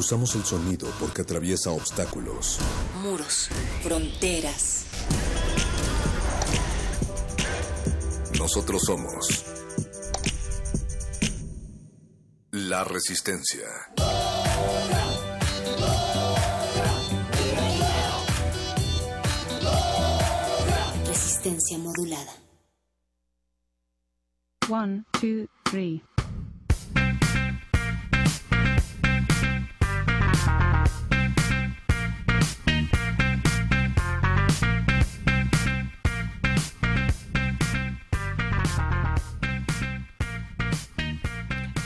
Usamos el sonido porque atraviesa obstáculos. Muros, fronteras. Nosotros somos la resistencia. Resistencia modulada. One, two, three.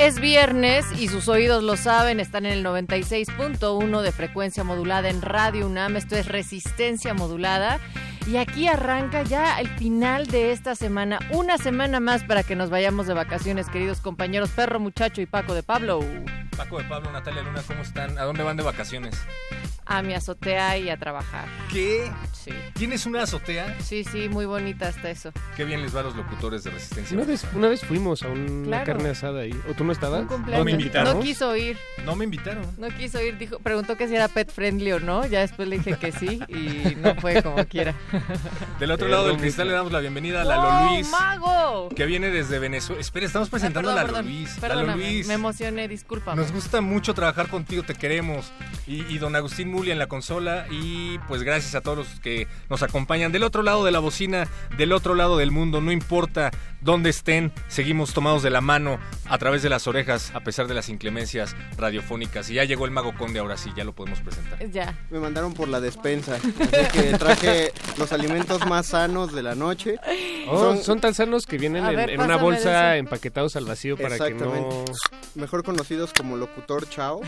Es viernes y sus oídos lo saben, están en el 96.1 de frecuencia modulada en Radio UNAM, esto es Resistencia Modulada. Y aquí arranca ya el final de esta semana, una semana más para que nos vayamos de vacaciones, queridos compañeros Perro Muchacho y Paco de Pablo. Paco de Pablo, Natalia Luna, ¿cómo están? ¿A dónde van de vacaciones? A mi azotea y a trabajar. ¿Qué? Sí. ¿Tienes una azotea? Sí, sí, muy bonita está eso. Qué bien les va a los locutores de Resistencia. Una vez, una vez fuimos a una Claro. carne asada ahí. ¿O tú no estabas? Un cumpleaños. No me invitaron. No quiso ir, No me invitaron. no quiso ir, dijo, preguntó que si era pet friendly o no, ya después le dije que sí y no fue como quiera. Del otro Eh, lado del cristal le damos la bienvenida a ¡Oh, Lalo Luis, mago! que viene desde Venezuela. Espera, estamos Ay, presentando perdón, a Lalo perdón, Luis. Lalo Luis. me emocioné, discúlpame. Nos gusta mucho trabajar contigo, te queremos. Y, y don Agustín En la consola. Y pues gracias a todos los que nos acompañan del otro lado de la bocina, del otro lado del mundo. No importa dónde estén, seguimos tomados de la mano a través de las orejas, a pesar de las inclemencias radiofónicas. Y ya llegó el Mago Conde, ahora sí, ya lo podemos presentar. Ya. Me mandaron por la despensa, así que traje los alimentos más sanos de la noche. Oh, Son- son, tan sanos que vienen en, ver, en una bolsa eso. empaquetados al vacío para que no... Exactamente. Mejor conocidos como locutor Chao.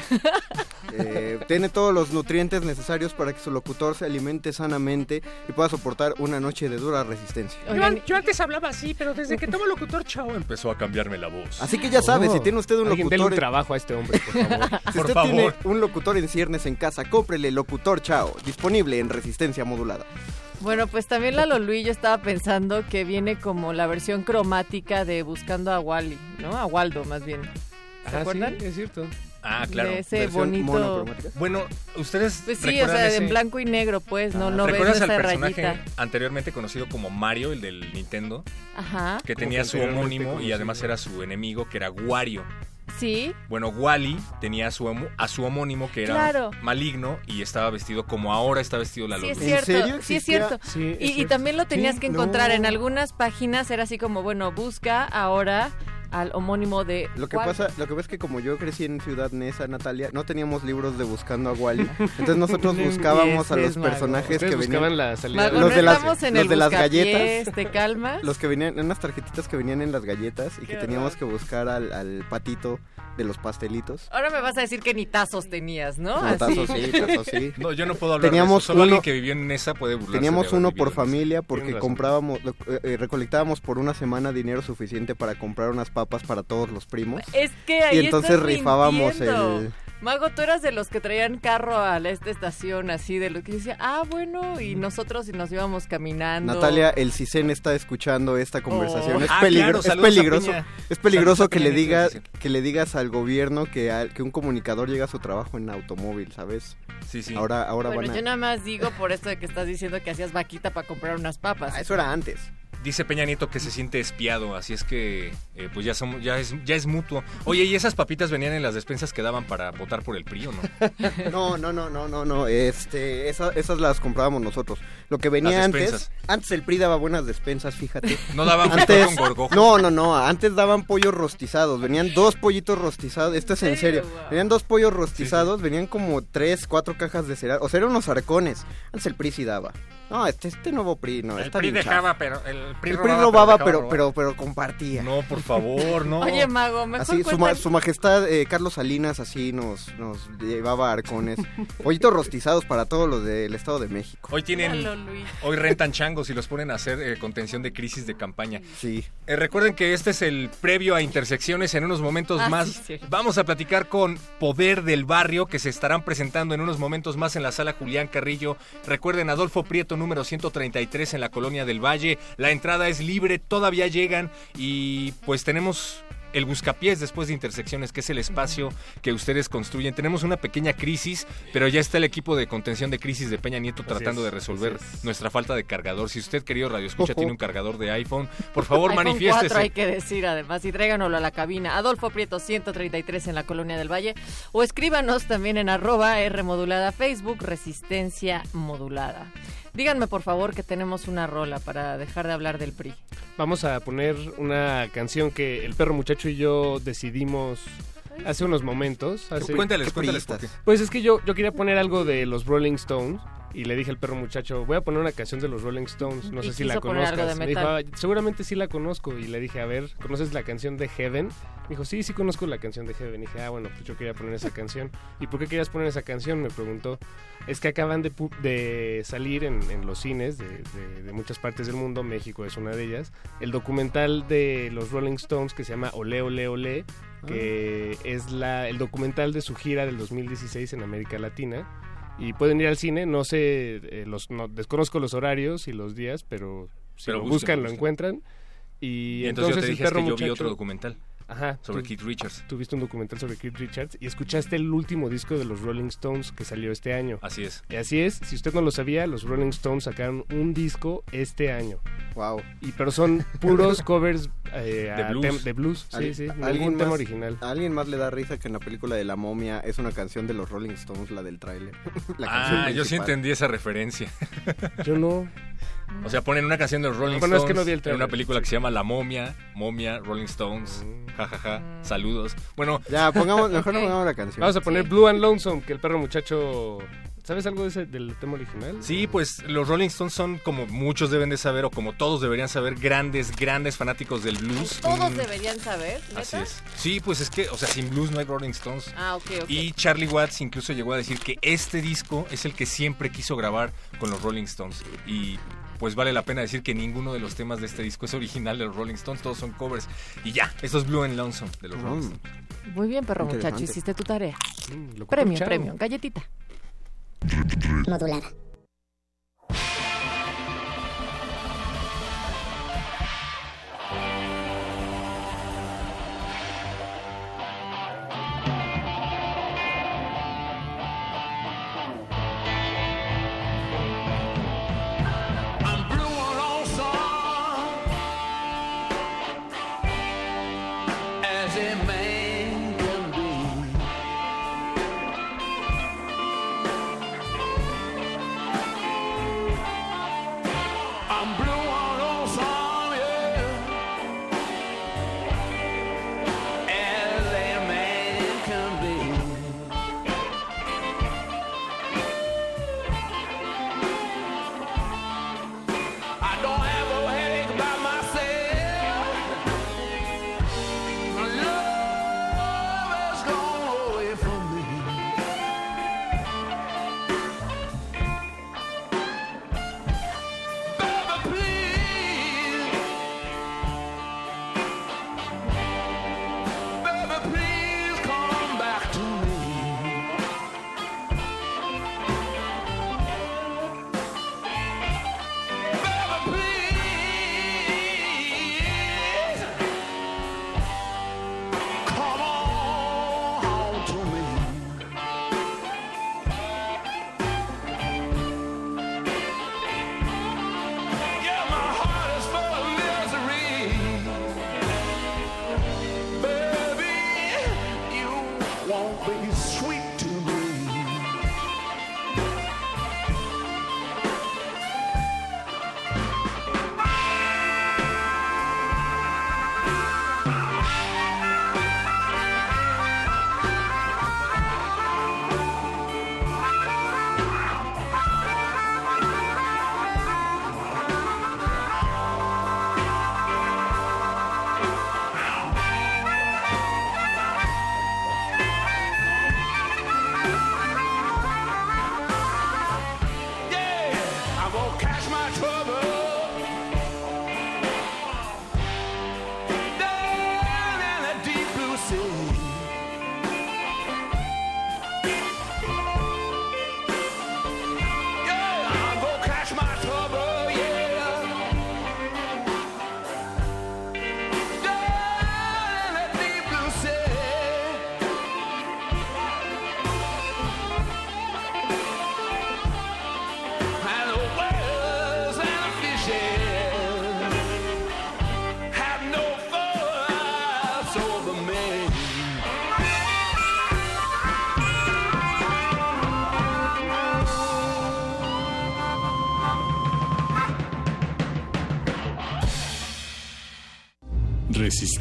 Eh, tiene todos los nutrientes necesarios para que su locutor se alimente sanamente y pueda soportar una noche de dura resistencia. Oigan, antes hablaba así, pero desde que tomo locutor chao Empezó a cambiarme la voz. Así que ya sabe, Oh. si tiene usted un Alguien denle locutor, un trabajo a este hombre, por favor. si por usted favor. tiene un locutor en ciernes en casa, cómprele locutor Chao, disponible en resistencia modulada. Bueno, pues también Lalo Luis yo estaba pensando que viene como la versión cromática de Buscando a Wally, ¿no? A Waldo más bien. ¿Se Ah, acuerdan? sí, es cierto. Ah, claro. De ese bonito... Bueno, ustedes. Pues sí, o recuerdan sea, ese- en blanco y negro, pues, no, no ves ¿Recuerdas al esa personaje rayita. anteriormente conocido como Mario, el del Nintendo? Ajá, Que tenía que su homónimo y además era su enemigo, que era Wario. sí, Bueno, Wally tenía a su, homo- a su homónimo, que era Claro. maligno, y estaba vestido como ahora está vestido la sí es Lolo. ¿En cierto, serio sí es cierto. Sí, es Y, y cierto. también lo tenías Sí, que encontrar no. en algunas páginas, era así como, bueno, busca ahora al homónimo de Lo que Wally. pasa, lo que pasa es que como yo crecí en Ciudad Neza, Natalia, no teníamos libros de buscando a Wally. Entonces nosotros buscábamos a los personajes que buscaban venían, la salida. Mago, los no de las- los el de las galletas. ¿te calmas? los que venían, unas tarjetitas que venían en las galletas y que teníamos que buscar al, al patito de los pastelitos. Ahora me vas a decir que ni tazos tenías, ¿no? No, tazos sí, tazos sí. No, yo no puedo hablar Teníamos de eso. Solo uno- alguien que vivió en esa puede burlarse Teníamos de uno por familia porque comprábamos, eh, eh, recolectábamos por una semana dinero suficiente para comprar unas papas para todos los primos. Es que ahí Y entonces estás rifábamos mintiendo. el... Mago, tú eras de los que traían carro a la- esta estación, así, de los que decía, ah, bueno, y nosotros nos íbamos caminando. Natalia, el CISEN está escuchando esta conversación. Oh. es, Ah, peligro- claro, es a peligroso. Es peligroso a que Peña le dice. que le digas al gobierno que, al- que un comunicador llega a su trabajo en automóvil, ¿sabes? Sí, sí. Ahora, ahora Bueno, van a. yo nada más digo por esto de que estás diciendo que hacías vaquita para comprar unas papas. Ah, eso era antes. Dice Peña Nieto que se siente espiado, así es que eh, pues ya somos, ya es, ya es mutuo. Oye, ¿y esas papitas venían en las despensas que daban para votar por el PRI o no? No, no, no, no, no, no. Este, esa- esas las comprábamos nosotros. Lo que venía antes, antes el PRI daba buenas despensas, fíjate. No daban Antes, con gorgojo. no, no, no, antes daban pollos rostizados, venían dos pollitos rostizados, esto es en ¿En serio, venían dos pollos rostizados, venían como tres, cuatro cajas de cereal, o sea, eran unos arcones, antes el PRI sí daba, no, este, este nuevo PRI, no, El está PRI dejaba, pero el PRI El PRI robaba, pero, pero, pero compartía. No, por favor, no. Oye, Mago, mejor Así, su, cuenta- ma- su majestad eh, Carlos Salinas así nos, nos llevaba arcones. Pollitos rostizados para todos los del Estado de México. Hoy tienen, Míralo, Luis. hoy rentan changos y los ponen a hacer eh, contención de crisis de campaña. Sí. Eh, recuerden que este es el previo a intersecciones. En unos momentos Ah, más sí, vamos a platicar con Poder del Barrio que se estarán presentando en unos momentos más en la sala Julián Carrillo. Recuerden Adolfo Prieto número 133 en la colonia del Valle. La entrada es libre, todavía llegan y pues tenemos el Buscapiés después de Intersecciones, que es el espacio que ustedes construyen. Tenemos una pequeña crisis, pero ya está el equipo de contención de crisis de Peña Nieto Así tratando es, de resolver nuestra falta de cargador. Si usted, querido Radio Escucha, tiene un cargador de iPhone, por favor, iPhone manifiéstese. 4 hay que decir además y tráiganoslo a la cabina. Adolfo Prieto 133 en la Colonia del Valle o escríbanos también en arroba R modulada Facebook Resistencia Modulada. Díganme por favor que tenemos una rola para dejar de hablar del PRI. Vamos a poner una canción que el perro muchacho y yo decidimos hace unos momentos. hace- Cuéntales, cuéntales. Pues es que yo, yo quería poner algo de los Rolling Stones y le dije al perro muchacho, voy a poner una canción de los Rolling Stones, no Y sé si la conozcas. Me dijo. "Ah, seguramente sí la conozco y le dije, a ver, ¿conoces la canción de Heaven? Me dijo, sí, sí conozco la canción de Heaven. Y dije, ah, bueno, pues yo quería poner esa canción. ¿Y por qué querías poner esa canción? Me preguntó. Es que acaban de, de salir en, en los cines de, de- de muchas partes del mundo, México es una de ellas, el documental de los Rolling Stones que se llama Ole Ole Ole, que es la, el documental de su gira del 2016 en América Latina. Y pueden ir al cine, no sé, eh, los, no- desconozco los horarios y los días, pero si Pero lo buscan, lo encuentran. Y, Y entonces, yo te dije que yo vi otro documental Ajá, sobre tú- Keith Richards. Tuviste un documental sobre Keith Richards y escuchaste el último disco de los Rolling Stones que salió este año. Así es. Y así es, si usted no lo sabía, los Rolling Stones sacaron un disco este año. Wow. Y pero son puros covers eh, De blues. de blues. Sí, Al- sí, ¿alguien ningún tema más? original. ¿A alguien más le da risa que en la película de La momia es una canción de los Rolling Stones, la del tráiler? La canción Ah, yo sí entendí esa referencia. Yo no. O sea, ponen una canción de los Rolling Bueno, es Stones que no vi el en una película que se llama La Momia, Momia, Rolling Stones, jajaja, saludos. Bueno, Ya, pongamos, mejor Ok. pongamos la canción. Vamos a poner Sí. Blue and Lonesome, que el perro muchacho... ¿Sabes algo de ese, del tema original? sí, pues los Rolling Stones son como muchos deben de saber o como todos deberían saber, grandes, grandes fanáticos del blues. Todos Mm, deberían saber. ¿neta? Así es. Sí, pues es que, o sea, sin blues no hay Rolling Stones. Ah, ok, ok. Y Charlie Watts incluso llegó a decir que este disco es el que siempre quiso grabar con los Rolling Stones. Y pues vale la pena decir que ninguno de los temas de este disco es original de los Rolling Stones, todos son covers. Y ya, eso es Blue and Lonesome de los Rolling Mm. Stones. Muy bien, perro muchacho, hiciste tu tarea. Mm, Premio, premio, galletita. modulada.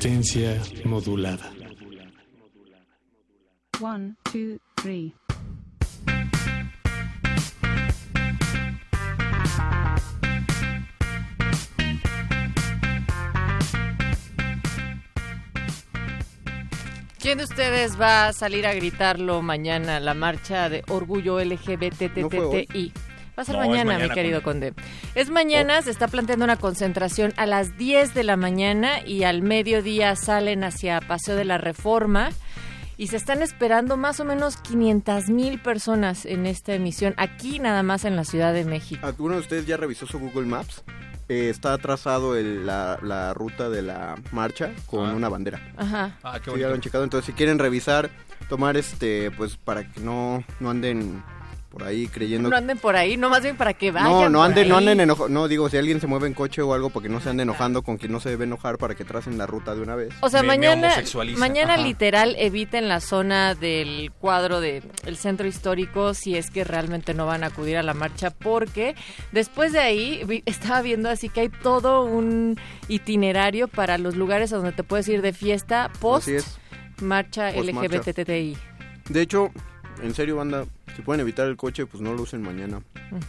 Resistencia modulada. One, two, three. ¿Quién de ustedes va a salir a gritarlo mañana, la marcha de orgullo. LGBTTI? Va a ser No, mañana, mañana, mi querido Conde. Es mañana, se está planteando una concentración a las 10 de la mañana y al mediodía salen hacia Paseo de la Reforma. Y se están esperando más o menos 500 mil personas en esta emisión, aquí nada más en la Ciudad de México. ¿Alguno de ustedes ya revisó su Google Maps? Eh, está trazado el- la, la ruta de la marcha con Ah. una bandera. Ajá. Ah, qué Sí, ya lo han checado. Entonces, si quieren revisar, tomar este, pues para que no, no anden por ahí creyendo. No anden por ahí, no más bien para que vayan. no, no anden, no anden enojados. No, digo, si alguien se mueve en coche o algo, porque no se ande enojando con quien no se debe enojar para que tracen la ruta de una vez. O sea, Me- mañana, mañana Ajá. literal eviten la zona del cuadro del centro histórico si es que realmente no van a acudir a la marcha porque después de ahí vi- estaba viendo así que hay todo un itinerario para los lugares a donde te puedes ir de fiesta post Así es. marcha Post marcha. LGBTTI. De hecho, en serio, banda, si pueden evitar el coche, pues no lo usen mañana.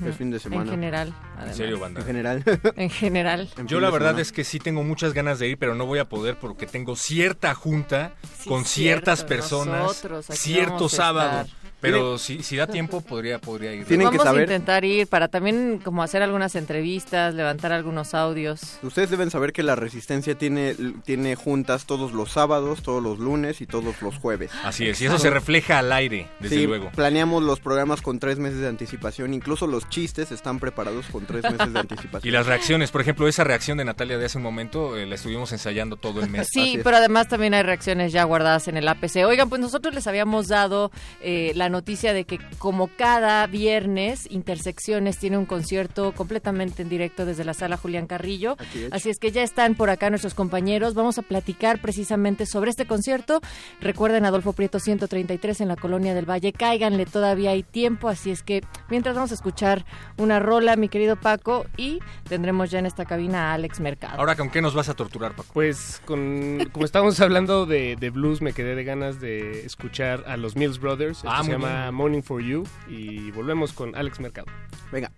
Es fin de En semana. general, En además. serio, banda. En general. En general. En Yo la verdad semana. es que sí tengo muchas ganas de ir, pero no voy a poder porque tengo cierta junta Sí, con cierto, ciertas personas cierto vamos a sábado. Pero si, si da tiempo, podría, podría ir. Tienen que Vamos a saber- intentar ir para también como hacer algunas entrevistas, levantar algunos audios. Ustedes deben saber que la Resistencia tiene, tiene juntas todos los sábados, todos los lunes y todos los jueves. Así es, y eso se refleja al aire, desde sí, luego. planeamos los programas con tres meses de anticipación, incluso los chistes están preparados con tres meses de anticipación. Y las reacciones, por ejemplo, esa reacción de Natalia de hace un momento, eh, la estuvimos ensayando todo el mes. Sí, pero además también hay reacciones ya guardadas en el APC. Oigan, pues nosotros les habíamos dado eh, la noticia de que como cada viernes, Intersecciones tiene un concierto completamente en directo desde la sala Julián Carrillo. Así es. Así es que ya están por acá nuestros compañeros. Vamos a platicar precisamente sobre este concierto. Recuerden Adolfo Prieto 133 en la Colonia del Valle. Cáiganle, todavía hay tiempo. Así es que mientras vamos a escuchar una rola, mi querido Paco, y tendremos ya en esta cabina a Alex Mercado. Ahora, ¿con qué nos vas a torturar, Paco? Pues con, como estábamos hablando de, de blues, me quedé de ganas de escuchar a los Mills Brothers. Ah, se muy llama. Morning for You y volvemos con Alex Mercado. Venga.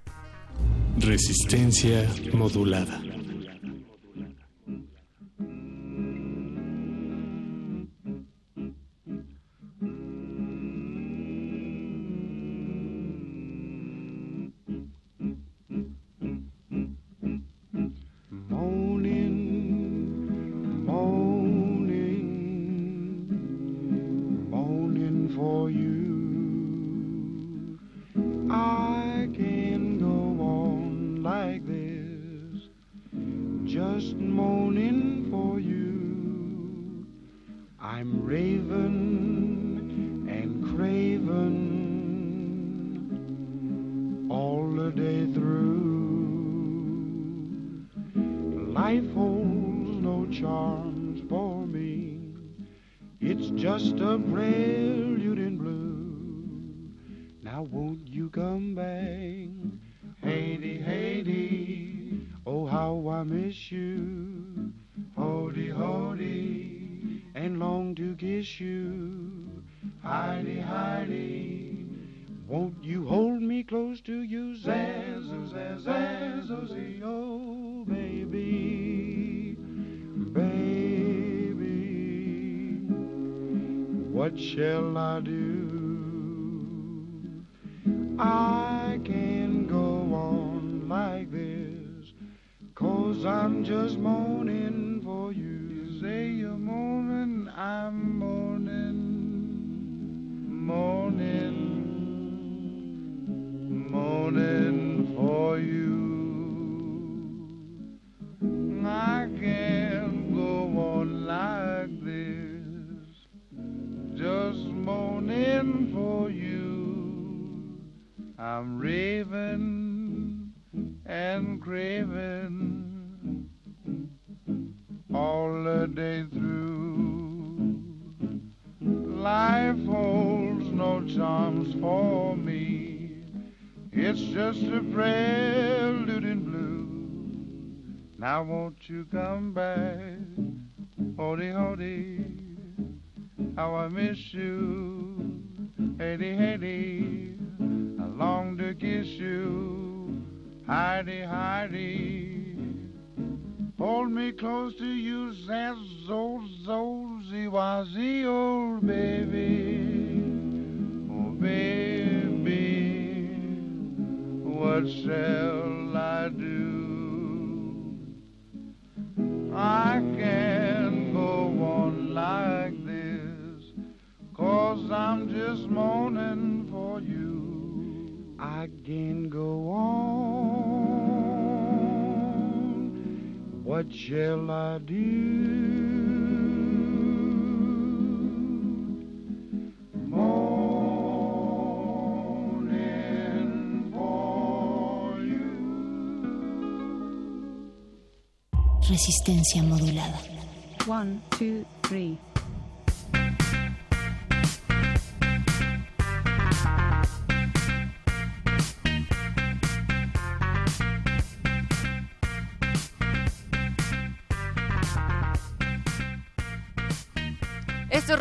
Resistencia modulada. Moaning, I can go on like this, just moaning for you. I'm raving and craving all the day through. Life holds no charms for me. It's just a prelude in blue. Now won't you come back? Haiti, Haiti, oh how I miss you. Hody, hody, and long to kiss you. Heidi, Heidi, won't you hold me close to you? Zaz, zaz, zaz, oh, zee, oh, baby, baby, what shall I do? I can't go on like this, cause I'm just moaning for you. Say you're moaning, I'm moaning, moaning, moaning for you. I can't go on like this, just moaning for you. I'm raving and craving all the day through. Life holds no charms for me. It's just a prelude in blue. Now won't you come back? Hody, hody, how I miss you. Hedy, hedy, I long to kiss you. Heidi, Heidi, hold me close to you, Wazzy, old baby. Oh, baby, what shall I do? I can't go on like I'm just moaning for you. I can't go on. What shall I do? Moaning for you. Resistencia modulada. One, two, three.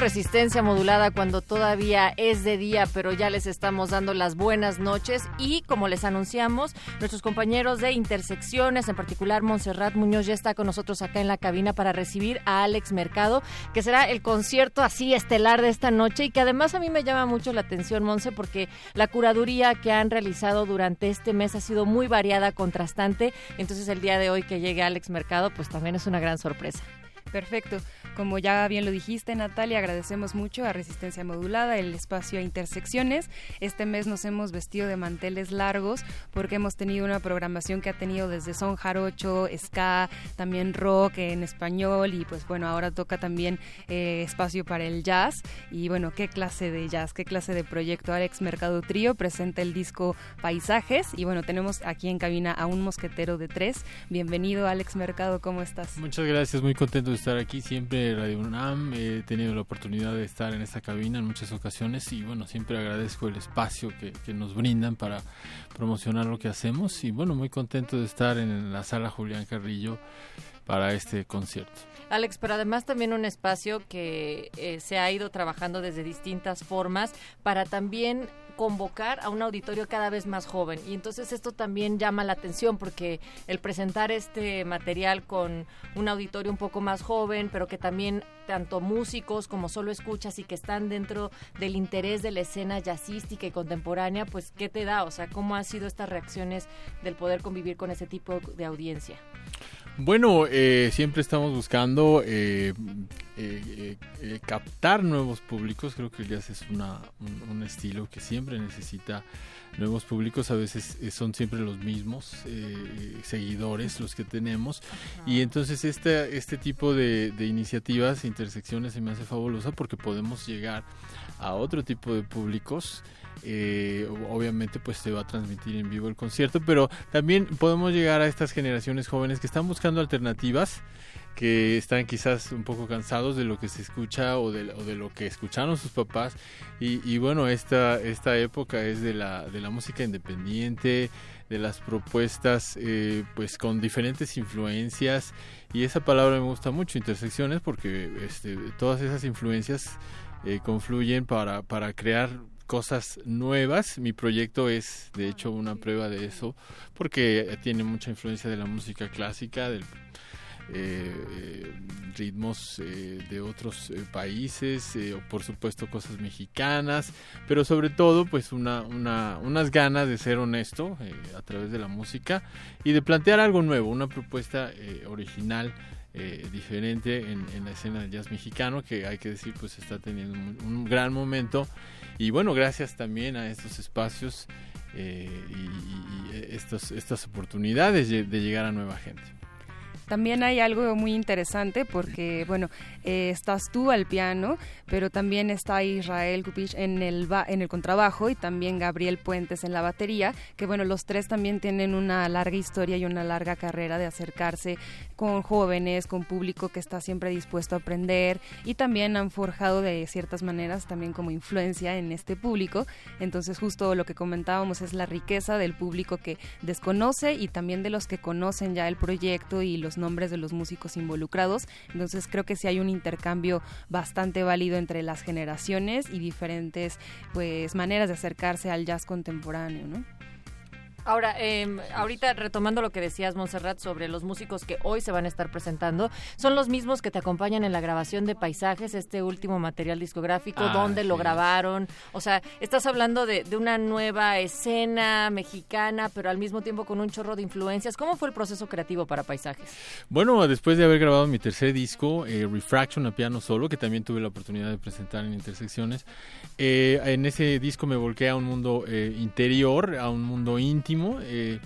Resistencia modulada cuando todavía es de día, pero ya les estamos dando las buenas noches y como les anunciamos, nuestros compañeros de Intersecciones, en particular Montserrat Muñoz, ya está con nosotros acá en la cabina para recibir a Alex Mercado, que será el concierto así estelar de esta noche y que además a mí me llama mucho la atención, Monse, porque la curaduría que han realizado durante este mes ha sido muy variada, contrastante, entonces el día de hoy que llegue Alex Mercado, pues también es una gran sorpresa. Perfecto. Como ya bien lo dijiste, Natalia, agradecemos mucho a Resistencia Modulada, el espacio a intersecciones. Este mes nos hemos vestido de manteles largos porque hemos tenido una programación que ha tenido desde son jarocho, ska, también rock en español y pues bueno, ahora toca también eh, espacio para el jazz. Y bueno, qué clase de jazz, qué clase de proyecto. Alex Mercado Trío presenta el disco Paisajes y bueno, tenemos aquí en cabina a un mosquetero de tres. Bienvenido, Alex Mercado, ¿cómo estás? Muchas gracias, muy contento estar aquí. Siempre Radio UNAM, he tenido la oportunidad de estar en esta cabina en muchas ocasiones y bueno, siempre agradezco el espacio que, que nos brindan para promocionar lo que hacemos y bueno, muy contento de estar en la sala Julián Carrillo para este concierto. Alex, pero además también un espacio que eh, se ha ido trabajando desde distintas formas para también convocar a un auditorio cada vez más joven. Y entonces esto también llama la atención porque el presentar este material con un auditorio un poco más joven, pero que también tanto músicos como solo escuchas y que están dentro del interés de la escena jazzística y contemporánea, pues ¿qué te da? O sea, ¿cómo han sido estas reacciones del poder convivir con ese tipo de audiencia? Bueno, eh, siempre estamos buscando eh, eh, eh, captar nuevos públicos. Creo que el jazz es una, un, un, estilo que siempre necesita nuevos públicos. A veces eh, son siempre los mismos eh, seguidores los que tenemos. Ajá. Y entonces este, este tipo de, de iniciativas, intersecciones, se me hace fabulosa porque podemos llegar a otro tipo de públicos. Eh, obviamente pues se va a transmitir en vivo el concierto, pero también podemos llegar a estas generaciones jóvenes que están buscando alternativas, que están quizás un poco cansados de lo que se escucha o de, lo que escucharon sus papás. Y, y, bueno, esta, esta época es de la, de la música independiente, de las propuestas eh, pues con diferentes influencias. Y esa palabra me gusta mucho, intersecciones, porque este, todas esas influencias eh, confluyen para, para crear cosas nuevas. Mi proyecto es, de hecho, una prueba de eso, porque tiene mucha influencia de la música clásica, del eh, ritmos eh, de otros eh, países, eh, por supuesto cosas mexicanas, pero sobre todo pues una, una, unas ganas de ser honesto eh, a través de la música y de plantear algo nuevo, una propuesta eh, original. Eh, diferente en, en, la escena del jazz mexicano que hay que decir pues está teniendo un, un gran momento y bueno gracias también a estos espacios eh, y, estos, estas oportunidades de, llegar a nueva gente. También hay algo muy interesante porque, bueno, eh, estás tú al piano, pero también está Israel Kupich en el, en el contrabajo y también Gabriel Puentes en la batería, que bueno, los tres también tienen una larga historia y una larga carrera de acercarse con jóvenes, con público que está siempre dispuesto a aprender y también han forjado de ciertas maneras también como influencia en este público. Entonces justo lo que comentábamos es la riqueza del público que desconoce y también de los que conocen ya el proyecto y los nombres de los músicos involucrados. Entonces creo que sí hay un intercambio bastante válido entre las generaciones y diferentes pues maneras de acercarse al jazz contemporáneo, ¿no? Ahora, eh, ahorita retomando lo que decías, Montserrat, sobre los músicos que hoy se van a estar presentando, son los mismos que te acompañan en la grabación de Paisajes, este último material discográfico, Ah, donde lo grabaron. O sea, estás hablando de, de una nueva escena mexicana, pero al mismo tiempo con un chorro de influencias. ¿Cómo fue el proceso creativo para Paisajes? Bueno, después de haber grabado mi tercer disco, eh, Refraction a piano solo, que también tuve la oportunidad de presentar en Intersecciones, eh, en ese disco me volqué a un mundo eh, interior, a un mundo íntimo, eh,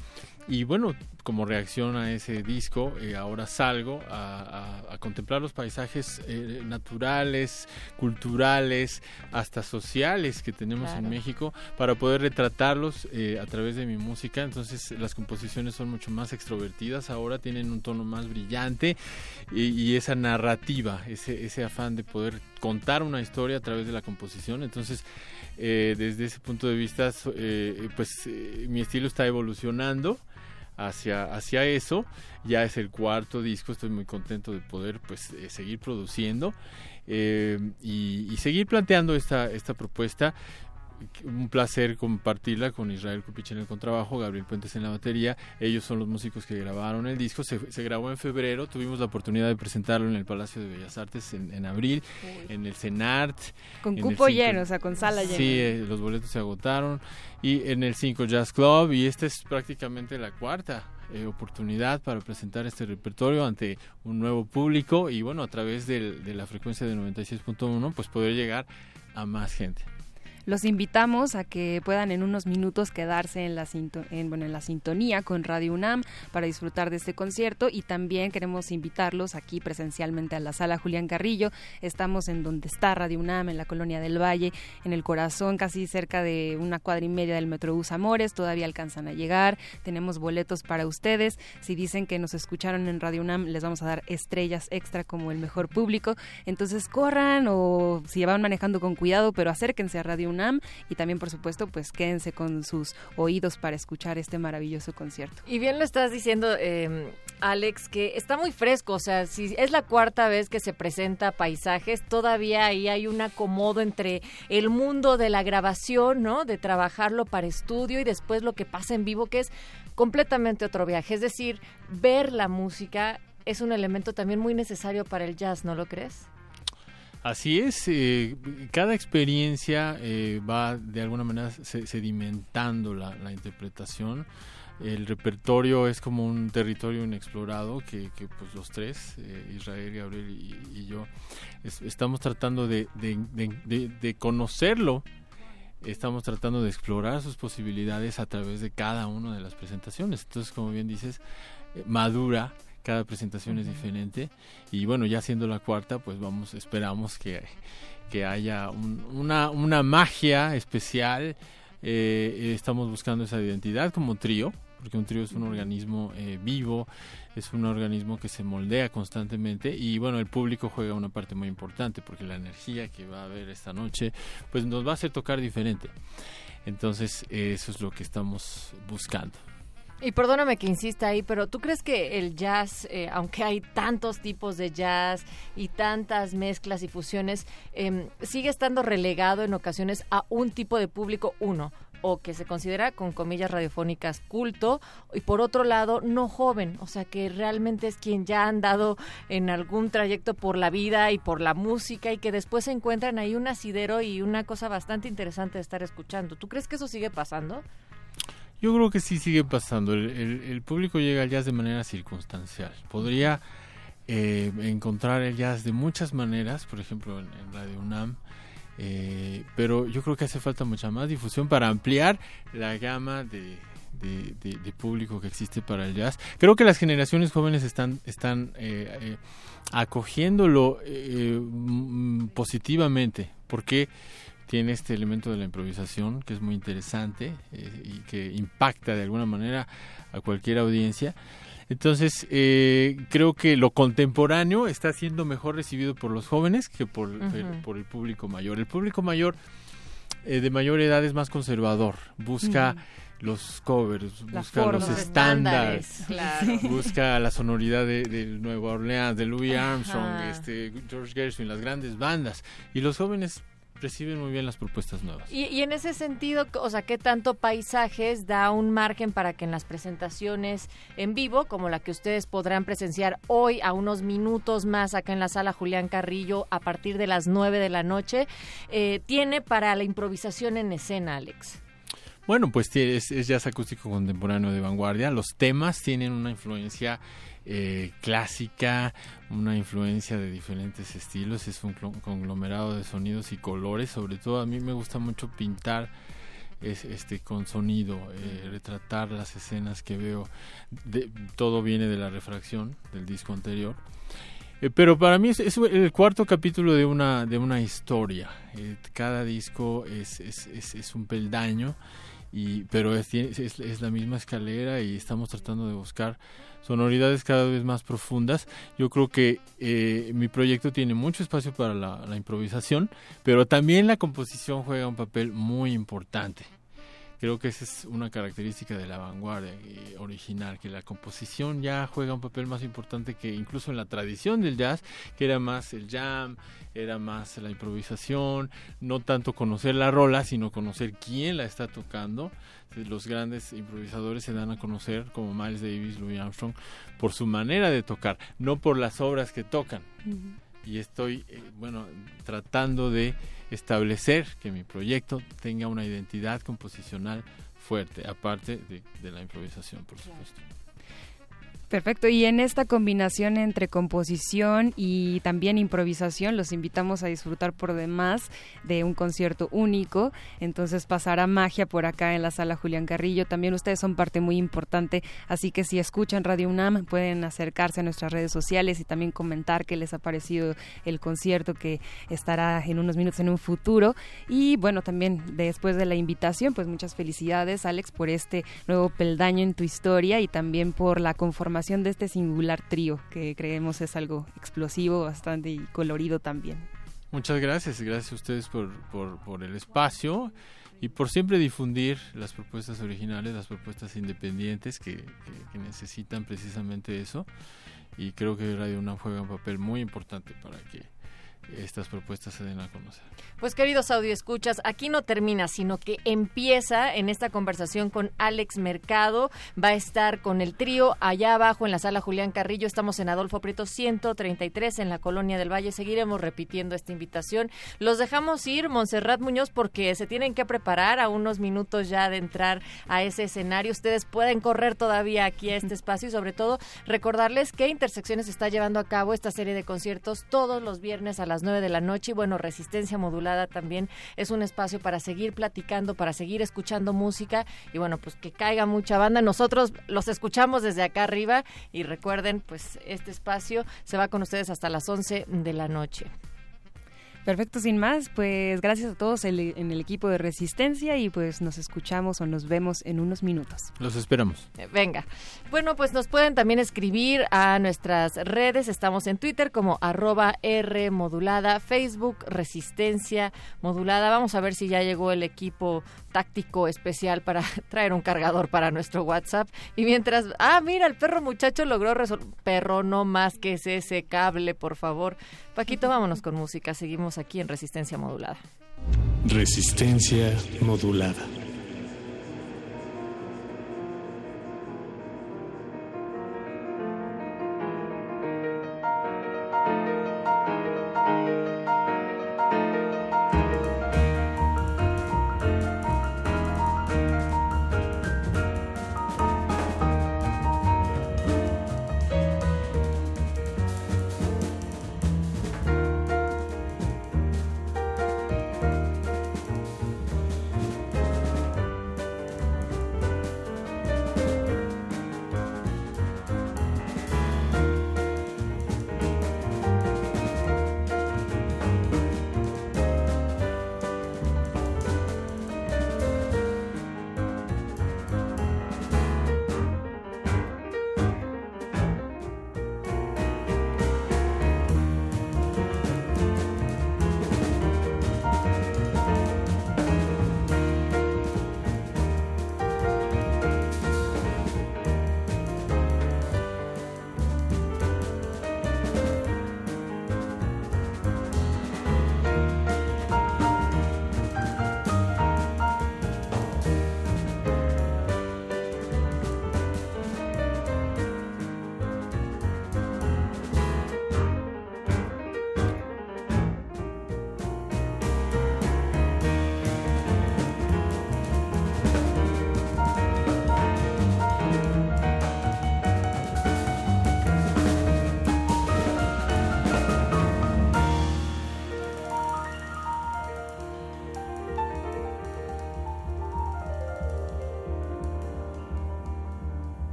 y bueno, como reacción a ese disco, eh, ahora salgo a, a- a contemplar los paisajes eh, naturales, culturales, hasta sociales que tenemos Claro. en México, para poder retratarlos eh, a través de mi música. Entonces las composiciones son mucho más extrovertidas, ahora tienen un tono más brillante y, y esa narrativa, ese, ese afán de poder contar una historia a través de la composición. Entonces, eh, desde ese punto de vista, eh, pues eh, mi estilo está evolucionando hacia, hacia eso. Ya es el cuarto disco, estoy muy contento de poder pues eh, seguir produciendo eh, y, y seguir planteando esta, esta propuesta. Un placer compartirla con Israel Cupich en el contrabajo, Gabriel Puentes en la batería. Ellos son los músicos que grabaron el disco. Se, se grabó en febrero. Tuvimos la oportunidad de presentarlo en el Palacio de Bellas Artes en, en abril, en el CENART. Con cupo lleno, o sea, con sala llena. Sí, eh, los boletos se agotaron. Y en el 5 Jazz Club. Y esta es prácticamente la cuarta eh, oportunidad para presentar este repertorio ante un nuevo público. Y bueno, a través del- de la frecuencia de 96.1, pues poder llegar a más gente. Los invitamos a que puedan en unos minutos quedarse en la, sintonía con Radio UNAM para disfrutar de este concierto y también queremos invitarlos aquí presencialmente a la sala Julián Carrillo. Estamos en donde está Radio UNAM, en la colonia del Valle, en el corazón, casi cerca de una cuadra y media del Metrobús Amores. Todavía alcanzan a llegar. Tenemos boletos para ustedes. Si dicen que nos escucharon en Radio UNAM, les vamos a dar estrellas extra como el mejor público. Entonces corran o si van manejando con cuidado, pero acérquense a Radio Y también, por supuesto, pues quédense con sus oídos para escuchar este maravilloso concierto. Y bien lo estás diciendo, eh, Alex, que está muy fresco. O sea, si es la cuarta vez que se presenta paisajes, todavía ahí hay un acomodo entre el mundo de la grabación, ¿no? De trabajarlo para estudio y después lo que pasa en vivo, que es completamente otro viaje. Es decir, ver la música es un elemento también muy necesario para el jazz, ¿no lo crees? Así es, eh, cada experiencia eh, va de alguna manera se- sedimentando la, interpretación. El repertorio es como un territorio inexplorado que, que, pues los tres, eh, Israel, Gabriel y, y yo, es- estamos tratando de- de- de conocerlo, estamos tratando de explorar sus posibilidades a través de cada una de las presentaciones. Entonces, como bien dices, eh, madura, cada presentación es diferente y bueno, ya siendo la cuarta, pues vamos, esperamos que, que haya un- una, una magia especial. Eh, estamos buscando esa identidad como trío, porque un trío es un organismo eh, vivo, es un organismo que se moldea constantemente y bueno, el público juega una parte muy importante porque la energía que va a haber esta noche, pues nos va a hacer tocar diferente. Entonces, eh, eso es lo que estamos buscando. Y perdóname que insista ahí, pero ¿tú crees que el jazz, eh, aunque hay tantos tipos de jazz y tantas mezclas y fusiones, em, sigue estando relegado en ocasiones a un tipo de público, uno, o que se considera, con comillas radiofónicas, culto, y por otro lado, no joven, o sea, que realmente es quien ya ha andado en algún trayecto por la vida y por la música y que después se encuentran ahí un asidero y una cosa bastante interesante de estar escuchando. ¿Tú crees que eso sigue pasando? Yo creo que sí sigue pasando. El, público llega al jazz de manera circunstancial. Podría eh, encontrar el jazz de muchas maneras, por ejemplo en, en Radio UNAM, eh, pero yo creo que hace falta mucha más difusión para ampliar la gama de público que existe para el jazz. Creo que las generaciones jóvenes están, están eh, eh, acogiéndolo eh, mm, positivamente, porque tiene este elemento de la improvisación que es muy interesante eh, y que impacta de alguna manera a cualquier audiencia. Entonces, eh, creo que lo contemporáneo está siendo mejor recibido por los jóvenes que por, Ujú. por el público mayor. El público mayor, eh, de mayor edad, es más conservador, busca los covers, La busca forma. los estándares, claro. busca la sonoridad de, de Nueva Orleans, de Louis Ajá. Armstrong, este, George Gershwin, las grandes bandas. Y los jóvenes reciben muy bien las propuestas nuevas. Y, y en ese sentido, o sea, ¿qué tanto paisajes da un margen para que en las presentaciones en vivo, como la que ustedes podrán presenciar hoy a unos minutos más acá en la sala Julián Carrillo a partir de las 9 de la noche, eh, tiene para la improvisación en escena, Alex? Bueno, pues es, es jazz acústico contemporáneo de vanguardia. Los temas tienen una influencia eh, clásica, una influencia de diferentes estilos. Es un conglomerado de sonidos y colores. Sobre todo a mí me gusta mucho pintar es, este con sonido, eh, retratar las escenas que veo. Todo viene de la refracción del disco anterior. Eh, pero para mí es, el cuarto capítulo de una, de una historia. Eh, cada disco es, es, es, un peldaño, y, pero es, es la misma escalera y estamos tratando de buscar sonoridades cada vez más profundas. Yo creo que eh, mi proyecto tiene mucho espacio para la, la improvisación, pero también la composición juega un papel muy importante. Creo que esa es una característica de la vanguardia eh, original, que la composición ya juega un papel más importante que incluso en la tradición del jazz, que era más el jam, era más la improvisación, no tanto conocer la rola, sino conocer quién la está tocando. Los grandes improvisadores se dan a conocer, como Miles Davis, Louis Armstrong, por su manera de tocar, no por las obras que tocan y estoy, eh, bueno, tratando de establecer que mi proyecto tenga una identidad composicional fuerte, aparte de, de la improvisación, por supuesto. Perfecto, y en esta combinación entre composición y también improvisación, los invitamos a disfrutar por demás de un concierto único. Entonces pasará magia por acá en la sala Julián Carrillo. También ustedes son parte muy importante, así que si escuchan Radio UNAM pueden acercarse a nuestras redes sociales y también comentar qué les ha parecido el concierto que estará en unos minutos en un futuro. Y bueno, también después de la invitación, pues muchas felicidades Alex por este nuevo peldaño en tu historia y también por la conformación de este singular trío que creemos es algo explosivo, bastante y colorido también. Muchas gracias, gracias a ustedes por, por, por el espacio y por siempre difundir las propuestas originales, las propuestas independientes que, que- que necesitan precisamente eso. Y creo que Radio UNAM juega un papel muy importante para que estas propuestas se den a conocer. Pues queridos escuchas, aquí no termina, sino que empieza en esta conversación con Alex Mercado. Va a estar con el trío allá abajo en la sala Julián Carrillo. Estamos en Adolfo Prieto 133 en la Colonia del Valle. Seguiremos repitiendo esta invitación. Los dejamos ir, Montserrat Muñoz, porque se tienen que preparar a unos minutos ya de entrar a ese escenario. Ustedes pueden correr todavía aquí a este espacio y sobre todo recordarles que Intersecciones está llevando a cabo esta serie de conciertos todos los viernes a las 9 de la noche y bueno, Resistencia Modulada también es un espacio para seguir platicando, para seguir escuchando música y bueno, pues que caiga mucha banda. Nosotros los escuchamos desde acá arriba y recuerden, pues este espacio se va con ustedes hasta las 11 de la noche. Perfecto, sin más, pues gracias a todos el- en el equipo de Resistencia y pues nos escuchamos o nos vemos en unos minutos. Los esperamos. Eh, Venga. Bueno, pues nos pueden también escribir a nuestras redes. Estamos en Twitter como arroba R modulada, Facebook Resistencia modulada. Vamos a ver si ya llegó el equipo táctico especial para traer un cargador para nuestro WhatsApp. Y mientras, ah, mira, el perro muchacho logró resolver. Perro, no más que es ese cable, por favor. Paquito, vámonos con música. Seguimos aquí en Resistencia modulada. Resistencia modulada.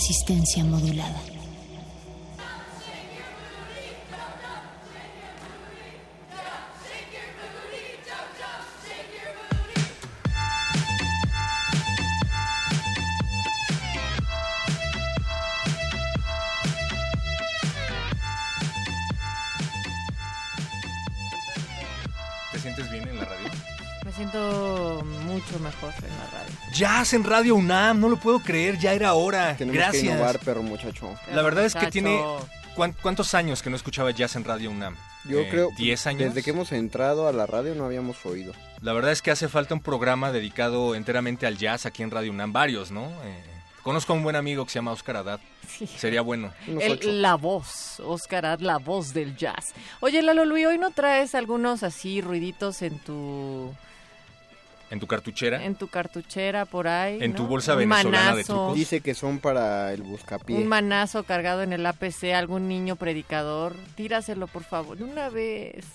Resistencia modulada. Jazz en Radio UNAM, no lo puedo creer, ya era hora. Tenemos Gracias. que innovar, perro muchacho. La verdad es que tiene... ¿cuán- ¿Cuántos años que no escuchaba jazz en Radio UNAM? Yo Eh, creo, ¿10 años? desde que hemos entrado a la radio no habíamos oído. La verdad es que hace falta un programa dedicado enteramente al jazz aquí en Radio UNAM, varios, ¿no? Eh, conozco a un buen amigo que se llama Oscar Haddad. Sería bueno. El- la voz, Oscar Ad, la voz del jazz. Oye, Lalo Luis, hoy no traes algunos así ruiditos en tu ¿En tu cartuchera? en tu cartuchera por ahí. En ¿no? tu bolsa venezolana de trucos. Dice que son para el buscapié. Un manazo cargado en el APC, algún niño predicador. Tíraselo, por favor, de una vez.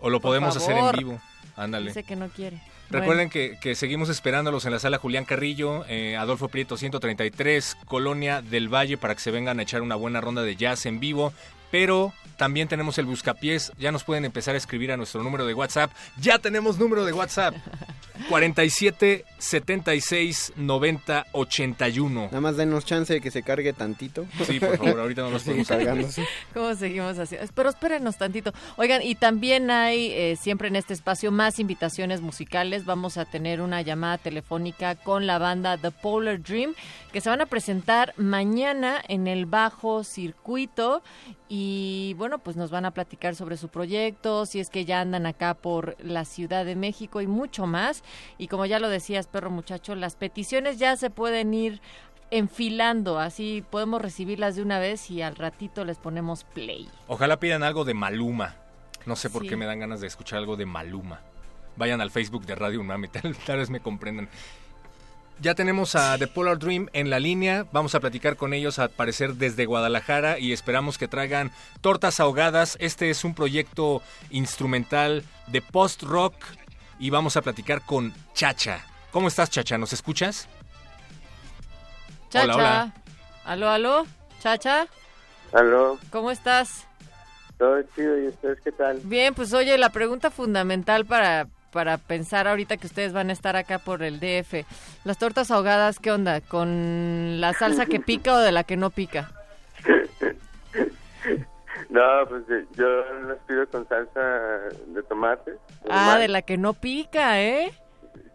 O lo Por podemos hacer en vivo. Ándale. Dice que no quiere. Recuerden que, que seguimos esperándolos en la sala Julián Carrillo, eh, Adolfo Prieto 133, Colonia del Valle, para que se vengan a echar una buena ronda de jazz en vivo. Pero también tenemos el Buscapiés. Ya nos pueden empezar a escribir a nuestro número de WhatsApp. Ya tenemos número de WhatsApp. 47 76 90 81. Nada más denos chance de que se cargue tantito. Sí, por favor, ahorita no nos Sigue podemos cargándose. ¿Cómo seguimos haciendo? Pero espérenos tantito. Oigan, y también hay eh, siempre en este espacio más invitaciones musicales. Vamos a tener una llamada telefónica con la banda The Polar Dream, que se van a presentar mañana en el bajo circuito. Y bueno, pues nos van a platicar sobre su proyecto, si es que ya andan acá por la Ciudad de México y mucho más. Y como ya lo decías, perro muchacho, las peticiones ya se pueden ir enfilando, así podemos recibirlas de una vez y al ratito les ponemos play. Ojalá pidan algo de Maluma. No sé por Sí. qué me dan ganas de escuchar algo de Maluma. Vayan al Facebook de Radio UNAM y tal, tal vez me comprendan. Ya tenemos a The Polar Dream en la línea. Vamos a platicar con ellos, al parecer, desde Guadalajara y esperamos que traigan tortas ahogadas. Este es un proyecto instrumental de post-rock y vamos a platicar con Chacha. ¿Cómo estás, Chacha? ¿Nos escuchas? Chacha. Hola, hola. Aló, aló. Chacha, Aló, ¿cómo estás? todo chido, ¿y ustedes qué tal? Bien, pues oye, la pregunta fundamental para, para pensar ahorita que ustedes van a estar acá por el DF. Las tortas ahogadas, ¿qué onda? ¿Con la salsa que pica o de la que no pica? No, pues eh, yo las pido con salsa de tomate. Ah, normal. de la que no pica, ¿eh?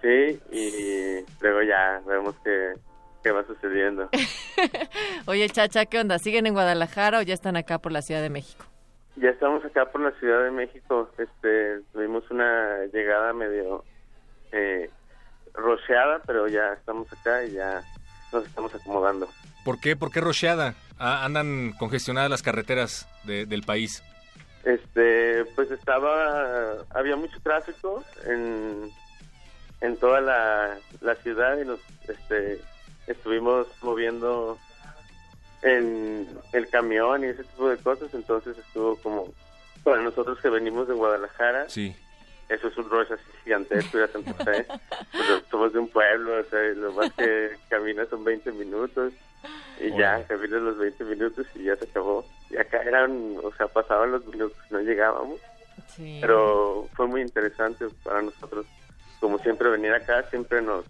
Sí, y luego ya vemos qué, qué va sucediendo. Oye, Chacha, ¿qué onda? ¿Siguen en Guadalajara o ya están acá por la Ciudad de México? Ya estamos acá por la Ciudad de México. Este, tuvimos una llegada medio eh, rocheada, pero ya estamos acá y ya nos estamos acomodando. ¿Por qué? ¿Por qué rocheada? Ah, andan congestionadas las carreteras de- del país. Este, pues estaba, había mucho tráfico en, en toda la, la ciudad y nos, este, estuvimos moviendo en el camión y ese tipo de cosas, entonces estuvo como, para nosotros que venimos de Guadalajara, Sí. eso es un rush así gigantesco ir a Santa Fe, Pero somos de un pueblo, o sea, lo más que caminas son 20 minutos y ya, caminas los 20 minutos y ya se acabó. Y acá eran, o sea, pasaban los minutos y no llegábamos. Sí. Pero fue muy interesante para nosotros. Como siempre, venir acá siempre nos,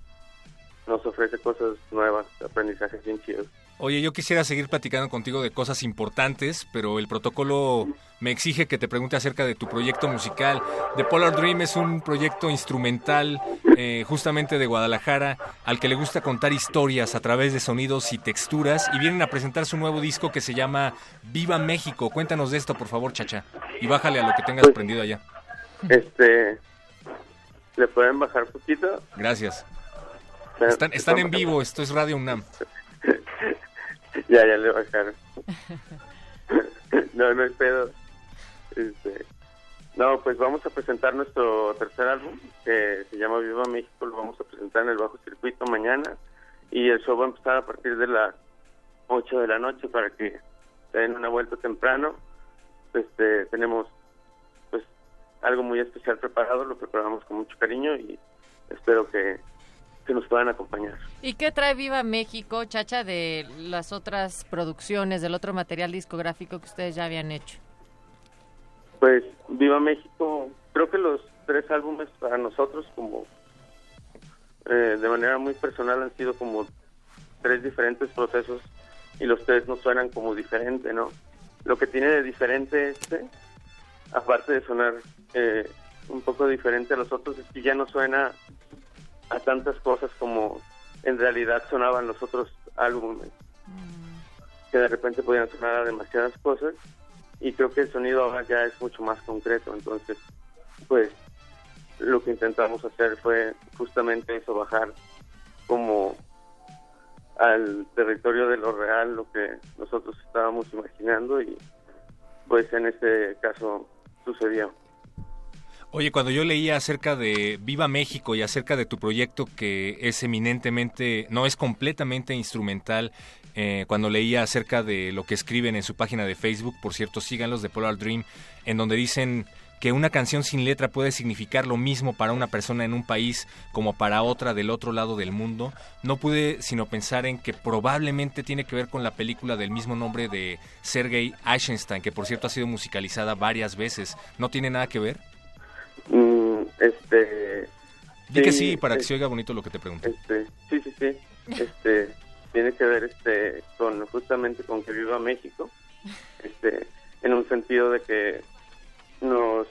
nos ofrece cosas nuevas, aprendizajes bien chidos. Oye, yo quisiera seguir platicando contigo de cosas importantes, pero el protocolo me exige que te pregunte acerca de tu proyecto musical. The Polar Dream es un proyecto instrumental eh, justamente de Guadalajara al que le gusta contar historias a través de sonidos y texturas y vienen a presentar su nuevo disco que se llama Viva México. Cuéntanos de esto, por favor, chacha, y bájale a lo que tengas prendido allá. Este, ¿le pueden bajar poquito? Gracias. Están, están en vivo, esto es Radio UNAM. Ya, ya le bajaron. no, no hay pedo. Este, no, pues vamos a presentar nuestro tercer álbum, que se llama Viva México, lo vamos a presentar en el Bajo Circuito mañana, y el show va a empezar a partir de las 8 de la noche para que den una vuelta temprano. Este, tenemos pues algo muy especial preparado, lo preparamos con mucho cariño y espero que, que nos puedan acompañar. ¿Y qué trae Viva México, Chacha, de las otras producciones, del otro material discográfico que ustedes ya habían hecho? Pues Viva México, creo que los tres álbumes para nosotros como eh, de manera muy personal han sido como tres diferentes procesos y los tres nos suenan como diferente, ¿no? Lo que tiene de diferente este, aparte de sonar eh, un poco diferente a los otros, es que ya no suena a tantas cosas como en realidad sonaban los otros álbumes, que de repente podían sonar a demasiadas cosas y creo que el sonido ahora ya es mucho más concreto, entonces pues lo que intentamos hacer fue justamente eso, bajar como al territorio de lo real, lo que nosotros estábamos imaginando y pues en este caso sucedió. Oye, cuando yo leía acerca de Viva México y acerca de tu proyecto que es eminentemente, no es completamente instrumental, eh, cuando leía acerca de lo que escriben en su página de Facebook, por cierto, síganlos de Polar Dream, en donde dicen que una canción sin letra puede significar lo mismo para una persona en un país como para otra del otro lado del mundo, no pude sino pensar en que probablemente tiene que ver con la película del mismo nombre de Sergei Eisenstein, que por cierto ha sido musicalizada varias veces. ¿No tiene nada que ver? Mm, este... Di que sí, para que se oiga bonito lo que te pregunté. Este, sí, sí, sí. Este, tiene que ver este con justamente con que viva México. Este, en un sentido de que nos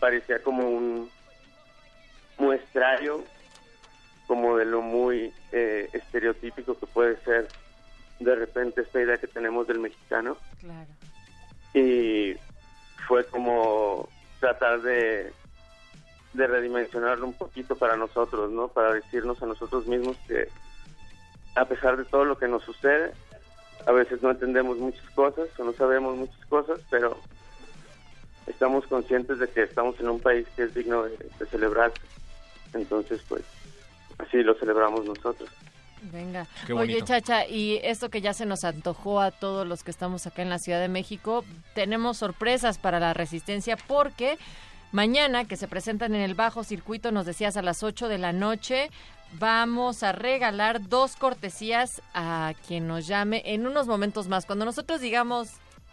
parecía como un muestrario como de lo muy eh, estereotípico que puede ser de repente esta idea que tenemos del mexicano Claro. y fue como tratar de redimensionarlo un poquito para nosotros, ¿no? Para decirnos a nosotros mismos que a pesar de todo lo que nos sucede, a veces no entendemos muchas cosas o no sabemos muchas cosas, pero estamos conscientes de que estamos en un país que es digno de, de celebrar. Entonces, pues, así lo celebramos nosotros. Venga. Qué Oye. Chacha, y esto que ya se nos antojó a todos los que estamos acá en la Ciudad de México, tenemos sorpresas para la resistencia porque mañana que se presentan en el bajo circuito, nos decías a las 8 de la noche, vamos a regalar dos cortesías a quien nos llame en unos momentos más. Cuando nosotros digamos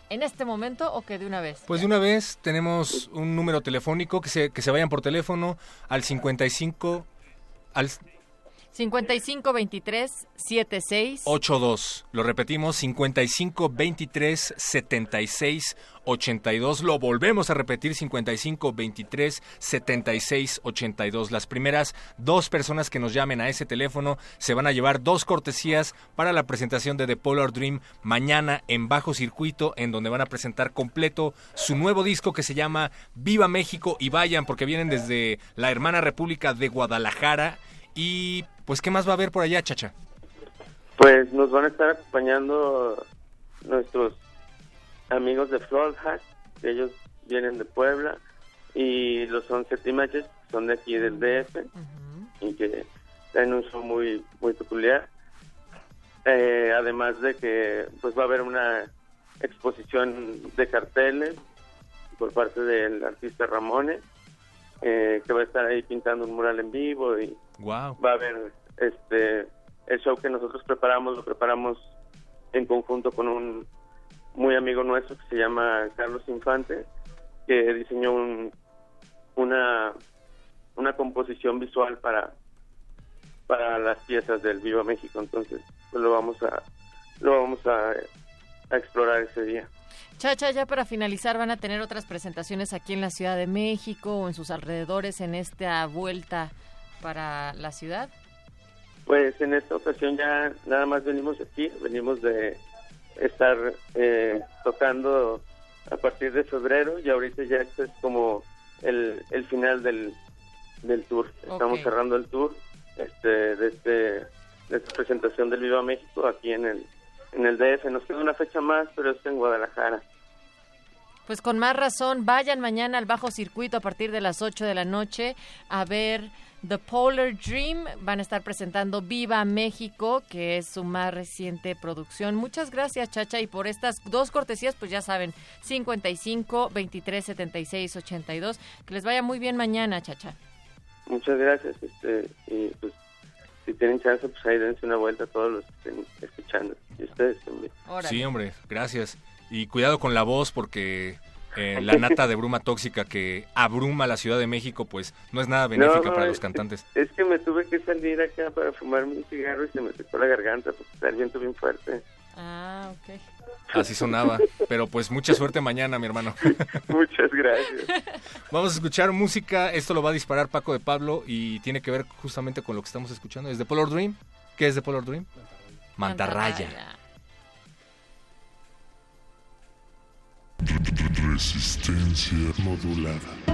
en este momento o que de una vez. Pues de una vez tenemos un número telefónico que se, que se vayan por teléfono al 55 al 55 23 76 82. Lo repetimos, 55 23 76 82. Lo volvemos a repetir, 55 23 76 82. Las primeras dos personas que nos llamen a ese teléfono se van a llevar dos cortesías para la presentación de The Polar Dream mañana en Bajo Circuito, en donde van a presentar completo su nuevo disco que se llama Viva México y vayan porque vienen desde la hermana República de Guadalajara. Y pues, ¿qué más va a haber por allá, chacha? Pues nos van a estar acompañando nuestros amigos de Floor que ellos vienen de Puebla, y los 11 Images, que son de aquí del DF, y que tienen un show muy, muy peculiar. Eh, además de que pues va a haber una exposición de carteles por parte del artista Ramones, eh, que va a estar ahí pintando un mural en vivo y Wow. va a haber este el show que nosotros preparamos lo preparamos en conjunto con un muy amigo nuestro que se llama Carlos Infante que diseñó un- una una composición visual para para las piezas del Viva México entonces pues lo vamos a lo vamos a, a explorar ese día Chacha, ya para finalizar, ¿van a tener otras presentaciones aquí en la Ciudad de México o en sus alrededores en esta vuelta para la ciudad? Pues en esta ocasión ya nada más venimos aquí, venimos de estar eh, tocando a partir de febrero y ahorita ya este es como el, el final del, del tour. Estamos cerrando el tour este, de, este, de esta presentación del Viva México aquí en el, en el DF. Nos queda una fecha más, pero es en Guadalajara. Pues con más razón, vayan mañana al bajo circuito a partir de las 8 de la noche a ver The Polar Dream. Van a estar presentando Viva México, que es su más reciente producción. Muchas gracias, Chacha, y por estas dos cortesías, pues ya saben, 55 23 76 82. Que les vaya muy bien mañana, Chacha. Muchas gracias este, y pues si tienen chance, pues ahí dense una vuelta a todos los que estén escuchando. Y ustedes también. Sí, hombre, gracias. Y cuidado con la voz porque eh, la nata de bruma tóxica que abruma la Ciudad de México, pues no es nada benéfica No, para es- los cantantes. Es que me tuve que salir acá para fumarme un cigarro y se me secó la garganta porque está el viento bien fuerte. Ah, ok. Así sonaba. Pero pues mucha suerte mañana, mi hermano. Muchas gracias. Vamos a escuchar música. Esto lo va a disparar Paco de Pablo y tiene que ver justamente con lo que estamos escuchando. ¿Es de Polar Dream? ¿Qué es de Polar Dream? Mantarraya. Resistencia modulada.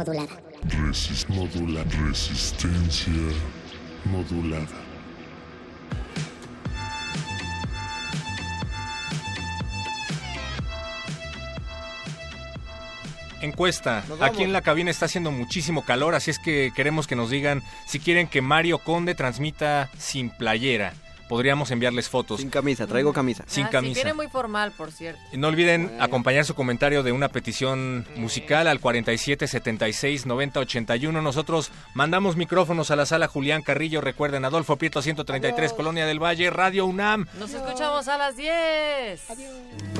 Modulada. Resist modula resistencia modulada. Encuesta. Aquí en la cabina está haciendo muchísimo calor, así es que queremos que nos digan si quieren que Mario Conde transmita sin playera. Podríamos enviarles fotos. Sin camisa, traigo camisa. Sin Ah, sí, camisa. viene muy formal, por cierto. Y No olviden acompañar su comentario de una petición musical al 47 76 90 81. Nosotros mandamos micrófonos a la sala Julián Carrillo. Recuerden, Adolfo Prieto 133, Colonia del Valle, Radio UNAM. Nos escuchamos a las 10.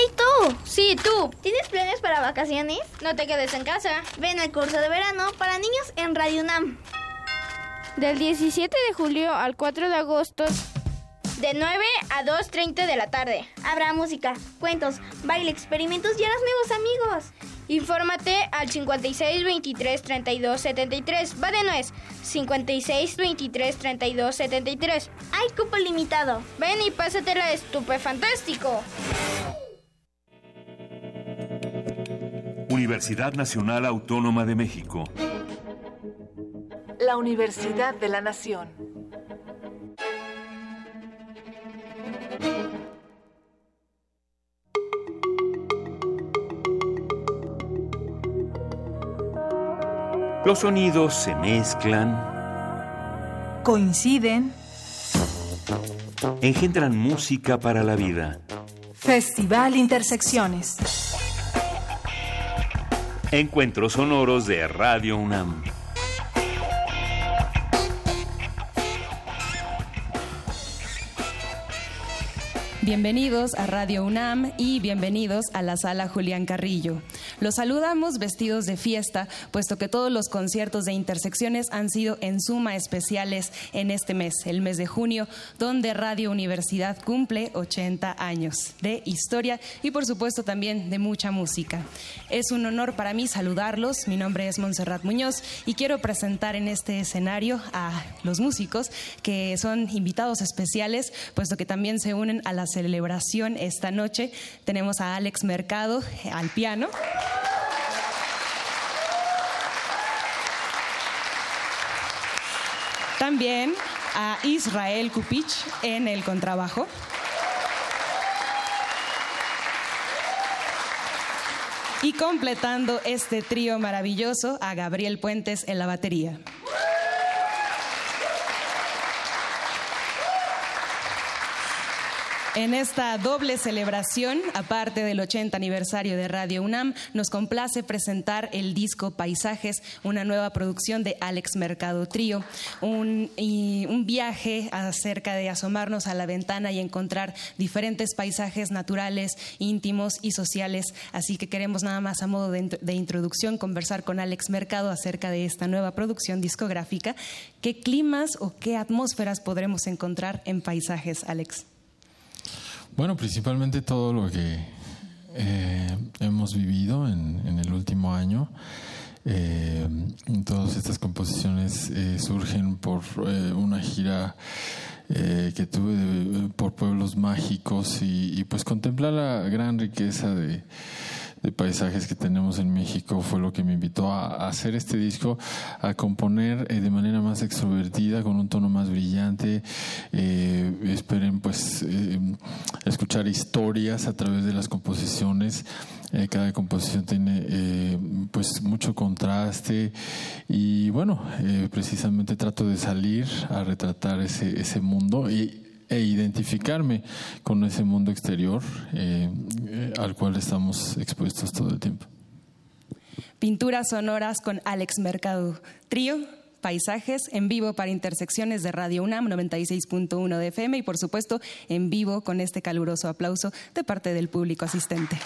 ¡Ey tú! Sí, tú. ¿Tienes planes para vacaciones? No te quedes en casa. Ven al curso de verano para niños en Radio UNAM. Del 17 de julio al 4 de agosto. De 9 a 2.30 de la tarde. Habrá música, cuentos, baile, experimentos y harás nuevos amigos. Infórmate al 56 23 32 73. Va de nuez. 56 23 32 73. Hay cupo limitado. Ven y pásatela estupefantástico. Universidad Nacional Autónoma de México. La Universidad de la Nación. Los sonidos se mezclan, Coinciden. engendran música para la vida. Festival Intersecciones. Encuentros sonoros de Radio UNAM. Bienvenidos a Radio UNAM y bienvenidos a la sala Julián Carrillo. Los saludamos vestidos de fiesta, puesto que todos los conciertos de intersecciones han sido en suma especiales en este mes, el mes de junio, donde Radio Universidad cumple 80 años de historia y por supuesto también de mucha música. Es un honor para mí saludarlos. Mi nombre es Montserrat Muñoz y quiero presentar en este escenario a los músicos que son invitados especiales, puesto que también se unen a la celebración esta noche. Tenemos a Alex Mercado eh, al piano. También a Israel Kupich en el contrabajo. Y completando este trío maravilloso a Gabriel Puentes en la batería. En esta doble celebración, aparte del 80 aniversario de Radio UNAM, nos complace presentar el disco Paisajes, una nueva producción de Alex Mercado Trío, un, viaje acerca de asomarnos a la ventana y encontrar diferentes paisajes naturales, íntimos y sociales. Así que queremos nada más a modo de introducción conversar con Alex Mercado acerca de esta nueva producción discográfica. ¿Qué climas o qué atmósferas podremos encontrar en paisajes, Alex? Bueno, principalmente todo lo que eh, hemos vivido en, en, el último año. Eh, todas estas composiciones eh, surgen por eh, una gira eh, que tuve de- por pueblos mágicos y, y pues contemplar la gran riqueza de, de paisajes que tenemos en México fue lo que me invitó a, hacer este disco, a componer eh, de manera más extrovertida, con un tono más brillante. Eh, esperen pues eh, escuchar historias a través de las composiciones. Cada composición tiene pues mucho contraste. Y bueno, precisamente trato de salir a retratar ese, ese mundo. Y, e identificarme con ese mundo exterior eh, eh, al cual estamos expuestos todo el tiempo. Pinturas sonoras con Alex Mercado. Trío, paisajes en vivo para intersecciones de Radio UNAM 96.1 de FM y por supuesto en vivo con este caluroso aplauso de parte del público asistente.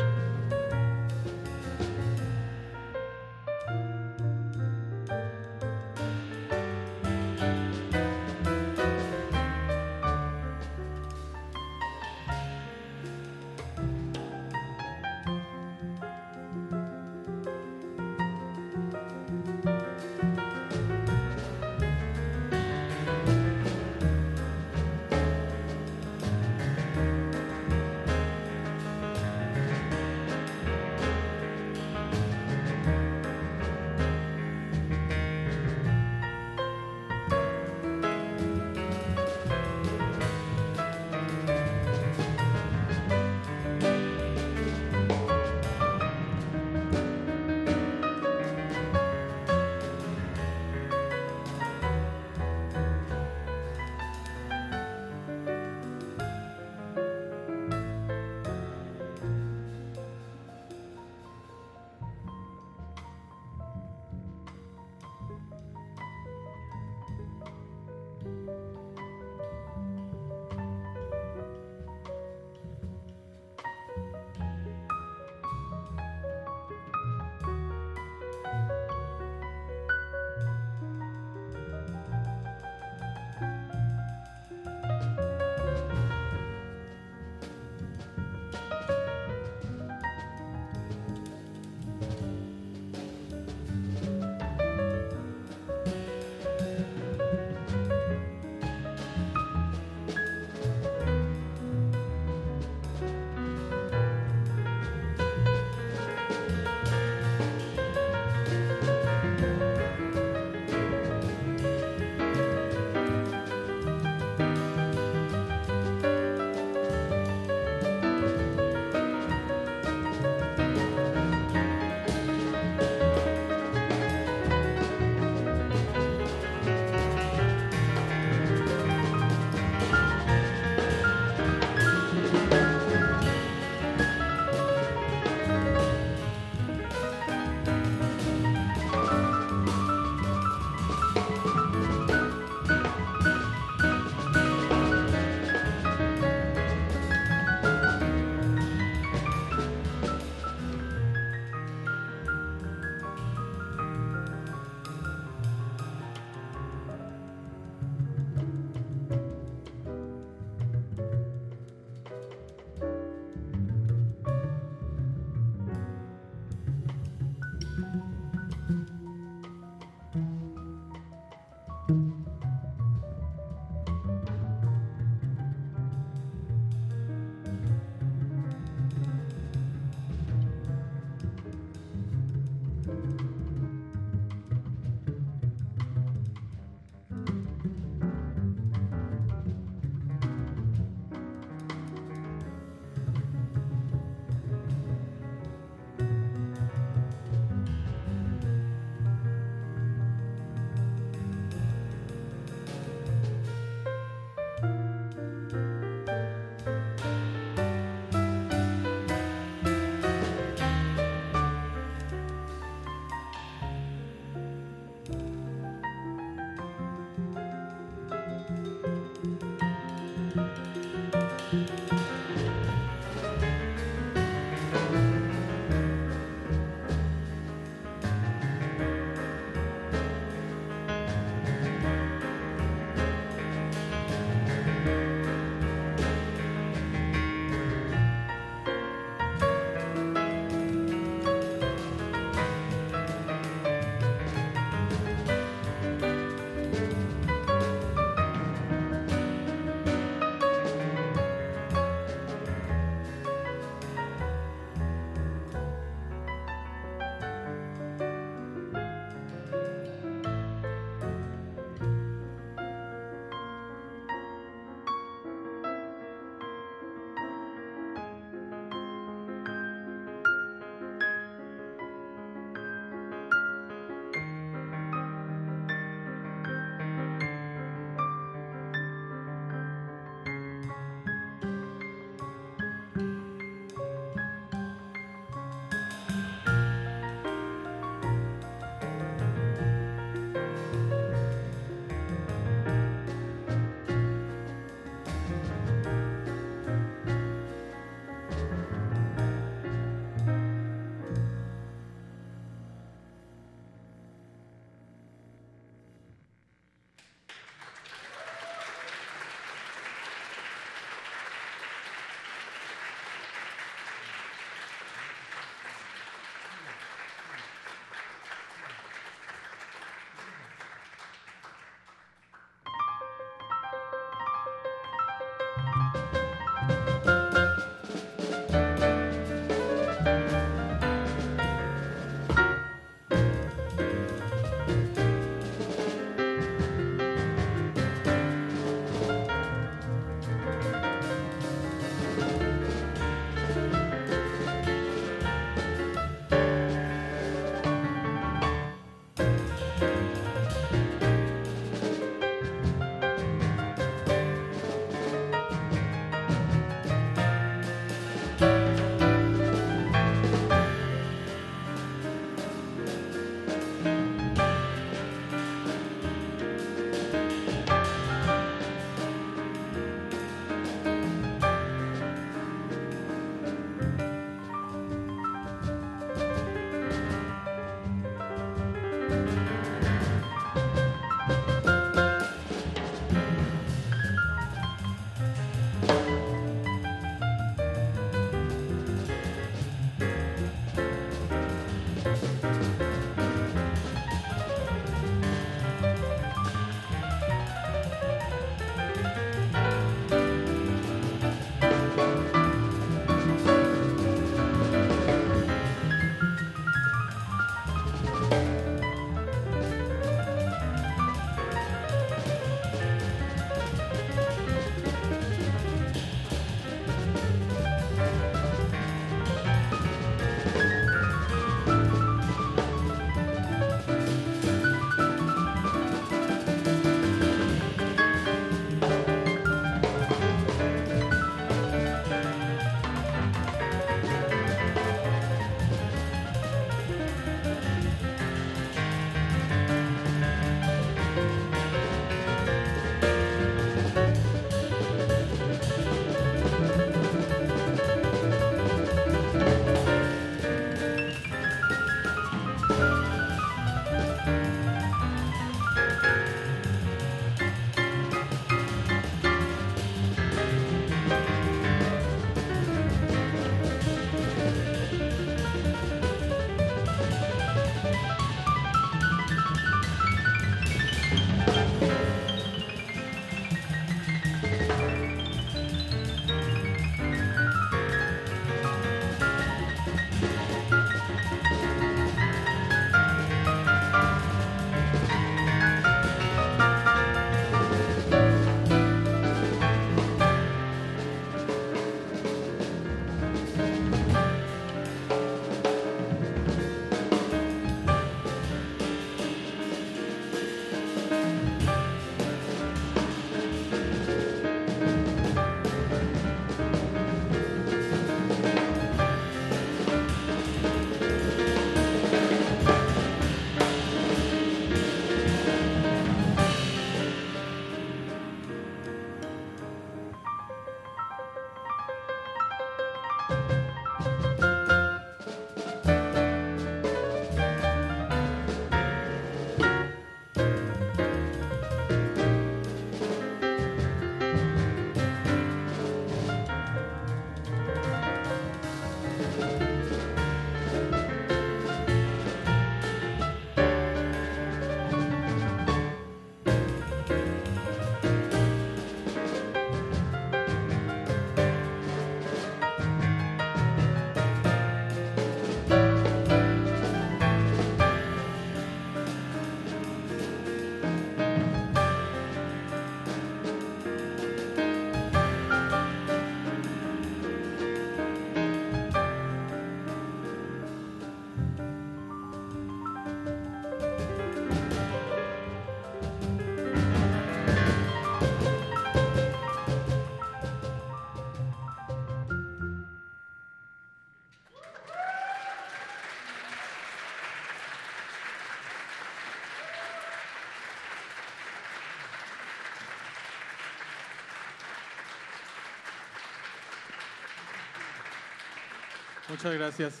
Muchas gracias.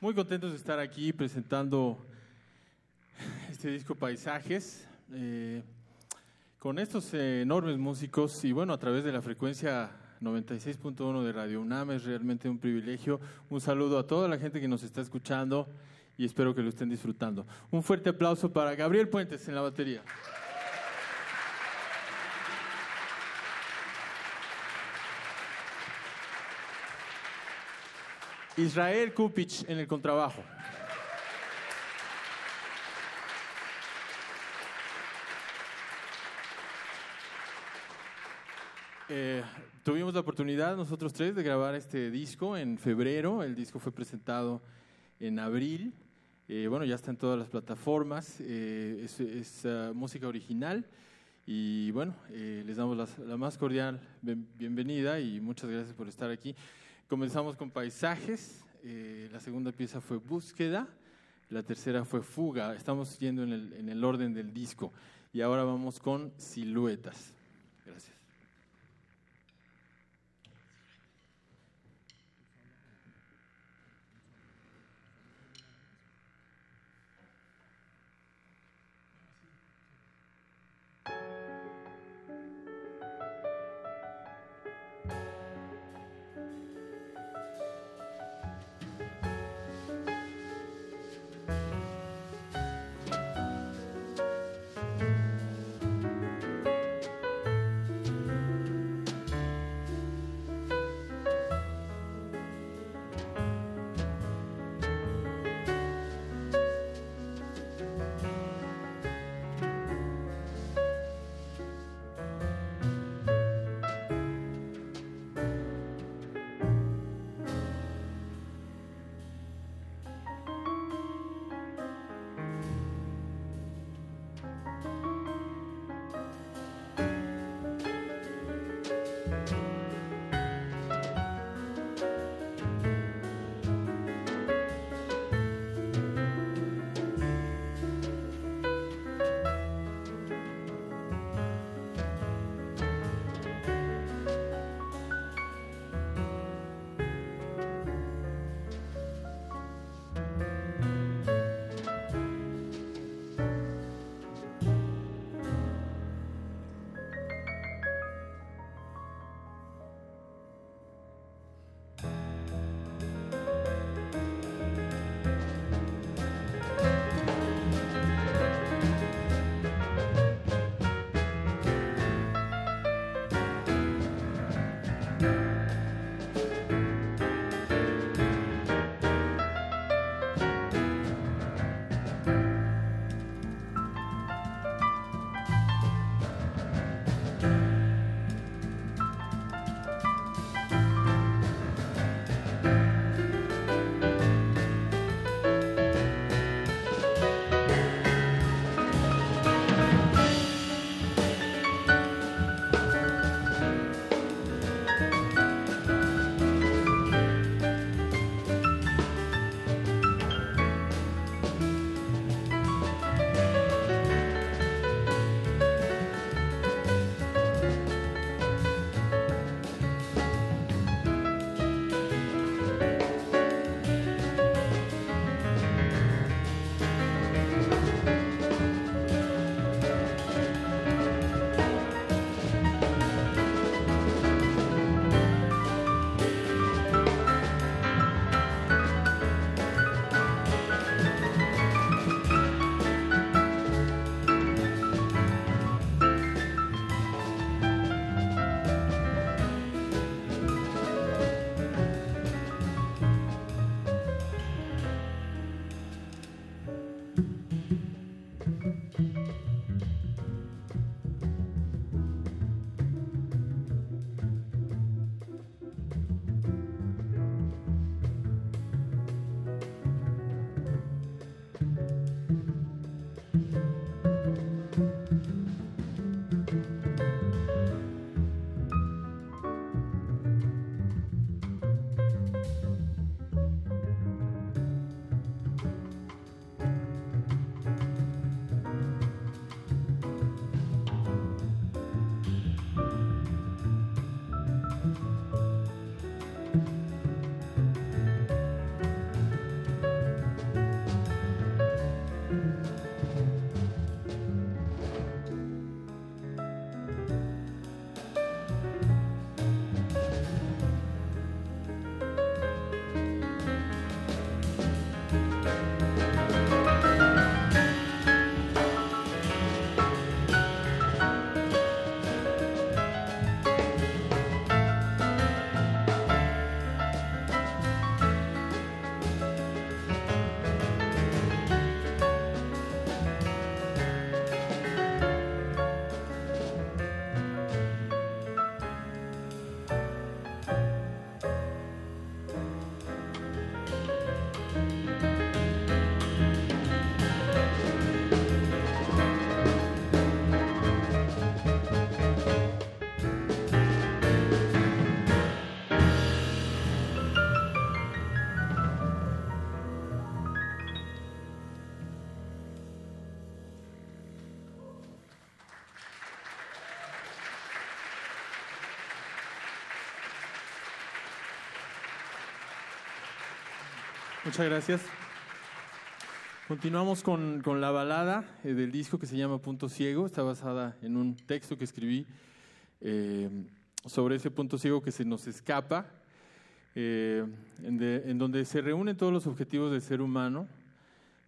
Muy contentos de estar aquí presentando este disco Paisajes. eh, con estos enormes músicos y bueno, a través de la frecuencia 96.1 de Radio UNAM es realmente un privilegio. Un saludo a toda la gente que nos está escuchando y espero que lo estén disfrutando. Un fuerte aplauso para Gabriel Puentes en la batería. Israel Kupich en el contrabajo. Eh, tuvimos la oportunidad nosotros tres de grabar este disco en febrero. El disco fue presentado en abril. Eh, bueno, ya está en todas las plataformas. Eh, es ah, música original. Y bueno, les damos la, más cordial bienvenida y muchas gracias por estar aquí. Comenzamos con Paisajes. eh, la segunda pieza fue Búsqueda. La tercera fue Fuga. Estamos yendo en el, en el orden del disco. Y ahora vamos con Siluetas. Gracias. Muchas gracias. Continuamos con, con la balada eh, del disco que se llama Punto Ciego. Está basada en un texto que escribí eh, sobre ese punto ciego que se nos escapa, eh, en, de- en donde se reúnen todos los objetivos del ser humano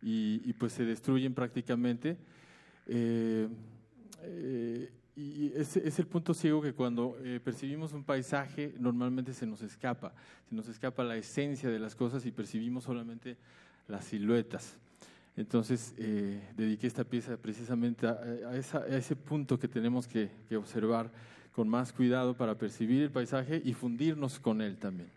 y, pues se destruyen prácticamente. Y es, el punto ciego que cuando eh, percibimos un paisaje normalmente se nos escapa, se nos escapa la esencia de las cosas y percibimos solamente las siluetas. Entonces eh, dediqué esta pieza precisamente a, esa- ese punto que tenemos que observar con más cuidado para percibir el paisaje y fundirnos con él también.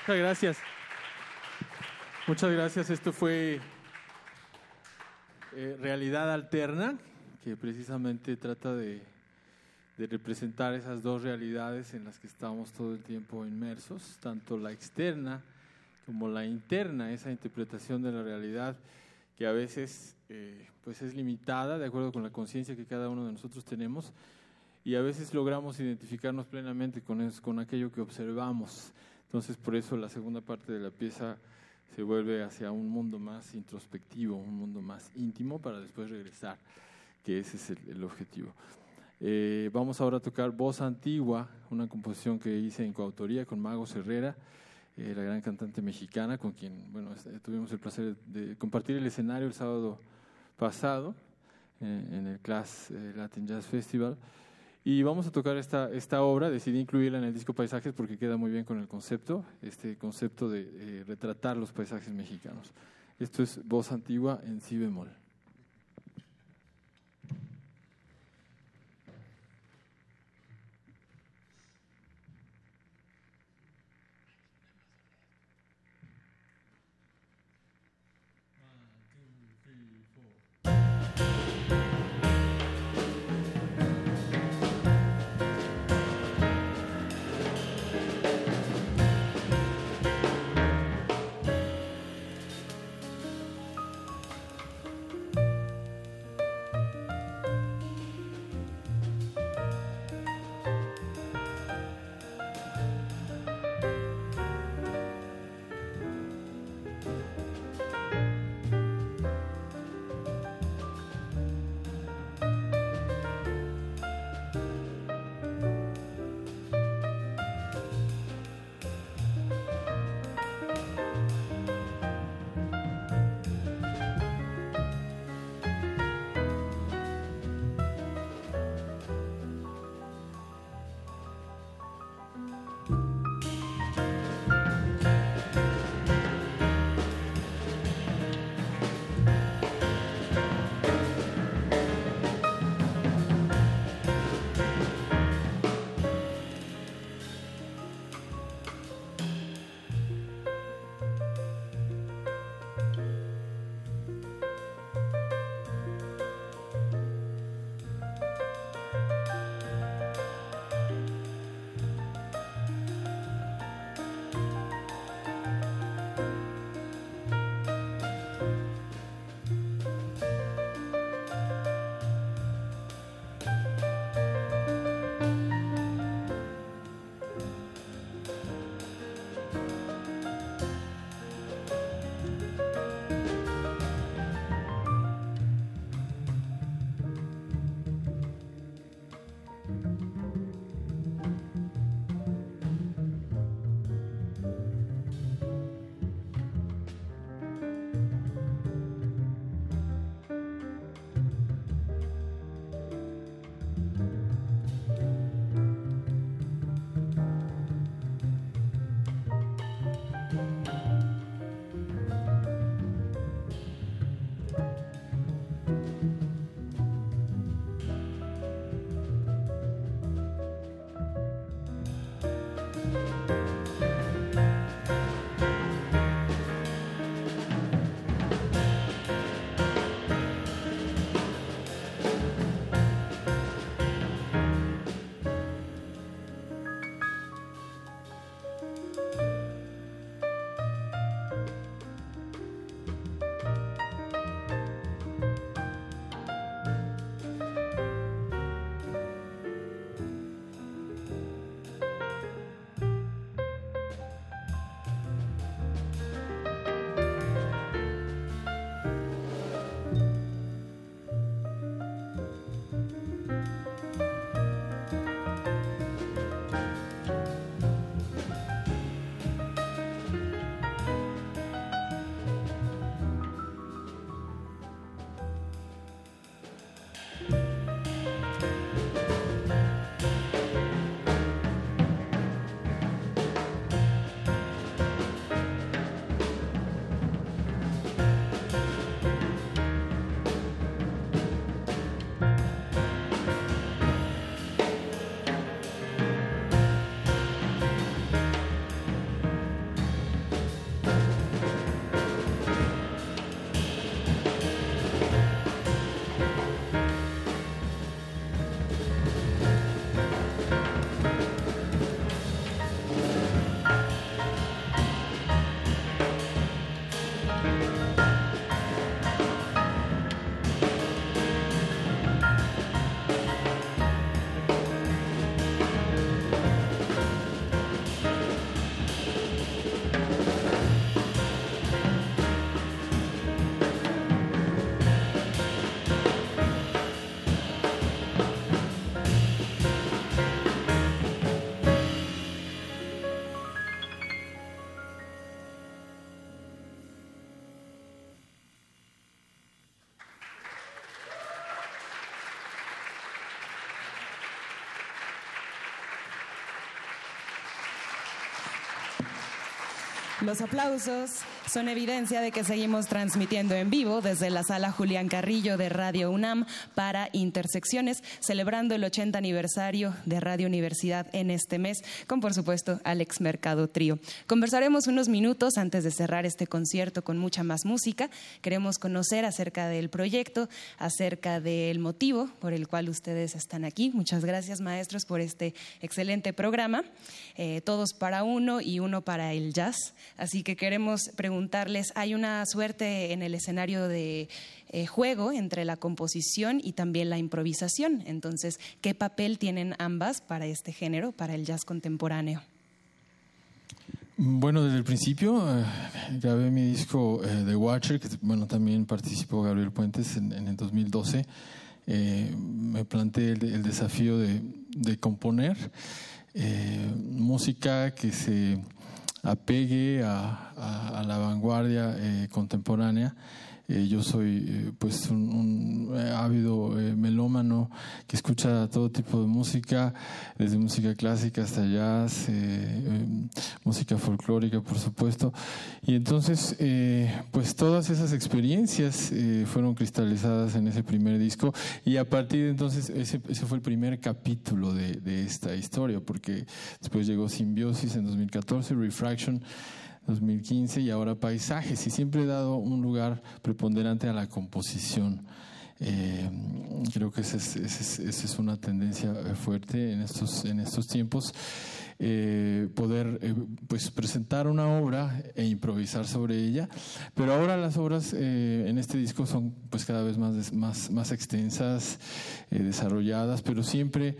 Muchas gracias. Muchas gracias. Esto fue eh, Realidad Alterna, que precisamente trata de, representar esas dos realidades en las que estamos todo el tiempo inmersos, tanto la externa como la interna, esa interpretación de la realidad que a veces eh, pues es limitada de acuerdo con la conciencia que cada uno de nosotros tenemos y a veces logramos identificarnos plenamente con, eso, con aquello que observamos. Entonces por eso la segunda parte de la pieza se vuelve hacia un mundo más introspectivo, un mundo más íntimo para después regresar, que ese es el, el objetivo. Eh, vamos ahora a tocar Voz Antigua, una composición que hice en coautoría con Magos Herrera, eh, la gran cantante mexicana, con quien bueno, este, tuvimos el placer de compartir el escenario el sábado pasado eh, en el Class eh, Latin Jazz Festival. Y vamos a tocar esta, esta obra, decidí incluirla en el disco Paisajes porque queda muy bien con el concepto, este concepto de eh, retratar los paisajes mexicanos. Esto es Voz Antigua en Si bemol. Los aplausos son evidencia de que seguimos transmitiendo en vivo desde la sala Julián Carrillo de Radio UNAM para Intersecciones, celebrando el 80 aniversario de Radio Universidad en este mes, con por supuesto Alex Mercado Trío. Conversaremos unos minutos antes de cerrar este concierto con mucha más música. Queremos conocer acerca del proyecto, acerca del motivo por el cual ustedes están aquí. Muchas gracias maestros por este excelente programa. Eh, todos para uno y uno para el jazz. Así que queremos hay una suerte en el escenario de eh, juego entre la composición y también la improvisación. Entonces, ¿qué papel tienen ambas para este género, para el jazz contemporáneo? Bueno, desde el principio eh, grabé mi disco eh, The Watcher, que bueno, también participó Gabriel Puentes en, el 2012. Eh, me planteé el, desafío de, componer música que se apegue a, a- a la vanguardia eh, contemporánea. Eh, yo soy eh, pues un, eh, ávido melómano que escucha todo tipo de música, desde música clásica hasta jazz, eh, música folclórica por supuesto. Y entonces pues todas esas experiencias fueron cristalizadas en ese primer disco y a partir de entonces ese, ese fue el primer capítulo de, de esta historia porque después llegó Simbiosis en 2014, Refraction 2015 y ahora Paisajes y siempre he dado un lugar preponderante a la composición. Eh, creo que esa es, es- es una tendencia eh, fuerte en estos, en estos tiempos. eh, poder eh, pues presentar una obra e improvisar sobre ella, pero ahora las obras eh, en este disco son pues cada vez más, más, más extensas, desarrolladas, pero siempre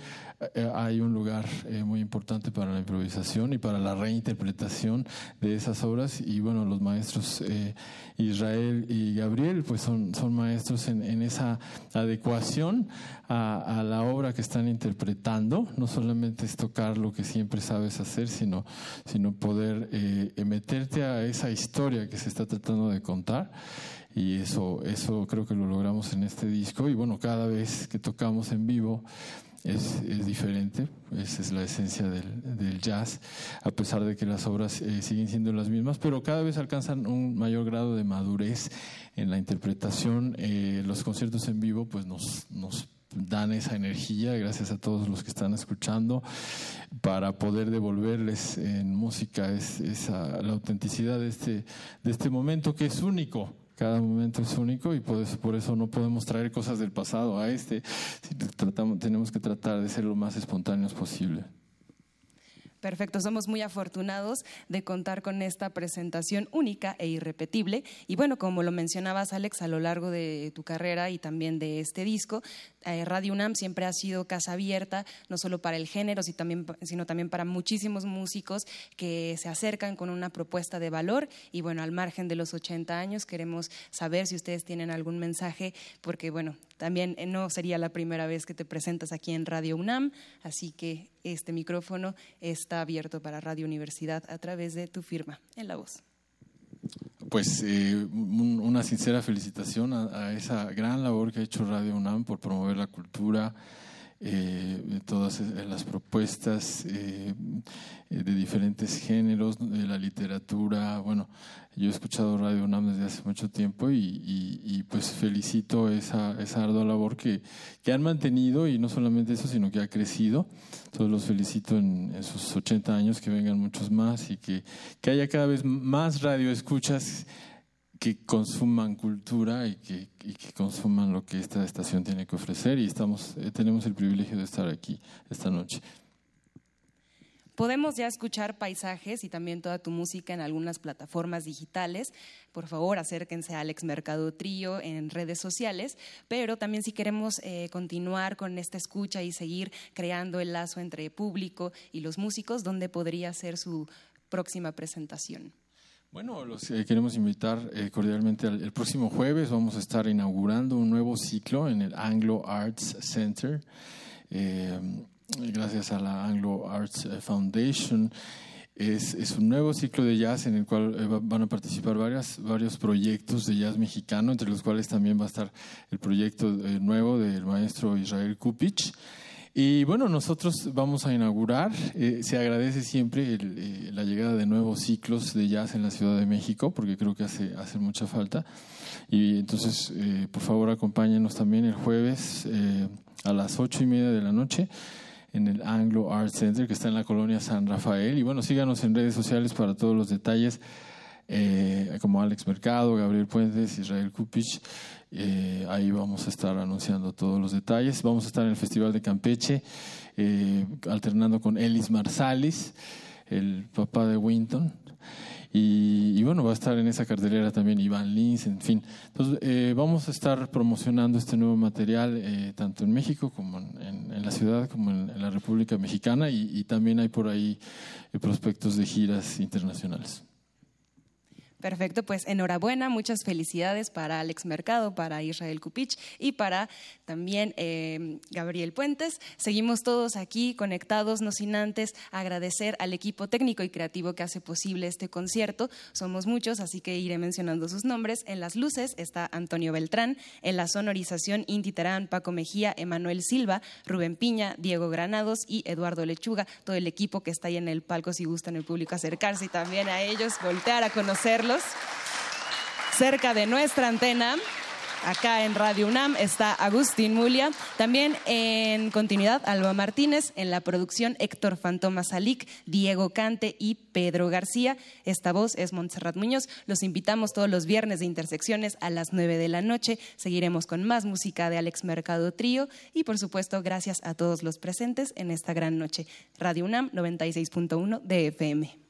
hay un lugar eh, muy importante para la improvisación y para la reinterpretación de esas obras. Y bueno, los maestros eh, Israel y Gabriel pues son, son maestros en, en esa adecuación a, a la obra que están interpretando, no solamente es tocar lo que siempre sabes hacer, sino, sino poder eh, meterte a esa historia que se está tratando de contar. Y eso, eso creo que lo logramos en este disco. Y bueno, cada vez que tocamos en vivo es, es diferente, esa es la esencia del, del jazz, a pesar de que las obras eh, siguen siendo las mismas, pero cada vez alcanzan un mayor grado de madurez en la interpretación. Eh, los conciertos en vivo pues nos, nos dan esa energía, gracias a todos los que están escuchando, para poder devolverles en música es, esa, la autenticidad de este, de este momento que es único. Cada momento es único y por eso, no podemos traer cosas del pasado a este. Tenemos que tratar de ser lo más espontáneos posible. Perfecto, somos muy afortunados de contar con esta presentación única e irrepetible. Y bueno, como lo mencionabas, Alex, a lo largo de tu carrera y también de este disco, Radio UNAM siempre ha sido casa abierta, no solo para el género, sino también para muchísimos músicos que se acercan con una propuesta de valor. Y bueno, al margen de los 80 años, queremos saber si ustedes tienen algún mensaje, porque bueno, también eh, no sería la primera vez que te presentas aquí en Radio UNAM, así que este micrófono está abierto para Radio Universidad a través de tu firma en la voz. Pues eh, un- una sincera felicitación a esa gran labor que ha hecho Radio UNAM por promover la cultura, eh, todas eh, las propuestas eh, eh, de diferentes géneros, de la literatura. Bueno, yo he escuchado Radio UNAM desde hace mucho tiempo y, y- pues felicito esa, esa ardua labor que, que han mantenido y no solamente eso, sino que ha crecido. Entonces los felicito en, en sus 80 años, que vengan muchos más y que, que haya cada vez más radioescuchas que consuman cultura y que, consuman lo que esta estación tiene que ofrecer y estamos eh, tenemos el privilegio de estar aquí esta noche. Podemos ya escuchar paisajes y también toda tu música en algunas plataformas digitales. Por favor, acérquense a Alex Mercado Trío en redes sociales. Pero también si queremos eh, continuar con esta escucha y seguir creando el lazo entre público y los músicos, ¿dónde podría ser su próxima presentación? Bueno, los eh, queremos invitar eh, cordialmente al, el próximo jueves. Vamos a estar inaugurando un nuevo ciclo en el Anglo Arts Center. Eh, gracias a la Anglo Arts eh, Foundation. Es, un nuevo ciclo de jazz en el cual va- van a participar varias, varios proyectos de jazz mexicano, entre los cuales también va a estar el proyecto nuevo del maestro Israel Kupich. Y bueno, nosotros vamos a inaugurar, eh, se agradece siempre el, eh, la llegada de nuevos ciclos de jazz en la Ciudad de México, porque creo que hace, hace mucha falta. Y entonces, eh, por favor, acompáñenos también el jueves eh, a las ocho y media de la noche en el Anglo Art Center, que está en la colonia San Rafael. Y bueno, síganos en redes sociales para todos los detalles, eh, como Alex Mercado, Gabriel Puentes, Israel Kupich. Eh, ahí vamos a estar anunciando todos los detalles. Vamos a estar en el Festival de Campeche, eh, alternando con Ellis Marsalis, el papá de Winton. Y, bueno, va a estar en esa cartelera también Iván Lins, en fin. Entonces, eh, vamos a estar promocionando este nuevo material eh, tanto en México como en, la ciudad, como en, la República Mexicana, y, y también hay por ahí eh, prospectos de giras internacionales. Perfecto, pues enhorabuena, muchas felicidades para Alex Mercado, para Israel Kupich y para también eh, Gabriel Puentes. Seguimos todos aquí conectados, no sin antes agradecer al equipo técnico y creativo que hace posible este concierto. Somos muchos, así que iré mencionando sus nombres. En las luces está Antonio Beltrán, en la sonorización Inti Terán, Paco Mejía, Emanuel Silva, Rubén Piña, Diego Granados y Eduardo Lechuga, todo el equipo que está ahí en el palco si gustan el público acercarse y también a ellos voltear a conocerlos. Cerca de nuestra antena, acá en Radio UNAM, está Agustín Mulia. También en continuidad, Alba Martínez. En la producción, Héctor Fantoma Salic, Diego Cante y Pedro García. Esta voz es Montserrat Muñoz. Los invitamos todos los viernes de Intersecciones a las 9 de la noche. Seguiremos con más música de Alex Mercado Trío. Y por supuesto, gracias a todos los presentes en esta gran noche. Radio UNAM 96.1 de FM.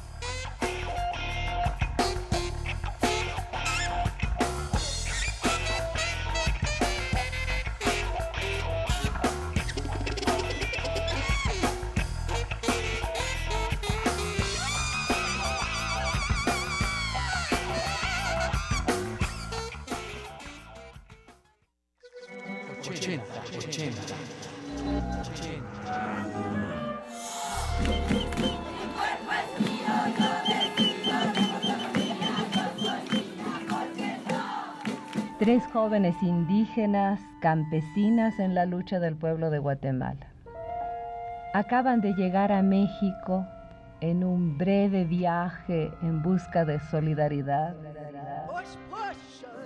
Jóvenes indígenas campesinas en la lucha del pueblo de Guatemala. Acaban de llegar a México en un breve viaje en busca de solidaridad.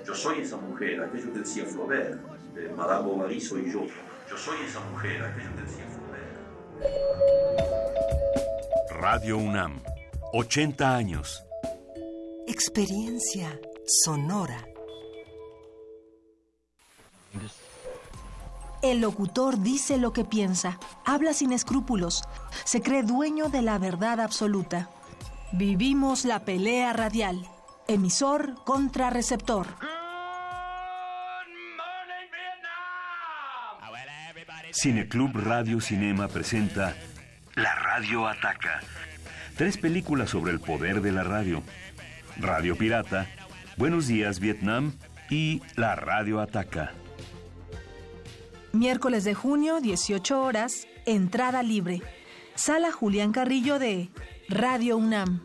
Yo soy esa mujer, aquello que decía Flaubert, de Madame Bovary soy yo. Yo soy esa mujer, aquello que decía Flaubert. Radio UNAM, 80 años. Experiencia sonora. El locutor dice lo que piensa, habla sin escrúpulos, se cree dueño de la verdad absoluta. Vivimos la pelea radial, emisor contra receptor. Cineclub Radio Cinema presenta La Radio Ataca. Tres películas sobre el poder de la radio. Radio Pirata, Buenos Días Vietnam y La Radio Ataca. Miércoles de junio, 18 horas, entrada libre. Sala Julián Carrillo de Radio UNAM.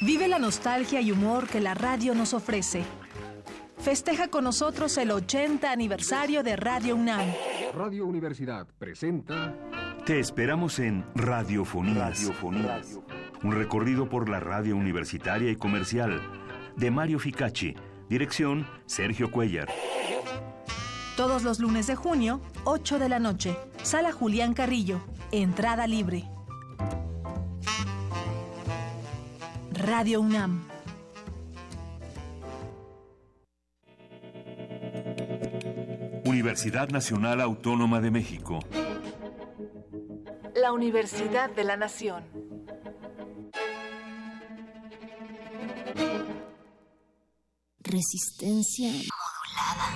Vive la nostalgia y humor que la radio nos ofrece. Festeja con nosotros el 80 aniversario de Radio UNAM. Radio Universidad presenta Te esperamos en Radiofonías. Radiofonías. Un recorrido por la radio universitaria y comercial. De Mario Ficacci. Dirección Sergio Cuellar. Todos los lunes de junio, 8 de la noche. Sala Julián Carrillo. Entrada libre. Radio UNAM. Universidad Nacional Autónoma de México. La Universidad de la Nación. Resistencia modulada.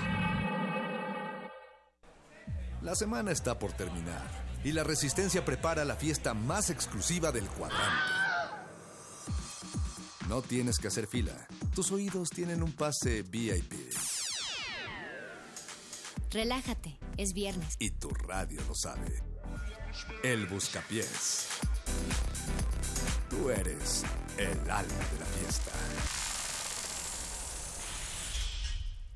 La semana está por terminar y la Resistencia prepara la fiesta más exclusiva del cuadrante. No tienes que hacer fila. Tus oídos tienen un pase VIP. Relájate, es viernes. Y tu radio lo sabe. El Buscapiés. Tú eres el alma de la fiesta.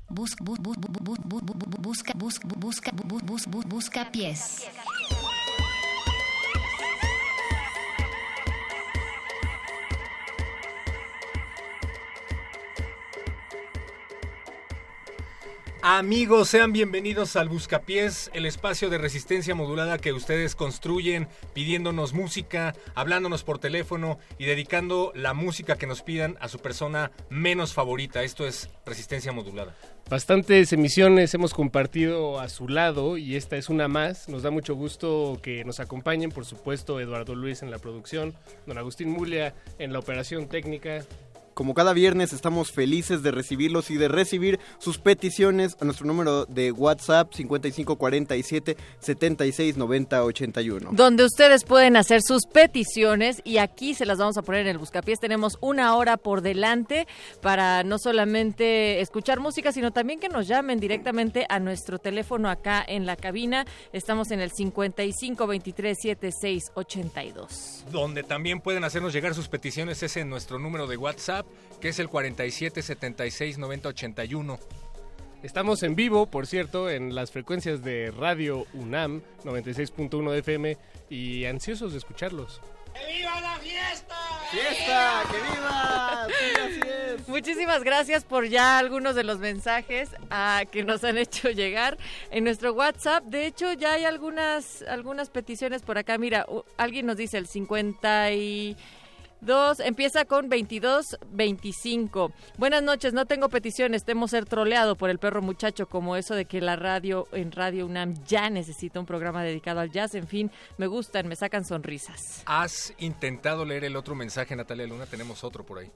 Busca, bus, bus, bus, bus, bus, bus, busca, busca, busca, bus, bus, bus, busca pies. Amigos, sean bienvenidos al Buscapiés, el espacio de resistencia modulada que ustedes construyen pidiéndonos música, hablándonos por teléfono y dedicando la música que nos pidan a su persona menos favorita. Esto es resistencia modulada. Bastantes emisiones hemos compartido a su lado y esta es una más. Nos da mucho gusto que nos acompañen, por supuesto, Eduardo Luis en la producción, don Agustín Mulia en la operación técnica, Como cada viernes estamos felices de recibirlos y de recibir sus peticiones a nuestro número de WhatsApp 5547 769081. donde ustedes pueden hacer sus peticiones y aquí se las vamos a poner en el buscapiés. Tenemos una hora por delante para no solamente escuchar música, sino también que nos llamen directamente a nuestro teléfono acá en la cabina. Estamos en el 55 23 76 82. Donde también pueden hacernos llegar sus peticiones es en nuestro número de WhatsApp, que es el 47 76 90 81. Estamos en vivo, por cierto, en las frecuencias de Radio UNAM 96.1 de FM y ansiosos de escucharlos. ¡Viva la fiesta! ¡Fiesta! ¡Que viva! Sí, así es. Muchísimas gracias por ya algunos de los mensajes que nos han hecho llegar en nuestro WhatsApp. De hecho, ya hay algunas algunas peticiones por acá. Mira, alguien nos dice el 50 y Dos, empieza con 22, 25. Buenas noches, no tengo peticiones, temo ser troleado por el perro muchacho, como eso de que la radio en Radio UNAM ya necesita un programa dedicado al jazz. En fin, me gustan, me sacan sonrisas. ¿Has intentado leer el otro mensaje, Natalia Luna? Tenemos otro por ahí.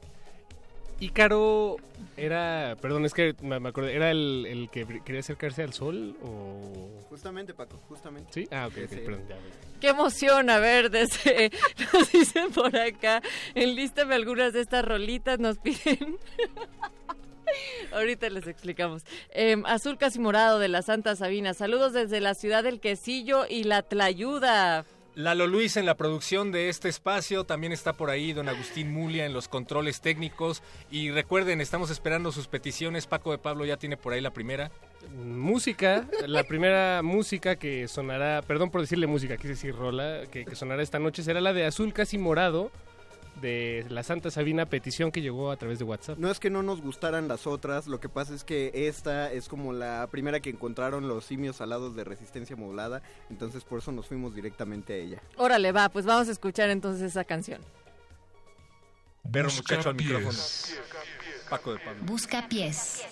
Ícaro era, perdón, es que me, me acordé, ¿era el, el que quería acercarse al sol o...? Justamente, Paco, justamente. ¿Sí? Ah, ok, perdón, ya. Qué emoción, a ver, desde, nos dicen por acá, enlístame algunas de estas rolitas, nos piden. Ahorita les explicamos. Em, azul casi morado de la Santa Sabina. Saludos desde la ciudad del quesillo y la Tlayuda. Lalo Luis en la producción de este espacio, también está por ahí don Agustín Mulia en los controles técnicos y recuerden, estamos esperando sus peticiones, Paco de Pablo ya tiene por ahí la primera. Música, la primera música que sonará, perdón por decirle música, quise decir rola, que, que sonará esta noche será la de Azul Casi Morado de la Santa Sabina, petición que llegó a través de WhatsApp. No es que no nos gustaran las otras, lo que pasa es que esta es como la primera que encontraron los simios alados de resistencia modulada, entonces por eso nos fuimos directamente a ella. Órale, va, pues vamos a escuchar entonces esa canción. Perro muchacho al micrófono. Paco de Pablo. Busca pies.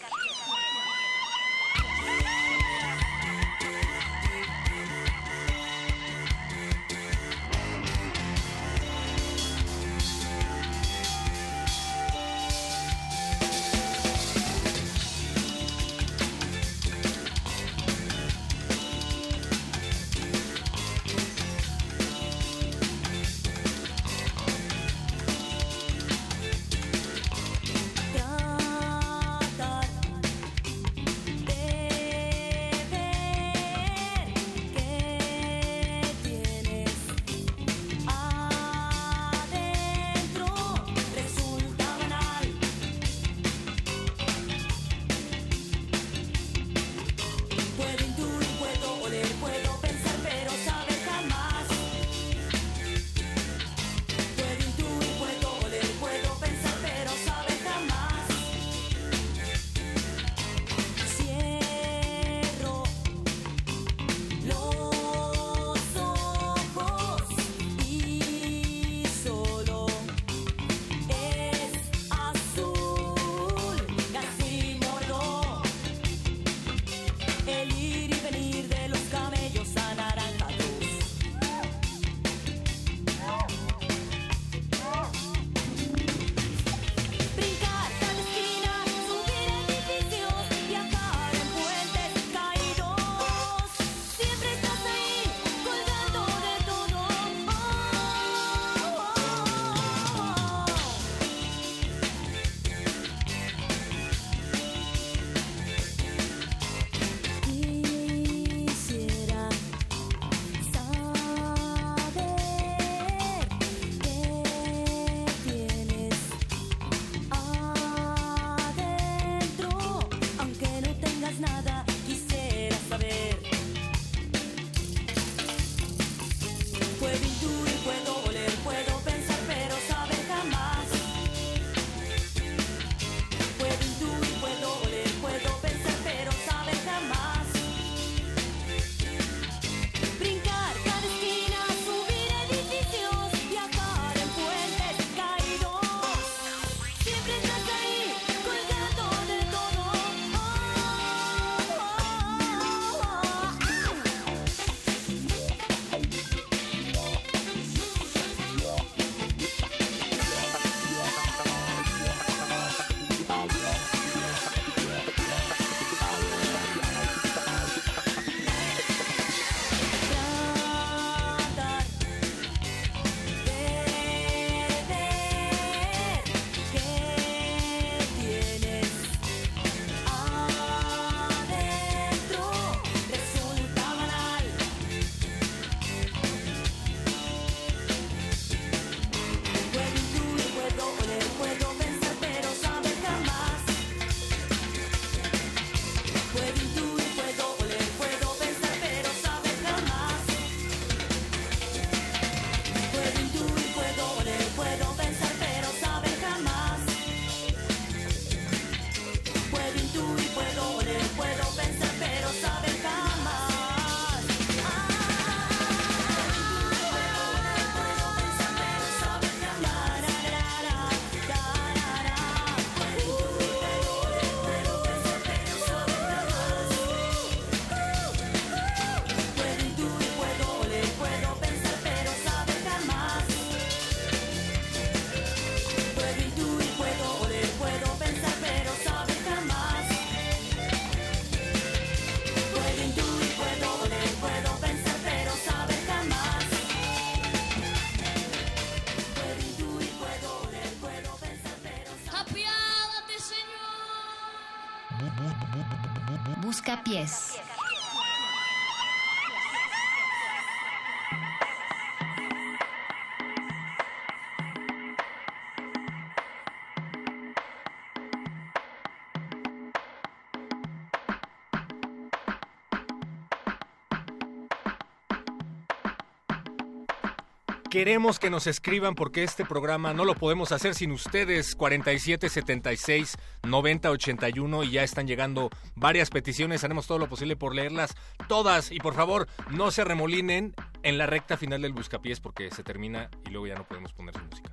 Queremos que nos escriban porque este programa no lo podemos hacer sin ustedes. 47 76 90 81 y ya están llegando varias peticiones. Haremos todo lo posible por leerlas todas y por favor no se remolinen en la recta final del Buscapiés porque se termina y luego ya no podemos poner su música.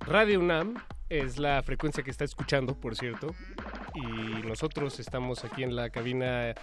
Radio UNAM es la frecuencia que está escuchando, por cierto, y nosotros estamos aquí en la cabina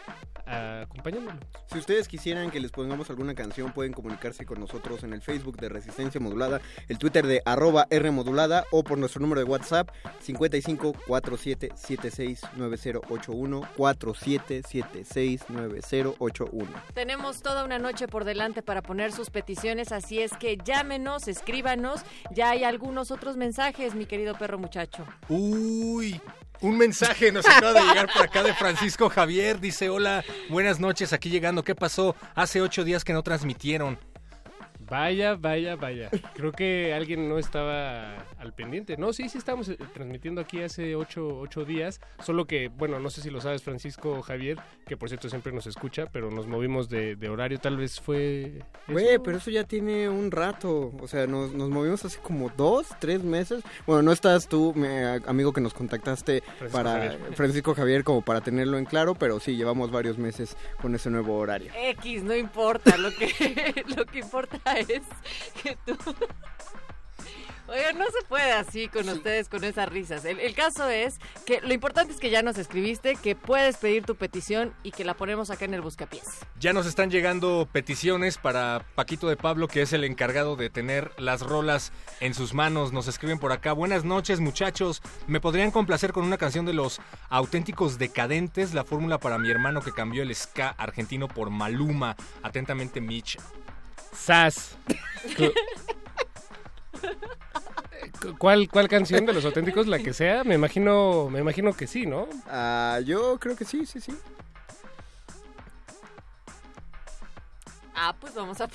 acompañándolos. Si ustedes quisieran que les pongamos alguna canción, pueden comunicarse con nosotros en el Facebook de Resistencia Modulada, el Twitter de arroba R Modulada o por nuestro número de WhatsApp 55 47 76 9081 47 76 9081. Tenemos toda una noche por delante para poner sus peticiones, así es que llámenos, escríbanos. Ya hay algunos otros mensajes, mi querido perro muchacho. Uy, un mensaje nos acaba de llegar por acá de Francisco Javier. Dice, hola, buenas noches, aquí llegando. ¿Qué pasó? Hace ocho días que no transmitieron. Vaya, vaya, vaya. Creo que alguien no estaba al pendiente. No, sí, sí estamos eh, transmitiendo aquí hace ocho, ocho días. Solo que, bueno, no sé si lo sabes, Francisco Javier, que por cierto siempre nos escucha, pero nos movimos de, de horario. Tal vez fue... Güey, pero eso ya tiene un rato. O sea, nos, nos movimos hace como dos, tres meses. Bueno, no estás tú, mi amigo que nos contactaste Francisco para Javier. Francisco Javier, como para tenerlo en claro, pero sí, llevamos varios meses con ese nuevo horario. X, no importa, lo que, lo que importa es que tú... Oigan, no se puede así con ustedes, con esas risas. El, el caso es que lo importante es que ya nos escribiste, que puedes pedir tu petición y que la ponemos acá en el buscapiés. Ya nos están llegando peticiones para Paquito de Pablo, que es el encargado de tener las rolas en sus manos. Nos escriben por acá. Buenas noches, muchachos. ¿Me podrían complacer con una canción de los auténticos decadentes? La fórmula para mi hermano que cambió el ska argentino por Maluma. Atentamente, Mitch. Sas. Cu- ¿Cuál, ¿Cuál canción de los auténticos? La que sea, me imagino, me imagino que sí, ¿no? Ah, yo creo que sí, sí, sí. Ah, pues vamos a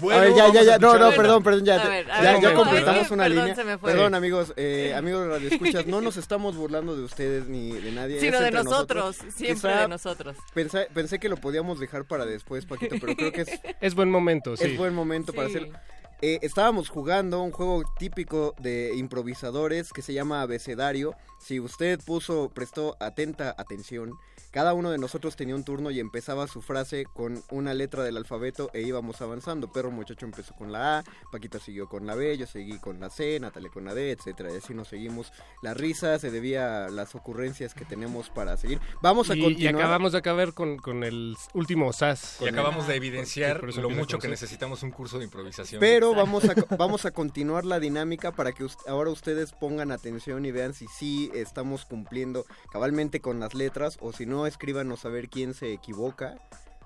poner. a ver, ya, ya, ya, no, no, perdón, perdón, ya, A ver, a ya, ver, ya completamos una perdón, línea. se me fue. Perdón, amigos, eh, amigos de Radio Escuchas, no nos estamos burlando de ustedes ni de nadie. Sino de entre nosotros, siempre de nosotros. Pensé, pensé que lo podíamos dejar para después, Paquito, pero creo que es, Es buen momento, sí. es buen momento para Sí. hacerlo. Eh, estábamos jugando un juego típico de improvisadores que se llama Abecedario. Si usted puso, prestó atenta atención, cada uno de nosotros tenía un turno y empezaba su frase con una letra del alfabeto e íbamos avanzando. Perro muchacho empezó con la A, Paquito siguió con la B, yo seguí con la C, Natalia con la D, etcétera. Y así nos seguimos. La risa se debía a las ocurrencias que tenemos para seguir. Vamos a Y, y continuar. acabamos de acabar con, con el último SAS. Y acabamos de evidenciar Por eso lo mucho que necesitamos un curso de improvisación. Pero vamos a, vamos a continuar la dinámica para que us- ahora ustedes pongan atención y vean si sí estamos cumpliendo cabalmente con las letras o si no, escríbanos a ver quién se equivoca.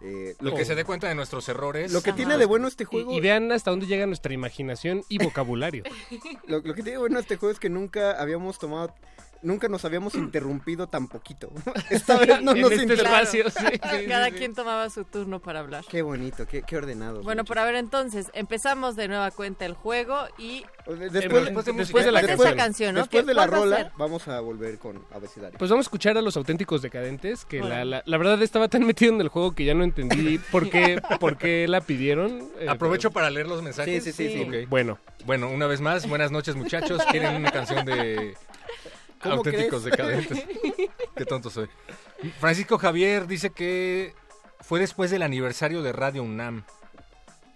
Eh, Lo o- que se dé cuenta de nuestros errores. Lo que tiene de bueno este juego... Y, y vean hasta dónde llega nuestra imaginación y vocabulario. Lo, lo que tiene de bueno este juego es que nunca habíamos tomado... Nunca nos habíamos interrumpido tan poquito. Esta vez no nos este interrumpimos. sí, sí, Cada sí, sí. quien tomaba su turno para hablar. Qué bonito, qué, qué ordenado. Bueno, por a ver entonces, empezamos de nueva cuenta el juego y Después, después de después la de canción. esa canción, ¿no? Después ¿Qué- de la rola, vamos a volver con abecedario. Pues vamos a escuchar a los auténticos decadentes, que la, Órale. la, la verdad estaba tan metido en el juego que ya no entendí por qué, por qué la pidieron. Eh, Aprovecho para leer los mensajes. Sí, sí, sí, sí. Ok. Bueno, Bueno, una vez más, buenas noches muchachos. ¿Quieren una canción de ¿Cómo auténticos crees? decadentes? Qué tonto soy. Francisco Javier dice que fue después del aniversario de Radio UNAM.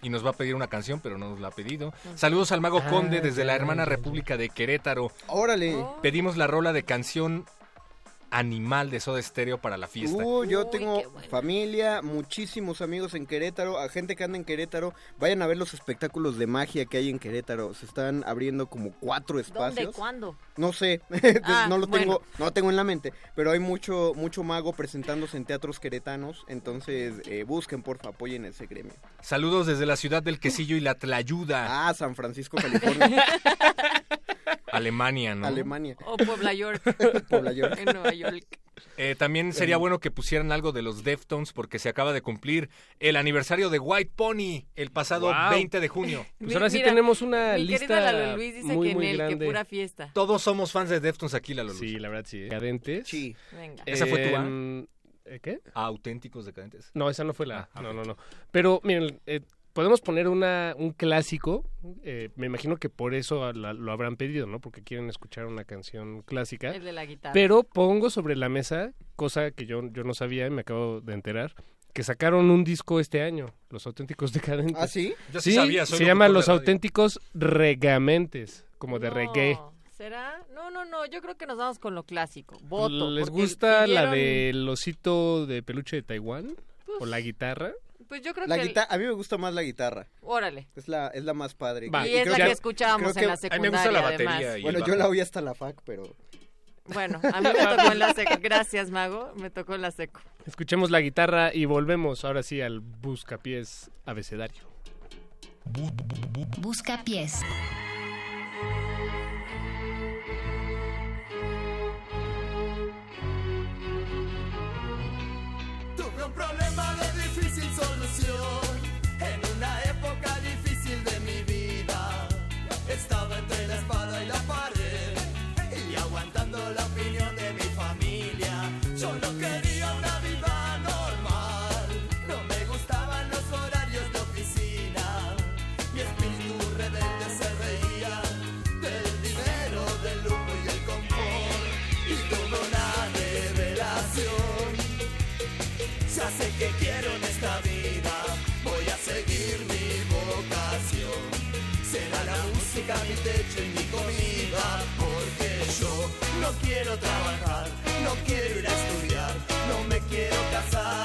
Y nos va a pedir una canción, pero no nos la ha pedido. Saludos al Mago Ah, Conde desde la hermana. República de Querétaro. Órale. Pedimos la rola de canción Animal de Soda Stereo para la fiesta. Uh, yo tengo bueno. familia, muchísimos amigos en Querétaro, a gente que anda en Querétaro. Vayan a ver los espectáculos de magia que hay en Querétaro. Se están abriendo como cuatro ¿Dónde? espacios. ¿Cuándo? No sé, Ah, no lo bueno. tengo, no lo tengo en la mente, pero hay mucho, mucho mago presentándose en teatros queretanos, entonces eh, busquen, porfa, apoyen ese gremio. Saludos desde la ciudad del quesillo y la tlayuda. Ah, San Francisco, California. Alemania, ¿no? Alemania. O Puebla York. Puebla York. En Nueva York. Eh, también sería bueno que pusieran algo de los Deftones porque se acaba de cumplir el aniversario de White Pony el pasado Wow. 20 de junio. Pues ahora sí tenemos una Mi lista Lalo Luis dice muy, que en muy él, grande. que pura fiesta. Todos somos fans de Deftones aquí, la Lulu. Sí, la verdad sí. Decadentes. Sí. Venga. ¿Esa fue tu A? Em, ¿eh, ¿Qué? Auténticos decadentes. No, esa no fue la. Ah, no, no, no. Pero miren, eh, podemos poner una, un clásico. eh, me imagino que por eso la- lo habrán pedido, ¿no? Porque quieren escuchar una canción clásica. El de la guitarra. Pero pongo sobre la mesa, cosa que yo, yo no sabía y me acabo de enterar, que sacaron un disco este año, Los Auténticos Decadentes. ¿Ah, sí? Yo sí sabía, soy se llama Los. Auténticos Regamentes, como de No, reggae. ¿Será? No, no, no. Yo creo que nos vamos con lo clásico. Voto. ¿Les gusta la del osito de peluche de Taiwán? ¿O la guitarra? Pues yo creo La que... el- a mí me gusta más la guitarra. Órale. Es la, es la más padre. Va. Y es la que- que escuchábamos creo en la que- a mí me gusta la secundaria, batería y- Bueno, yo bajo. la oí hasta la fac, pero... Bueno, a mí me tocó en la seco. Gracias, Mago. Me tocó en la seco. Escuchemos la guitarra y volvemos ahora sí al buscapiés abecedario. Busca pies. Música mi techo y mi comida, porque yo no quiero trabajar, no quiero ir a estudiar, no me quiero casar.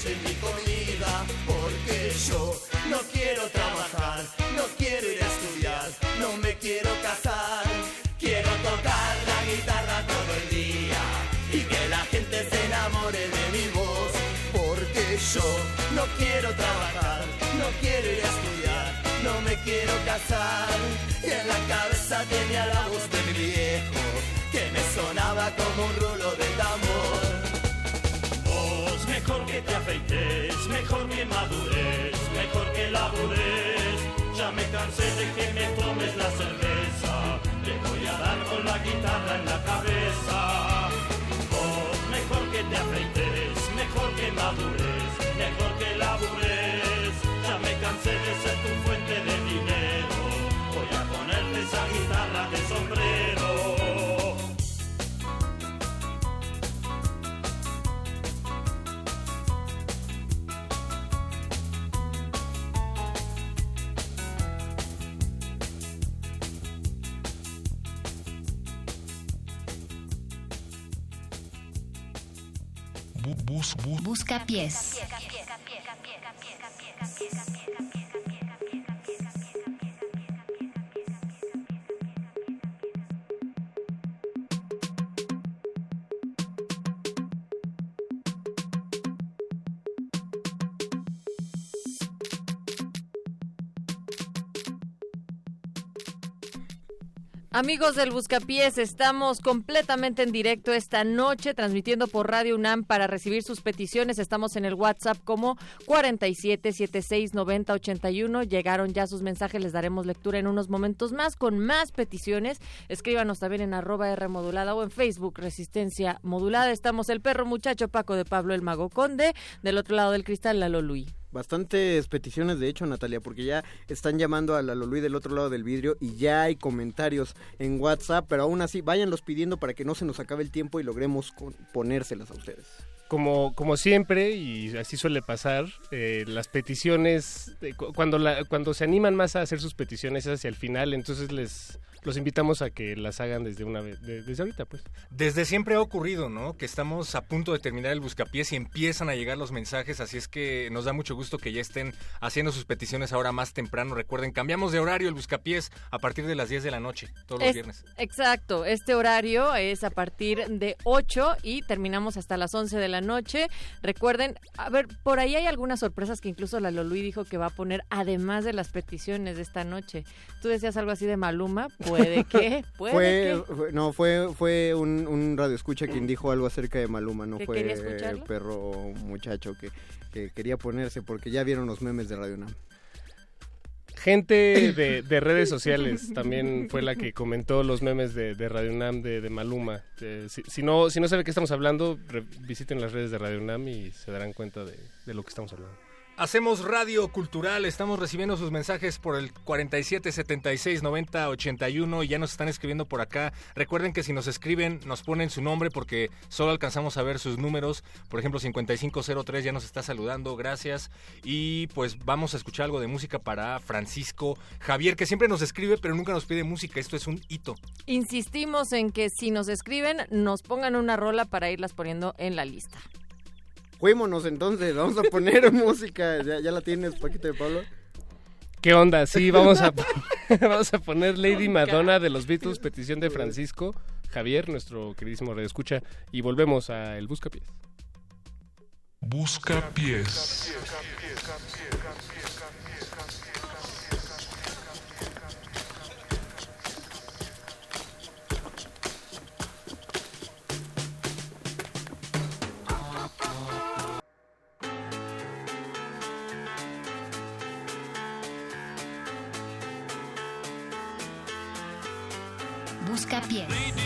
leche y mi comida, porque yo no quiero trabajar, no quiero ir a estudiar, no me quiero casar. Quiero tocar la guitarra todo el día y que la gente se enamore de mi voz, porque yo no quiero trabajar, no quiero ir a estudiar, no me quiero casar. Y en la Busca pies. Amigos del Buscapiés, estamos completamente en directo esta noche, transmitiendo por Radio UNAM para recibir sus peticiones. Estamos en el WhatsApp como 47769081. Llegaron ya sus mensajes, les daremos lectura en unos momentos más con más peticiones. Escríbanos también en arroba R modulada o en Facebook Resistencia Modulada. Estamos el perro muchacho Paco de Pablo el Mago Conde, del otro lado del cristal Lalo Luis. Bastantes peticiones, de hecho, Natalia, porque ya están llamando a la Lolui del otro lado del vidrio y ya hay comentarios en WhatsApp, pero aún así, váyanlos pidiendo para que no se nos acabe el tiempo y logremos ponérselas a ustedes. Como, como siempre, y así suele pasar, eh, las peticiones, eh, cu- cuando, la, cuando se animan más a hacer sus peticiones hacia el final, entonces les los invitamos a que las hagan desde una vez, de- desde ahorita, pues. Desde siempre ha ocurrido, ¿no? Que estamos a punto de terminar el buscapiés y empiezan a llegar los mensajes, así es que nos da mucho gusto que ya estén haciendo sus peticiones ahora más temprano. Recuerden, cambiamos de horario el buscapiés a partir de las 10 de la noche, todos los Es- viernes. Exacto, este horario es a partir de 8 y terminamos hasta las 11 de la noche. Recuerden, a ver, por ahí hay algunas sorpresas que incluso la Lolui dijo que va a poner además de las peticiones de esta noche. Tú decías algo así de Maluma, puede que, puede Fue, que. fue- no, fue, fue un, un radio escucha quien dijo algo acerca de Maluma, no ¿Que fue escucharlo? perro muchacho que, que quería ponerse porque ya vieron los memes de Radio Nam. Gente de, de redes sociales también fue la que comentó los memes de, de Radio UNAM de, de Maluma. Eh, si, si no, si no sabe qué estamos hablando, re- visiten las redes de Radio UNAM y se darán cuenta de, de lo que estamos hablando. Hacemos radio cultural, estamos recibiendo sus mensajes por el 47 76 90 81 y ya nos están escribiendo por acá. Recuerden que si nos escriben nos ponen su nombre porque solo alcanzamos a ver sus números. Por ejemplo, 5503 ya nos está saludando, gracias. Y pues vamos a escuchar algo de música para Francisco Javier, que siempre nos escribe pero nunca nos pide música. Esto es un hito. Insistimos en que si nos escriben, nos pongan una rola para irlas poniendo en la lista. Fuímonos entonces, vamos a poner música. ¿Ya, ya la tienes, Paquito de Pablo? ¿Qué onda? Sí, vamos a, vamos a poner Lady Madonna de los Beatles, petición de Francisco Javier, nuestro queridísimo Radio Escucha, y volvemos a El Buscapiés. Busca pies.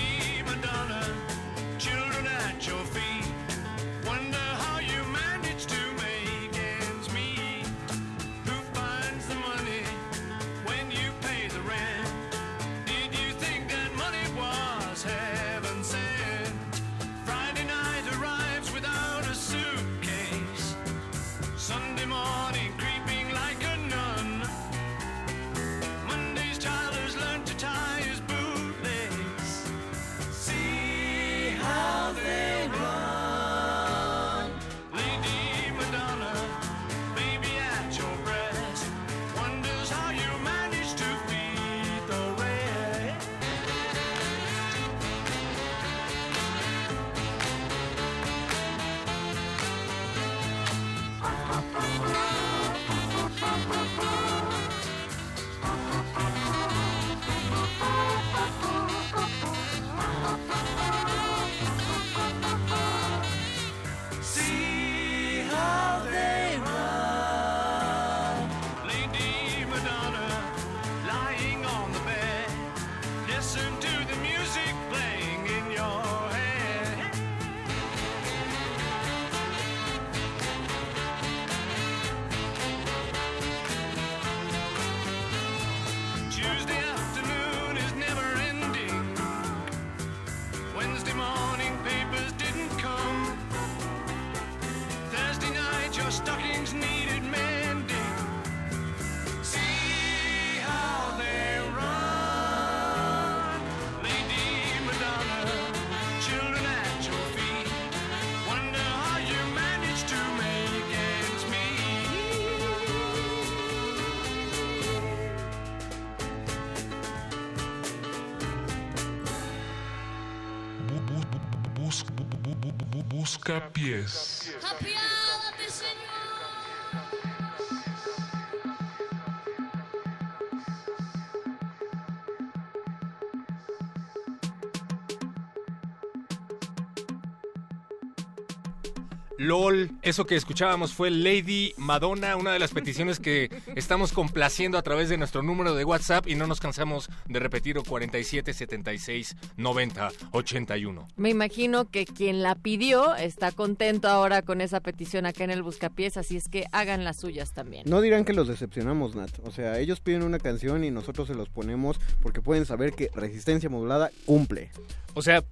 Eso que escuchábamos fue Lady Madonna, una de las peticiones que estamos complaciendo a través de nuestro número de WhatsApp y no nos cansamos de repetir 47 76 90 81. Me imagino que quien la pidió está contento ahora con esa petición acá en el Buscapiés, así es que hagan las suyas también. No dirán que los decepcionamos, Nat. O sea, ellos piden una canción y nosotros se los ponemos porque pueden saber que Resistencia Modulada cumple. O sea,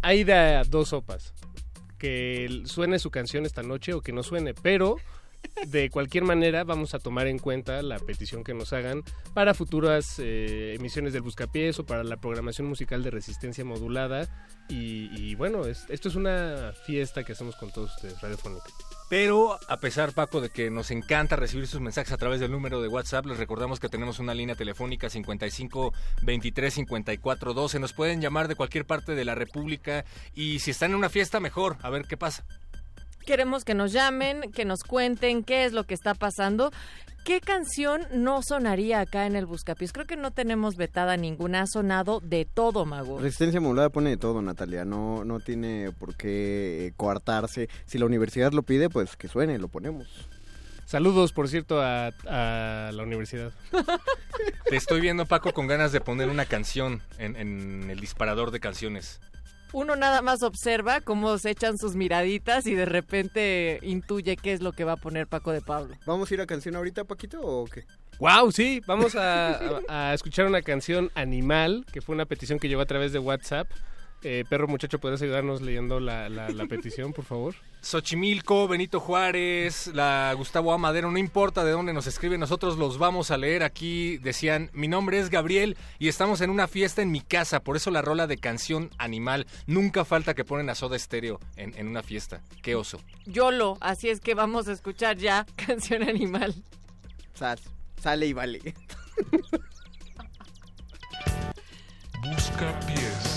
hay de dos sopas. Que suene su canción esta noche o que no suene, pero de cualquier manera vamos a tomar en cuenta la petición que nos hagan para futuras eh, emisiones del Buscapiés o para la programación musical de resistencia modulada. Y, y bueno, es- esto es una fiesta que hacemos con todos ustedes, Radiofónica. Pero a pesar, Paco, de que nos encanta recibir sus mensajes a través del número de WhatsApp, les recordamos que tenemos una línea telefónica 55 23 54 12. Nos pueden llamar de cualquier parte de la República y si están en una fiesta, mejor. A ver qué pasa. Queremos que nos llamen, que nos cuenten qué es lo que está pasando. ¿Qué canción no sonaría acá en el Buscapiés? Creo que no tenemos vetada ninguna, ha sonado de todo, Mago. Resistencia Modulada pone de todo, Natalia. No, no tiene por qué eh, coartarse. Si la universidad lo pide, pues que suene, lo ponemos. Saludos, por cierto, a, a la universidad. Te estoy viendo, Paco, con ganas de poner una canción en, en el disparador de canciones. Uno nada más observa cómo se echan sus miraditas y de repente intuye qué es lo que va a poner Paco de Pablo. ¿Vamos a ir a canción ahorita, Paquito, o qué? Wow, sí, vamos a, a- a escuchar una canción Animal, que fue una petición que llegó a través de WhatsApp. Eh, perro muchacho, ¿puedes ayudarnos leyendo la, la- la petición, por favor? Xochimilco, Benito Juárez, la Gustavo Amadero, no importa de dónde nos escriben, nosotros los vamos a leer aquí. Decían, mi nombre es Gabriel y estamos en una fiesta en mi casa, por eso la rola de canción animal. Nunca falta que ponen a Soda Stereo en, en una fiesta. Qué oso. Yolo, así es que vamos a escuchar ya canción animal. Sas, sale y vale. Busca pies.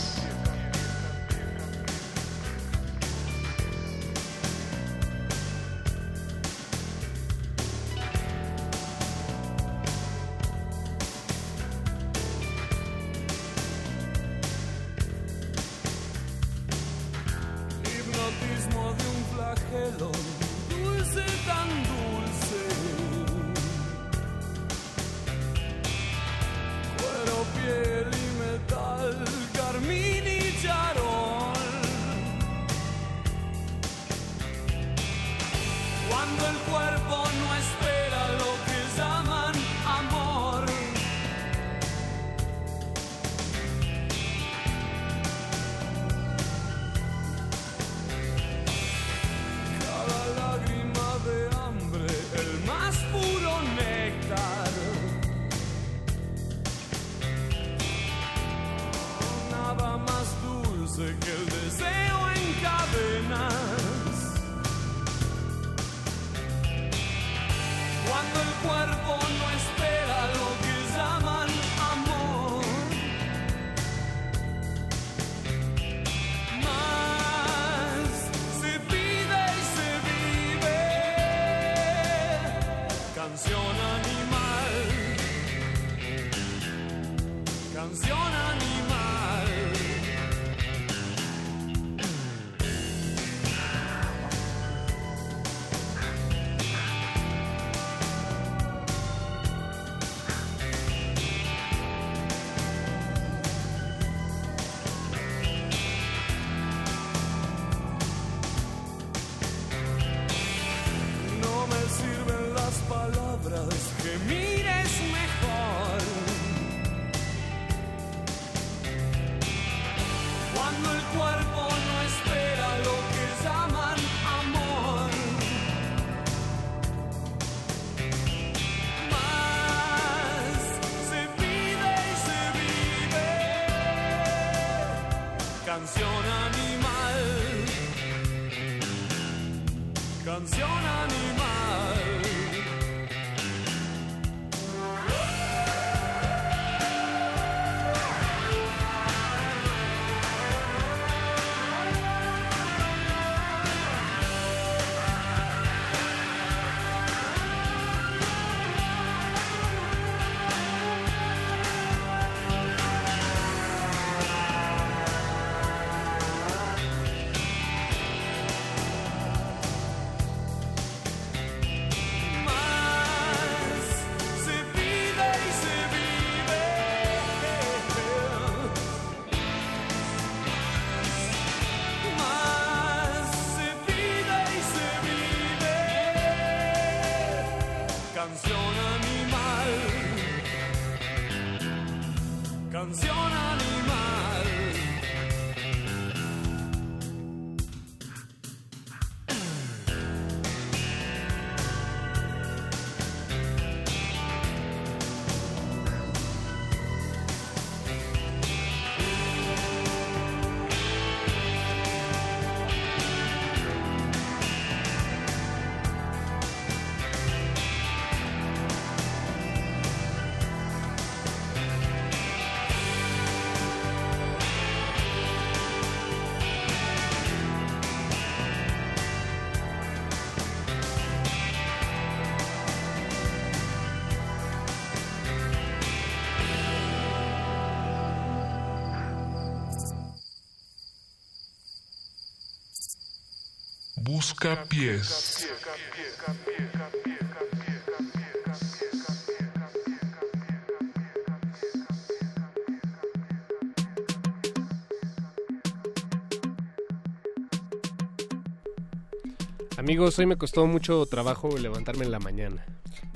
Amigos, hoy me costó mucho trabajo levantarme en la mañana.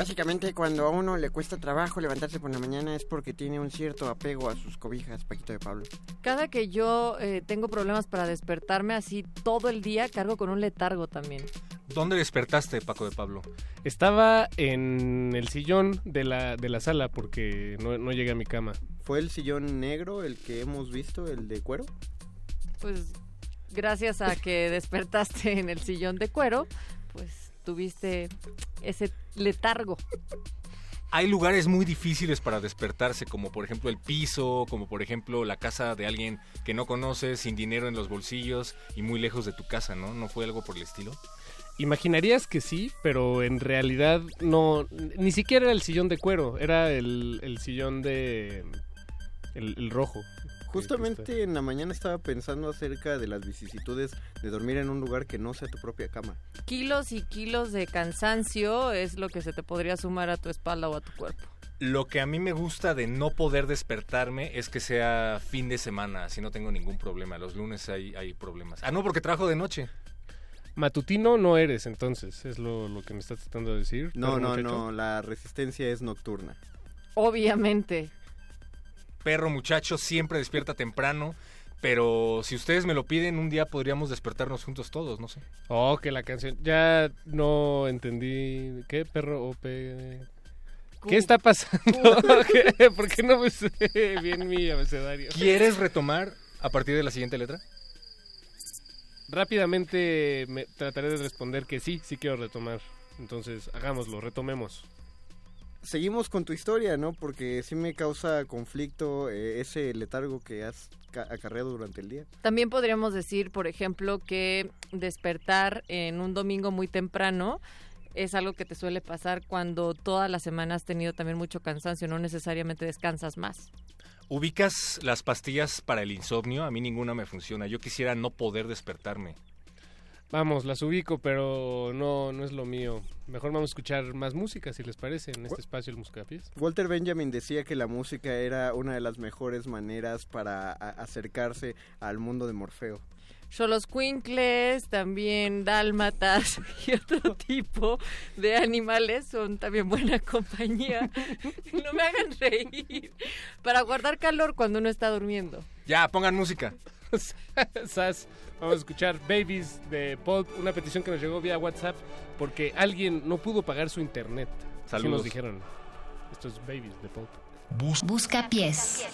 Básicamente, cuando a uno le cuesta trabajo levantarse por la mañana es porque tiene un cierto apego a sus cobijas, Paquito de Pablo. Cada que yo eh, tengo problemas para despertarme así todo el día, cargo con un letargo también. ¿Dónde despertaste, Paco de Pablo? Estaba en el sillón de la, de la sala porque no, no llegué a mi cama. ¿Fue el sillón negro el que hemos visto, el de cuero? Pues gracias a que despertaste en el sillón de cuero, pues tuviste ese letargo. Hay lugares muy difíciles para despertarse, como por ejemplo el piso, como por ejemplo la casa de alguien que no conoces, sin dinero en los bolsillos y muy lejos de tu casa, ¿no? ¿No fue algo por el estilo? Imaginarías que sí, pero en realidad no, ni siquiera era el sillón de cuero, era el, el sillón de... El, el rojo. Justamente en la mañana estaba pensando acerca de las vicisitudes de dormir en un lugar que no sea tu propia cama. Kilos y kilos de cansancio es lo que se te podría sumar a tu espalda o a tu cuerpo. Lo que a mí me gusta de no poder despertarme es que sea fin de semana, así no tengo ningún problema. Los lunes hay, hay problemas. Ah, no, porque trabajo de noche. Matutino no eres entonces, es lo, lo que me estás tratando de decir. No, no, muchacho? no, la resistencia es nocturna. Obviamente. Perro muchacho siempre despierta temprano, pero si ustedes me lo piden, un día podríamos despertarnos juntos todos, no sé. Oh, que la canción. Ya no entendí. ¿Qué? Perro OP. ¿Qué está pasando? ¿Qué? ¿Por qué no me sé bien mi abecedario? ¿Quieres retomar a partir de la siguiente letra? Rápidamente me trataré de responder que sí, sí quiero retomar. Entonces, hagámoslo, retomemos. Seguimos con tu historia, ¿no? Porque sí me causa conflicto eh, ese letargo que has ca- acarreado durante el día. También podríamos decir, por ejemplo, que despertar en un domingo muy temprano es algo que te suele pasar cuando toda la semana has tenido también mucho cansancio, no necesariamente descansas más. ¿Ubicas las pastillas para el insomnio? A mí ninguna me funciona. Yo quisiera no poder despertarme. Vamos, las ubico, pero no, no es lo mío. Mejor vamos a escuchar más música, si les parece, en este espacio el Muscapiés. Walter Benjamin decía que la música era una de las mejores maneras para acercarse al mundo de Morfeo. Cholos cuincles, también dálmatas y otro tipo de animales son también buena compañía. No me hagan reír. Para guardar calor cuando uno está durmiendo. Ya, pongan música. Vamos a escuchar Babies de Pulp, una petición que nos llegó vía WhatsApp porque alguien no pudo pagar su internet. Así Saludos. nos dijeron. Esto es Babies de Pulp. Busca pies.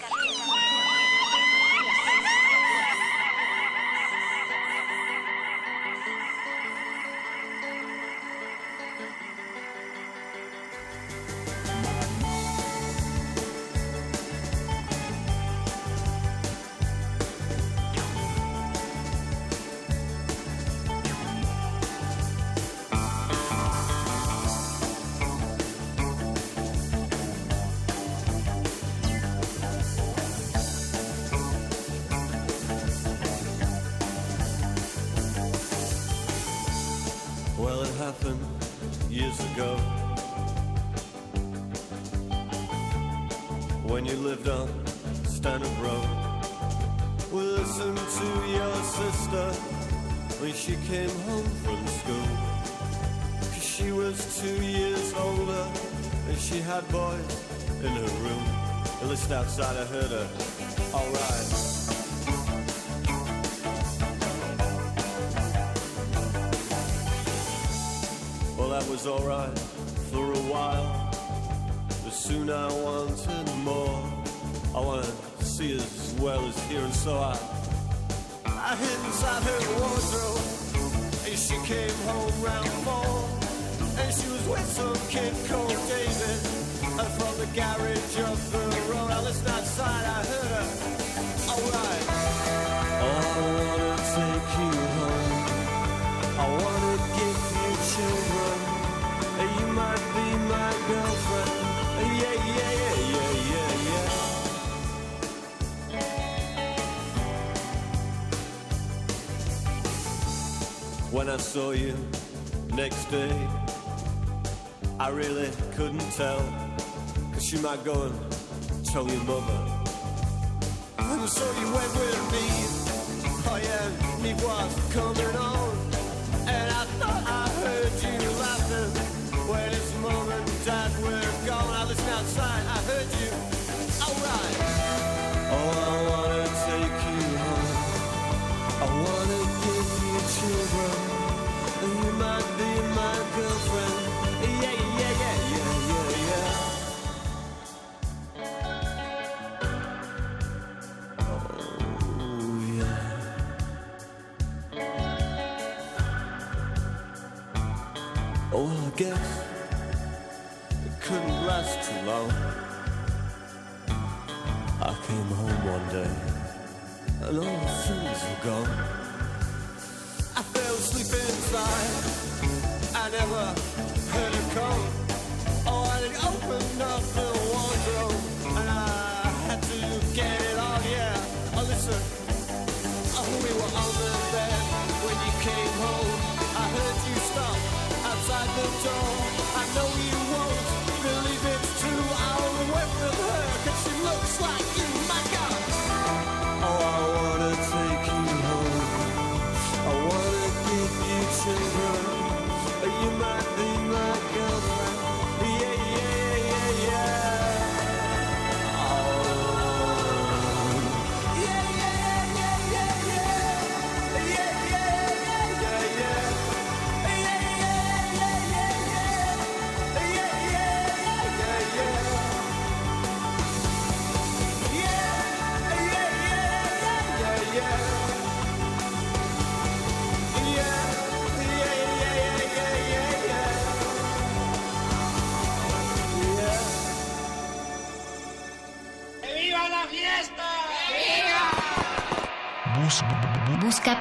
So I, I hid inside her wardrobe. And she came home round four. And she was with some kid called David. And from the garage up the road, I listened outside, I heard her. Alright. Oh, I wanna take When I saw you next day, I really couldn't tell. Cause you might go and tell your mother. And so you went with me. Oh yeah, me was coming on. And I thought I heard you laughing. When it's mom and dad were gone, I listened outside, I heard you. Alright. Oh, I wanna take you home. I wanna give you children. Might be my girlfriend.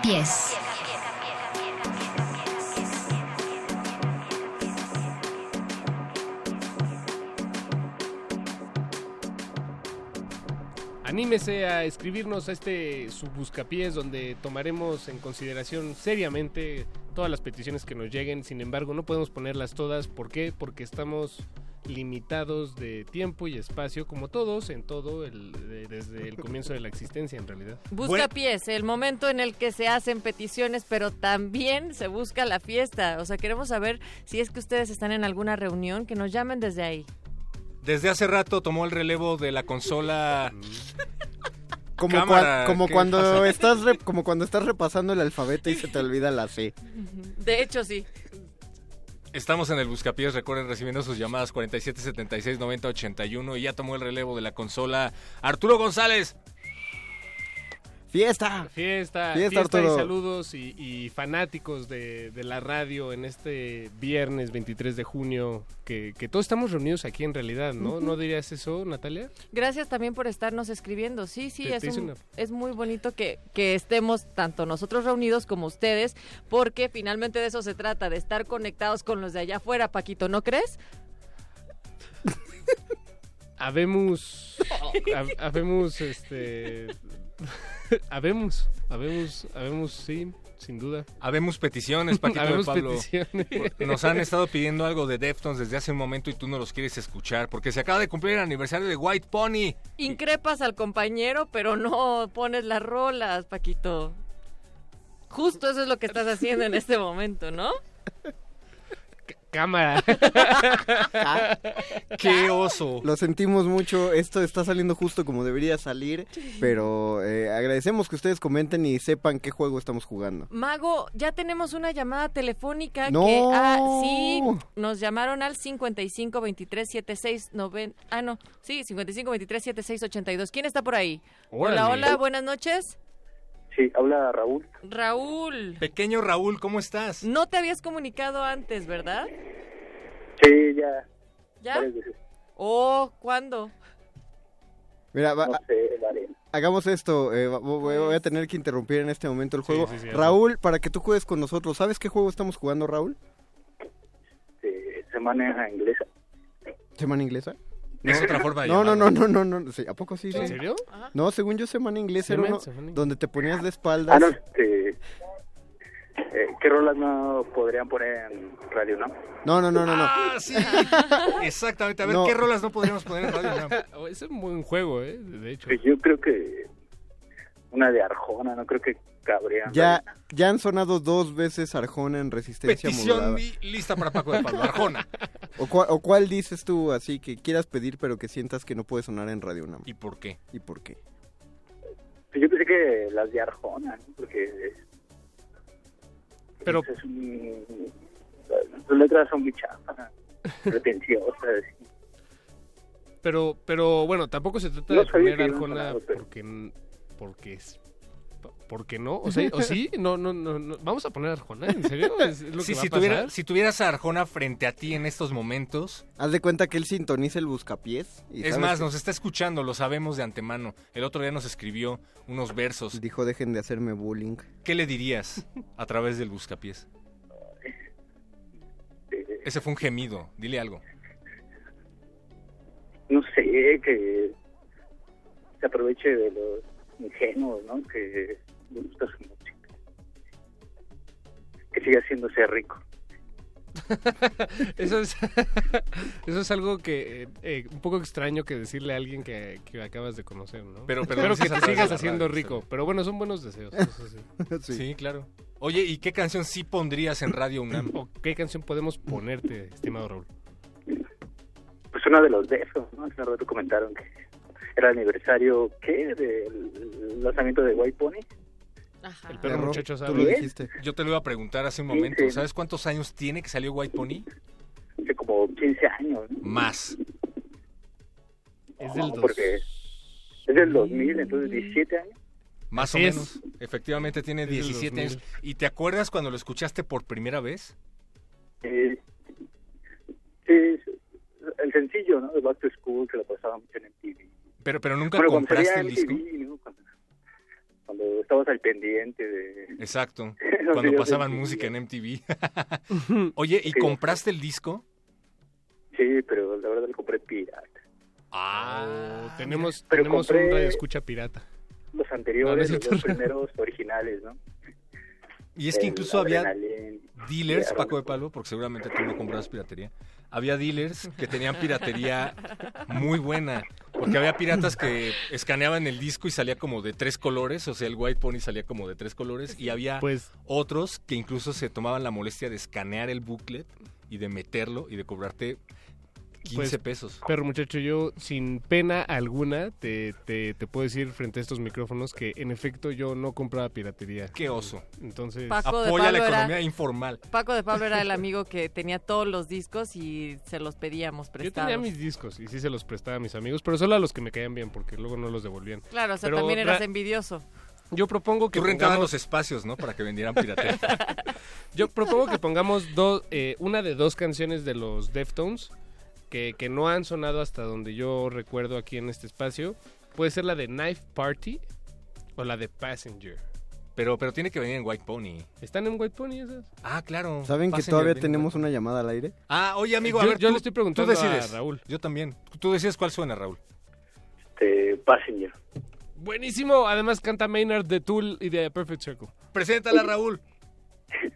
Pies. Anímese a escribirnos a este su buscapiés donde tomaremos en consideración seriamente todas las peticiones que nos lleguen. Sin embargo, no podemos ponerlas todas. ¿Por qué? Porque estamos limitados de tiempo y espacio, como todos, en todo, el- de- desde el comienzo de la existencia, en realidad. Busca pies, el momento en el que se hacen peticiones, pero también se busca la fiesta. O sea, queremos saber si es que ustedes están en alguna reunión, que nos llamen desde ahí. Desde hace rato tomó el relevo de la consola. Como, Cámara, cua- como ¿qué cuando pasa? estás como cuando estás repasando el alfabeto y se te olvida la C. De hecho, sí. Estamos en el Buscapiés, recuerden recibiendo sus llamadas 47 76 90 81 y ya tomó el relevo de la consola Arturo González. ¡Fiesta! Fiesta, Fiesta, fiesta, y Arturo. saludos y, y fanáticos de, de la radio en este viernes 23 de junio, que, que todos estamos reunidos aquí en realidad, ¿no? ¿No dirías eso, Natalia? Gracias también por estarnos escribiendo. Sí, sí, Te- es, te hice un- una- es muy bonito que, que estemos tanto nosotros reunidos como ustedes, porque finalmente de eso se trata, de estar conectados con los de allá afuera, Paquito, ¿no crees? Habemos, hab- habemos, este, habemos, habemos, habemos, sí, sin duda. Habemos peticiones, Paquito de Habemos Pablo. peticiones. Nos han estado pidiendo algo de Deftones desde hace un momento y tú no los quieres escuchar porque se acaba de cumplir el aniversario de White Pony. Increpas al compañero, pero no pones las rolas, Paquito. Justo eso es lo que estás haciendo en este momento, ¿no? Cámara. ¡Qué oso! Lo sentimos mucho, esto está saliendo justo como debería salir, pero eh, agradecemos que ustedes comenten y sepan qué juego estamos jugando. Mago, ya tenemos una llamada telefónica ¡No! que ah, sí nos llamaron al 55 23 76 90 ah no, sí, 55 23 76 82. ¿Quién está por ahí? Hola, hola, buenas noches. Sí, habla Raúl. Raúl. Pequeño Raúl, ¿cómo estás? No te habías comunicado antes, ¿verdad? Sí, ya. ¿Ya? Oh, ¿cuándo? Mira, va- No sé, varias. hagamos esto, eh, voy, voy a tener que interrumpir en este momento el juego. sí, sí, Raúl, para que tú juegues con nosotros, ¿sabes qué juego estamos jugando, Raúl? Eh, se maneja inglesa. ¿Semana inglesa? Es otra forma de No, no, no, no, no, no, sí, ¿a poco sí? ¿En sí? serio? No, según yo, semana era uno inglesa. donde te ponías de Ah, espaldas. no, este, eh, ¿Qué rolas no podrían poner en Radio no? No, no, no, no, no. Ah, sí. Exactamente. A ver, No. ¿qué rolas no podríamos poner en Radio? Oh, Es un buen juego, ¿eh? De hecho. Pues yo creo que una de Arjona, no creo que cabría. Ya, ya han sonado dos veces Arjona en Resistencia Petición li- lista para Paco de Pablo. Arjona. ¿O, cua- o cuál dices tú así que quieras pedir pero que sientas que no puede sonar en Radio UNAM? ¿Y por qué? ¿Y por qué? Pues yo pensé que las de Arjona, ¿no? porque Pero pues, es un- sus letras son muy chafas, pretenciosas. Pero, pero bueno, tampoco se trata No de poner Arjona pero- porque, porque es... ¿Por qué no? O sea, ¿o sí? No, no, no, no. ¿Vamos a poner Arjona? ¿En serio? ¿Es, es lo Sí, que va si, a pasar? tuviera- si tuvieras a Arjona frente a ti en estos momentos, Haz de cuenta que él sintoniza el buscapiés. Y es más, que- nos está escuchando, lo sabemos de antemano. El otro día nos escribió unos versos. Dijo, dejen de hacerme bullying. ¿Qué le dirías a través del buscapiés? Ese fue un gemido, dile algo. No sé, que se aproveche de los ingenuos, ¿no? Que les gusta su música. Que siga haciéndose rico. Eso es, eso es algo que eh, eh, un poco extraño que decirle a alguien que, que acabas de conocer, ¿no? Pero- pero Espero que te sigas haciendo radio, rico. Pero bueno, son buenos deseos. eso sí. Sí. claro. Oye, ¿y qué canción sí pondrías en Radio UNAM? ¿O qué canción podemos ponerte, estimado Raúl? Pues uno de los de esos, ¿no? Hace rato comentaron que era el aniversario, ¿qué? Del lanzamiento de White Pony. El perro muchacho tú sabe. lo dijiste. Yo te lo iba a preguntar hace un momento. sí. ¿Sabes cuántos años tiene que salió White Pony? Hace como 15 años, ¿no? Más. Es No, del dos- porque es del 2000, entonces 17 años. Más Así o es. menos. Efectivamente tiene Es del 17 años. 2000. ¿Y te acuerdas cuando lo escuchaste por primera vez? Eh, sí, el sencillo, ¿no? De Back to School, que lo pasaba mucho en MTV. Pero, pero nunca Bueno, compraste el disco. Cuando, cuando estabas al pendiente de... Exacto. Cuando pasaban MTV. música en MTV. Oye, ¿y Sí. compraste el disco? Sí, pero la verdad lo compré pirata. Ah, tenemos tenemos compré- un radio escucha pirata. Los No, no anteriores, es los dos primeros originales, ¿no? Y es que incluso había dealers, Paco de Palo, porque seguramente tú no comprabas piratería. Había dealers que tenían piratería muy buena. Porque había piratas que escaneaban el disco y salía como de tres colores, o sea, el White Pony salía como de tres colores, y había Pues otros que incluso se tomaban la molestia de escanear el booklet y de meterlo y de cobrarte 15 Pues, pesos. Pero muchacho, yo sin pena alguna te, te, te puedo decir frente a estos micrófonos que en efecto yo no compraba piratería. Qué oso. Entonces, Paco de Apoya la Pablo era- economía informal. Paco de Pablo era el amigo que tenía todos los discos y se los pedíamos yo prestados. tenía mis discos y sí se los prestaba a mis amigos, pero solo a los que me caían bien porque luego no los devolvían. Claro, o sea, Pero también eras ra- envidioso. Yo propongo que Tú rentabas pongamos- los espacios, ¿no? Para que vendieran piratería. Yo propongo que pongamos dos, eh, una de dos canciones de los Deftones que, que no han sonado hasta donde yo recuerdo aquí en este espacio. Puede ser la de Knife Party o la de Passenger. Pero, pero tiene que venir en White Pony. ¿Están en White Pony esas? Ah, claro. ¿Saben que todavía tenemos una llamada al aire? Ah, oye, amigo, a Yo- ver, yo tú- le estoy preguntando tú decides. a Raúl. Yo también. Tú decides cuál suena, Raúl. este, Passenger. Buenísimo. Además canta Maynard de Tool y de Perfect Circle. Preséntala, Raúl.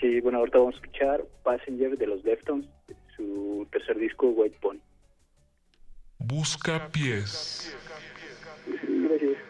Sí, bueno, ahorita vamos a escuchar Passenger de los Deftones, su tercer disco, White Pony. Busca pies. Gracias.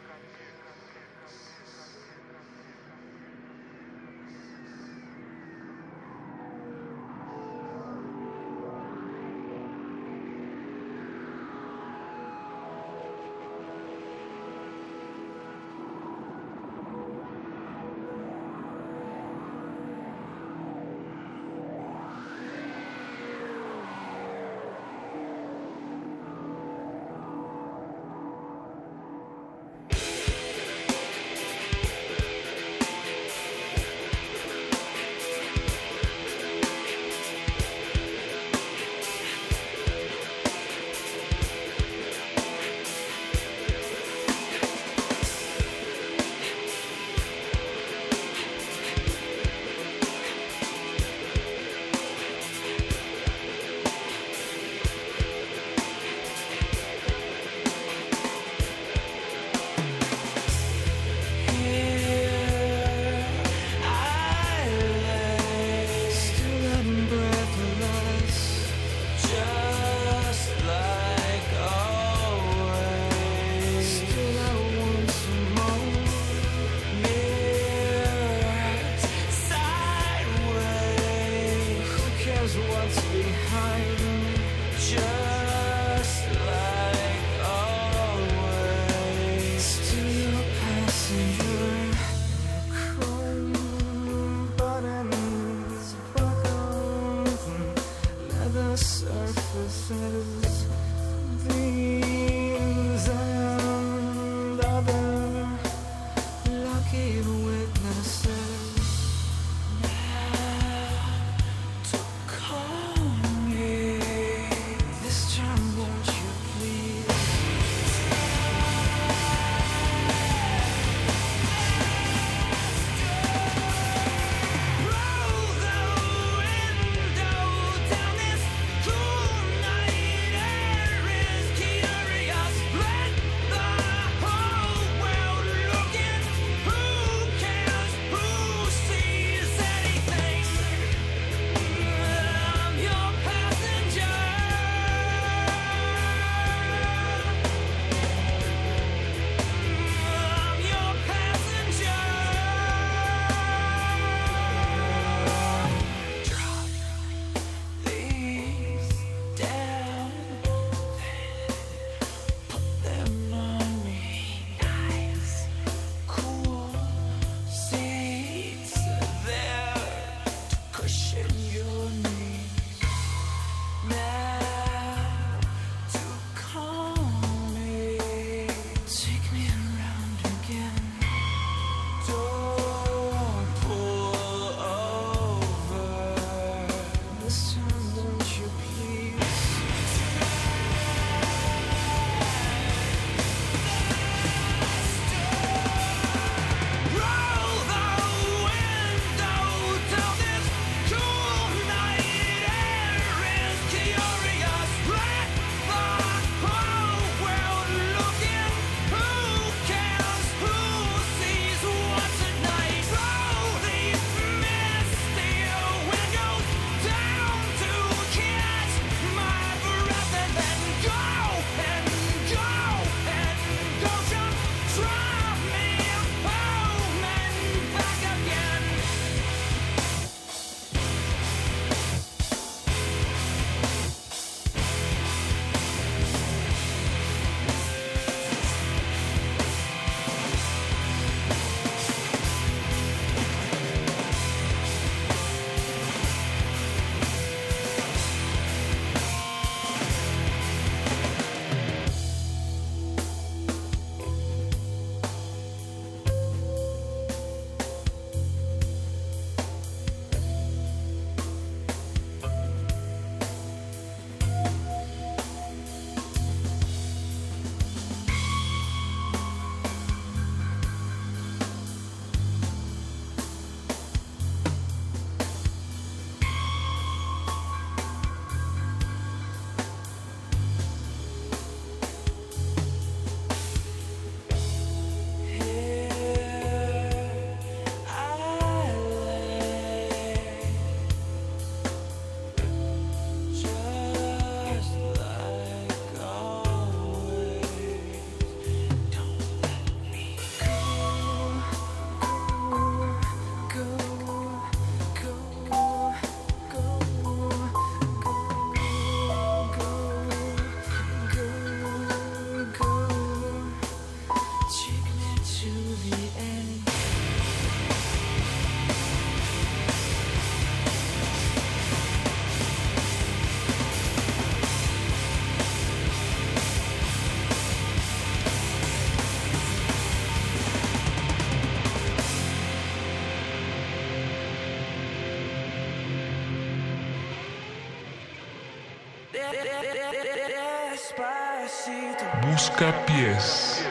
Buscapiés.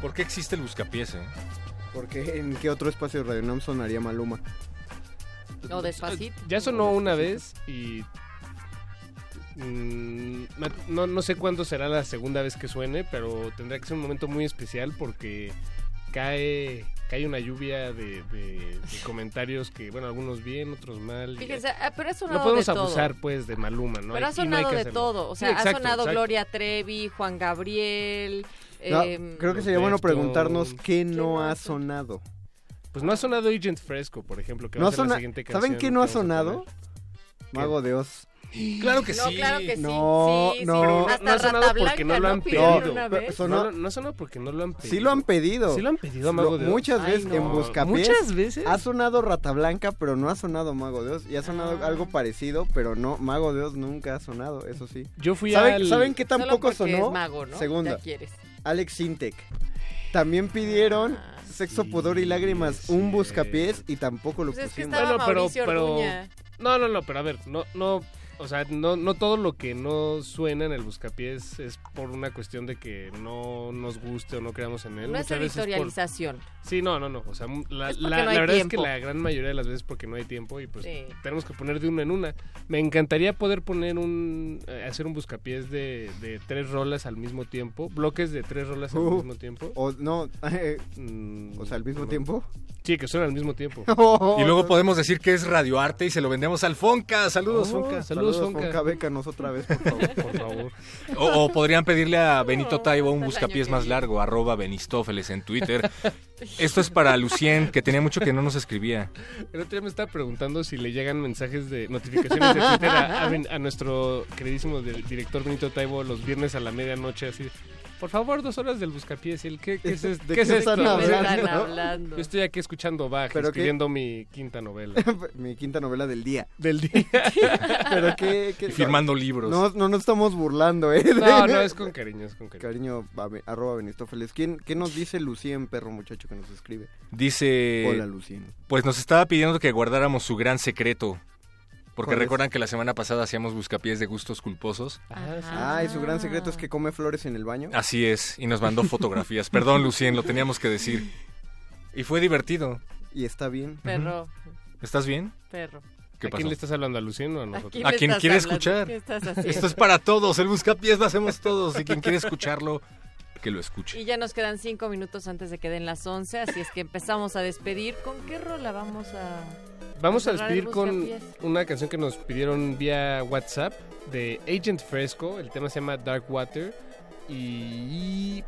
¿Por qué existe el buscapiés? Eh? Porque en qué otro espacio de Radio Nam sonaría Maluma. No, despacito. Ya sonó una vez y mm, no, no, sé cuándo será la segunda vez que suene, pero tendrá que ser un momento muy especial porque cae cae una lluvia de, de- de comentarios que, bueno, algunos bien, otros mal. Fíjense, ah, pero ha sonado no podemos de todo. abusar, pues, de Maluma, ¿no? Pero ha no sonado que de hacerlo. todo. O Sí, sea, exacto, ha sonado exacto. Gloria Trevi, Juan Gabriel. No, em, creo que sería bueno preguntarnos qué no ha sonado. Pues no ha sonado Agent Fresco, por ejemplo, que No va a ser la siguiente ¿Saben canción qué no ha sonado? Mago de Oz. Claro que No, sí. claro que sí. No, sí, sí. no. Hasta no ha sonado Rata porque no lo han pedido. una vez? No, no, sonado porque no lo han pedido. Sí lo han pedido. Sí lo han pedido a Mago Lo- de Oz. Muchas Ay, veces no. en Buscapiés. Muchas veces. Ha sonado Rata Blanca, pero no ha sonado Mago de Oz. Y ha sonado Ah. algo parecido, pero no, Mago de Oz nunca ha sonado, eso sí. Yo fui ¿Saben, al... ¿saben qué Solo tampoco porque sonó? es mago, ¿no? Segunda. Quieres. Alex Sintek. También pidieron Ah, Sexo, Pudor y Lágrimas, un buscapiés y tampoco lo Pues es que Bueno, pero- pero-. No, no, no, pero a ver, no, no, o sea, no, no todo lo que no suena en el buscapiés es por una cuestión de que no nos guste o no creamos en él. No es Muchas veces por- editorialización. Sí, no, no, no. O sea, la, no verdad es que la gran mayoría de las veces porque no hay tiempo y pues Sí. tenemos que poner de una en una. Me encantaría poder poner un, eh, hacer un buscapiés de, de tres rolas al mismo tiempo, bloques de tres rolas al Uh. mismo tiempo. O no, eh, Mm, o sea, al mismo no. tiempo. Sí, que suenan al mismo tiempo. Y luego podemos decir que es radioarte y se lo vendemos al Fonca. Saludos, Oh, Fonca. Saludos, Saludos, Fonca. Fonca, bécanos otra vez, por favor. Por favor. O, o podrían pedirle a Benito Taibo un buscapiés más largo, arroba Benistófeles en Twitter. Esto es para Lucien, que tenía mucho que no nos escribía. El otro día me estaba preguntando si le llegan mensajes de notificaciones de Twitter a, a nuestro queridísimo director Benito Taibo los viernes a la medianoche así. Por favor, dos horas del buscapiés. ¿qué, qué es, es- ¿De qué es qué esto? están ¿Qué me hablando? están ¿no? hablando? Yo estoy aquí escuchando Bach, ¿Pero qué? escribiendo mi quinta novela. Mi quinta novela del día. Del día. Pero qué, qué- Y firmando libros. No, no nos estamos burlando, ¿eh? No, no, es con cariño, es con cariño. Cariño, arroba Benistófeles. ¿Quién, ¿Qué nos dice Lucien, perro muchacho que nos escribe? Dice, Hola, Lucien. pues nos estaba pidiendo que guardáramos su gran secreto. Porque recuerdan que la semana pasada hacíamos buscapiés de gustos culposos. Ah. Ah, y su gran secreto es que come flores en el baño. Así es, y nos mandó fotografías. Perdón, Lucien, lo teníamos que decir. Y fue divertido. Y está bien. Perro, ¿Estás bien? perro. ¿Qué ¿A pasó? quién le estás hablando? ¿A Lucien o a ¿A nosotros? quién A estás quiere hablando? escuchar. ¿Qué estás haciendo? Esto es para todos, el buscapiés lo hacemos todos. Y quien quiere escucharlo, que lo escuche. Y ya nos quedan cinco minutos antes de que den las 11, así es que empezamos a despedir. ¿Con qué rola vamos a...? Vamos a despedir con una canción que nos pidieron vía WhatsApp de Agent Fresco. El tema se llama Dark Water. Y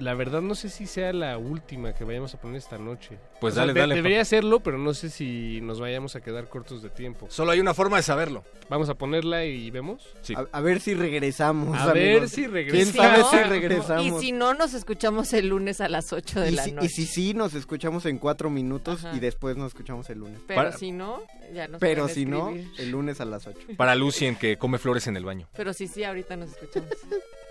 la verdad no sé si sea la última que vayamos a poner esta noche. Pues O sea, dale, de- dale. Debería serlo, pero no sé si nos vayamos a quedar cortos de tiempo. Solo hay una forma de saberlo. Vamos a ponerla y vemos. Sí. A, a ver si regresamos. A ver si ¿Quién regresamos. sabe no, si Y regresamos? si no, nos escuchamos el lunes a las 8 de Y la si, noche. y si sí, nos escuchamos en cuatro minutos Ajá. y después nos escuchamos el lunes. Pero Para- si no, ya nos Pero si no, el lunes a las ocho. Para Lucien, que come flores en el baño. Pero sí, sí, ahorita nos escuchamos.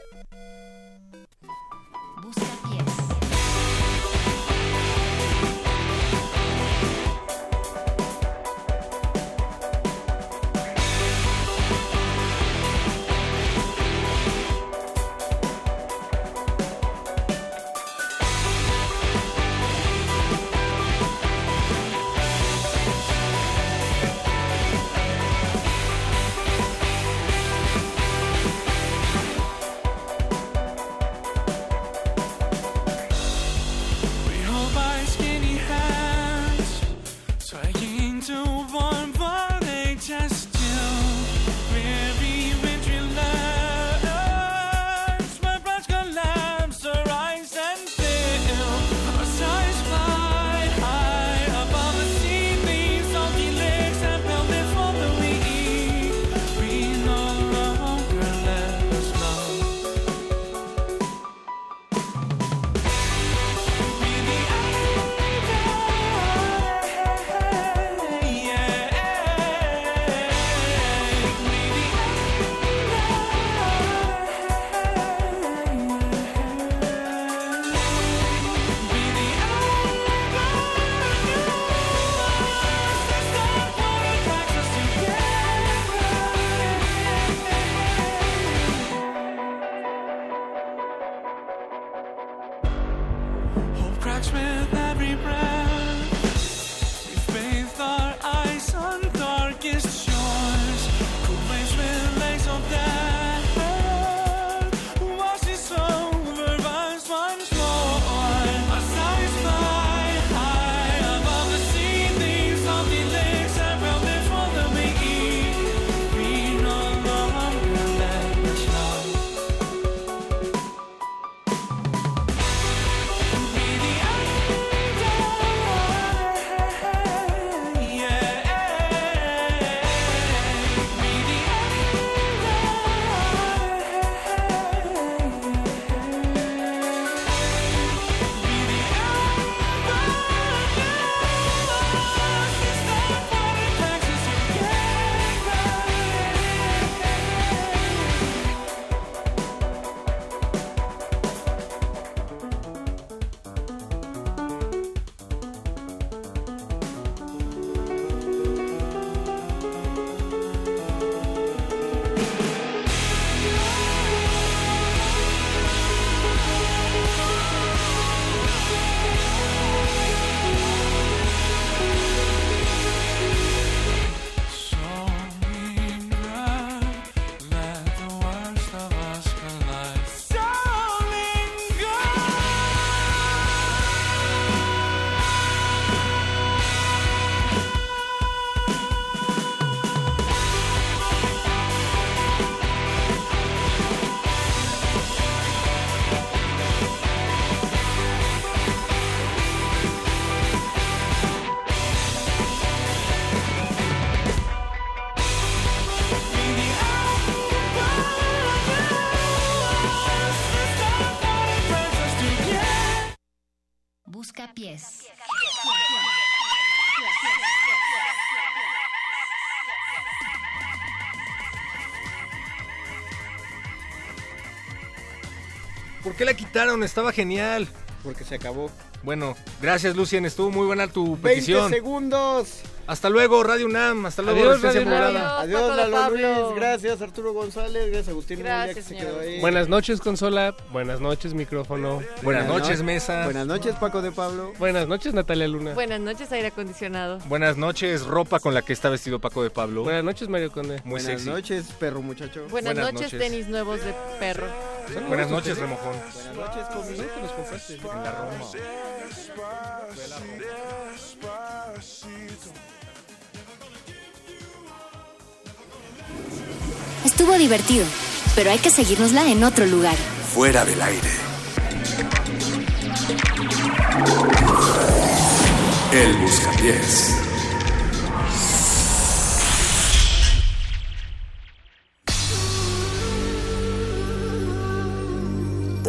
qué la quitaron? Estaba genial. Porque se acabó. Bueno, gracias Lucien, estuvo muy buena tu 20 petición. segundos. Hasta luego, Radio UNAM. Hasta luego, Adiós, Resistencia Radio. Modulada. Adiós, de Lalo Pablo. Luis. Gracias, Arturo González. Gracias, Agustín Mulia, Gracias, que se señor quedó ahí. Agustín. Buenas noches, consola. Buenas noches, micrófono. Buenas Buenas noches, no- mesa. Buenas noches, Paco de Pablo. Buenas noches, Natalia Luna. Buenas noches, aire acondicionado. Buenas noches, ropa con la que está vestido Paco de Pablo. Buenas noches, Mario Conde. Muy Buenas sexy. noches, perro muchacho. Buenas, Buenas noches, noches. tenis nuevos de perro. Buenas noches, Remojón. Buenas noches. ¿Dónde te los compraste? En la Roma. Estuvo divertido, pero hay que seguirnosla en otro lugar. Fuera del aire. El Buscapiés.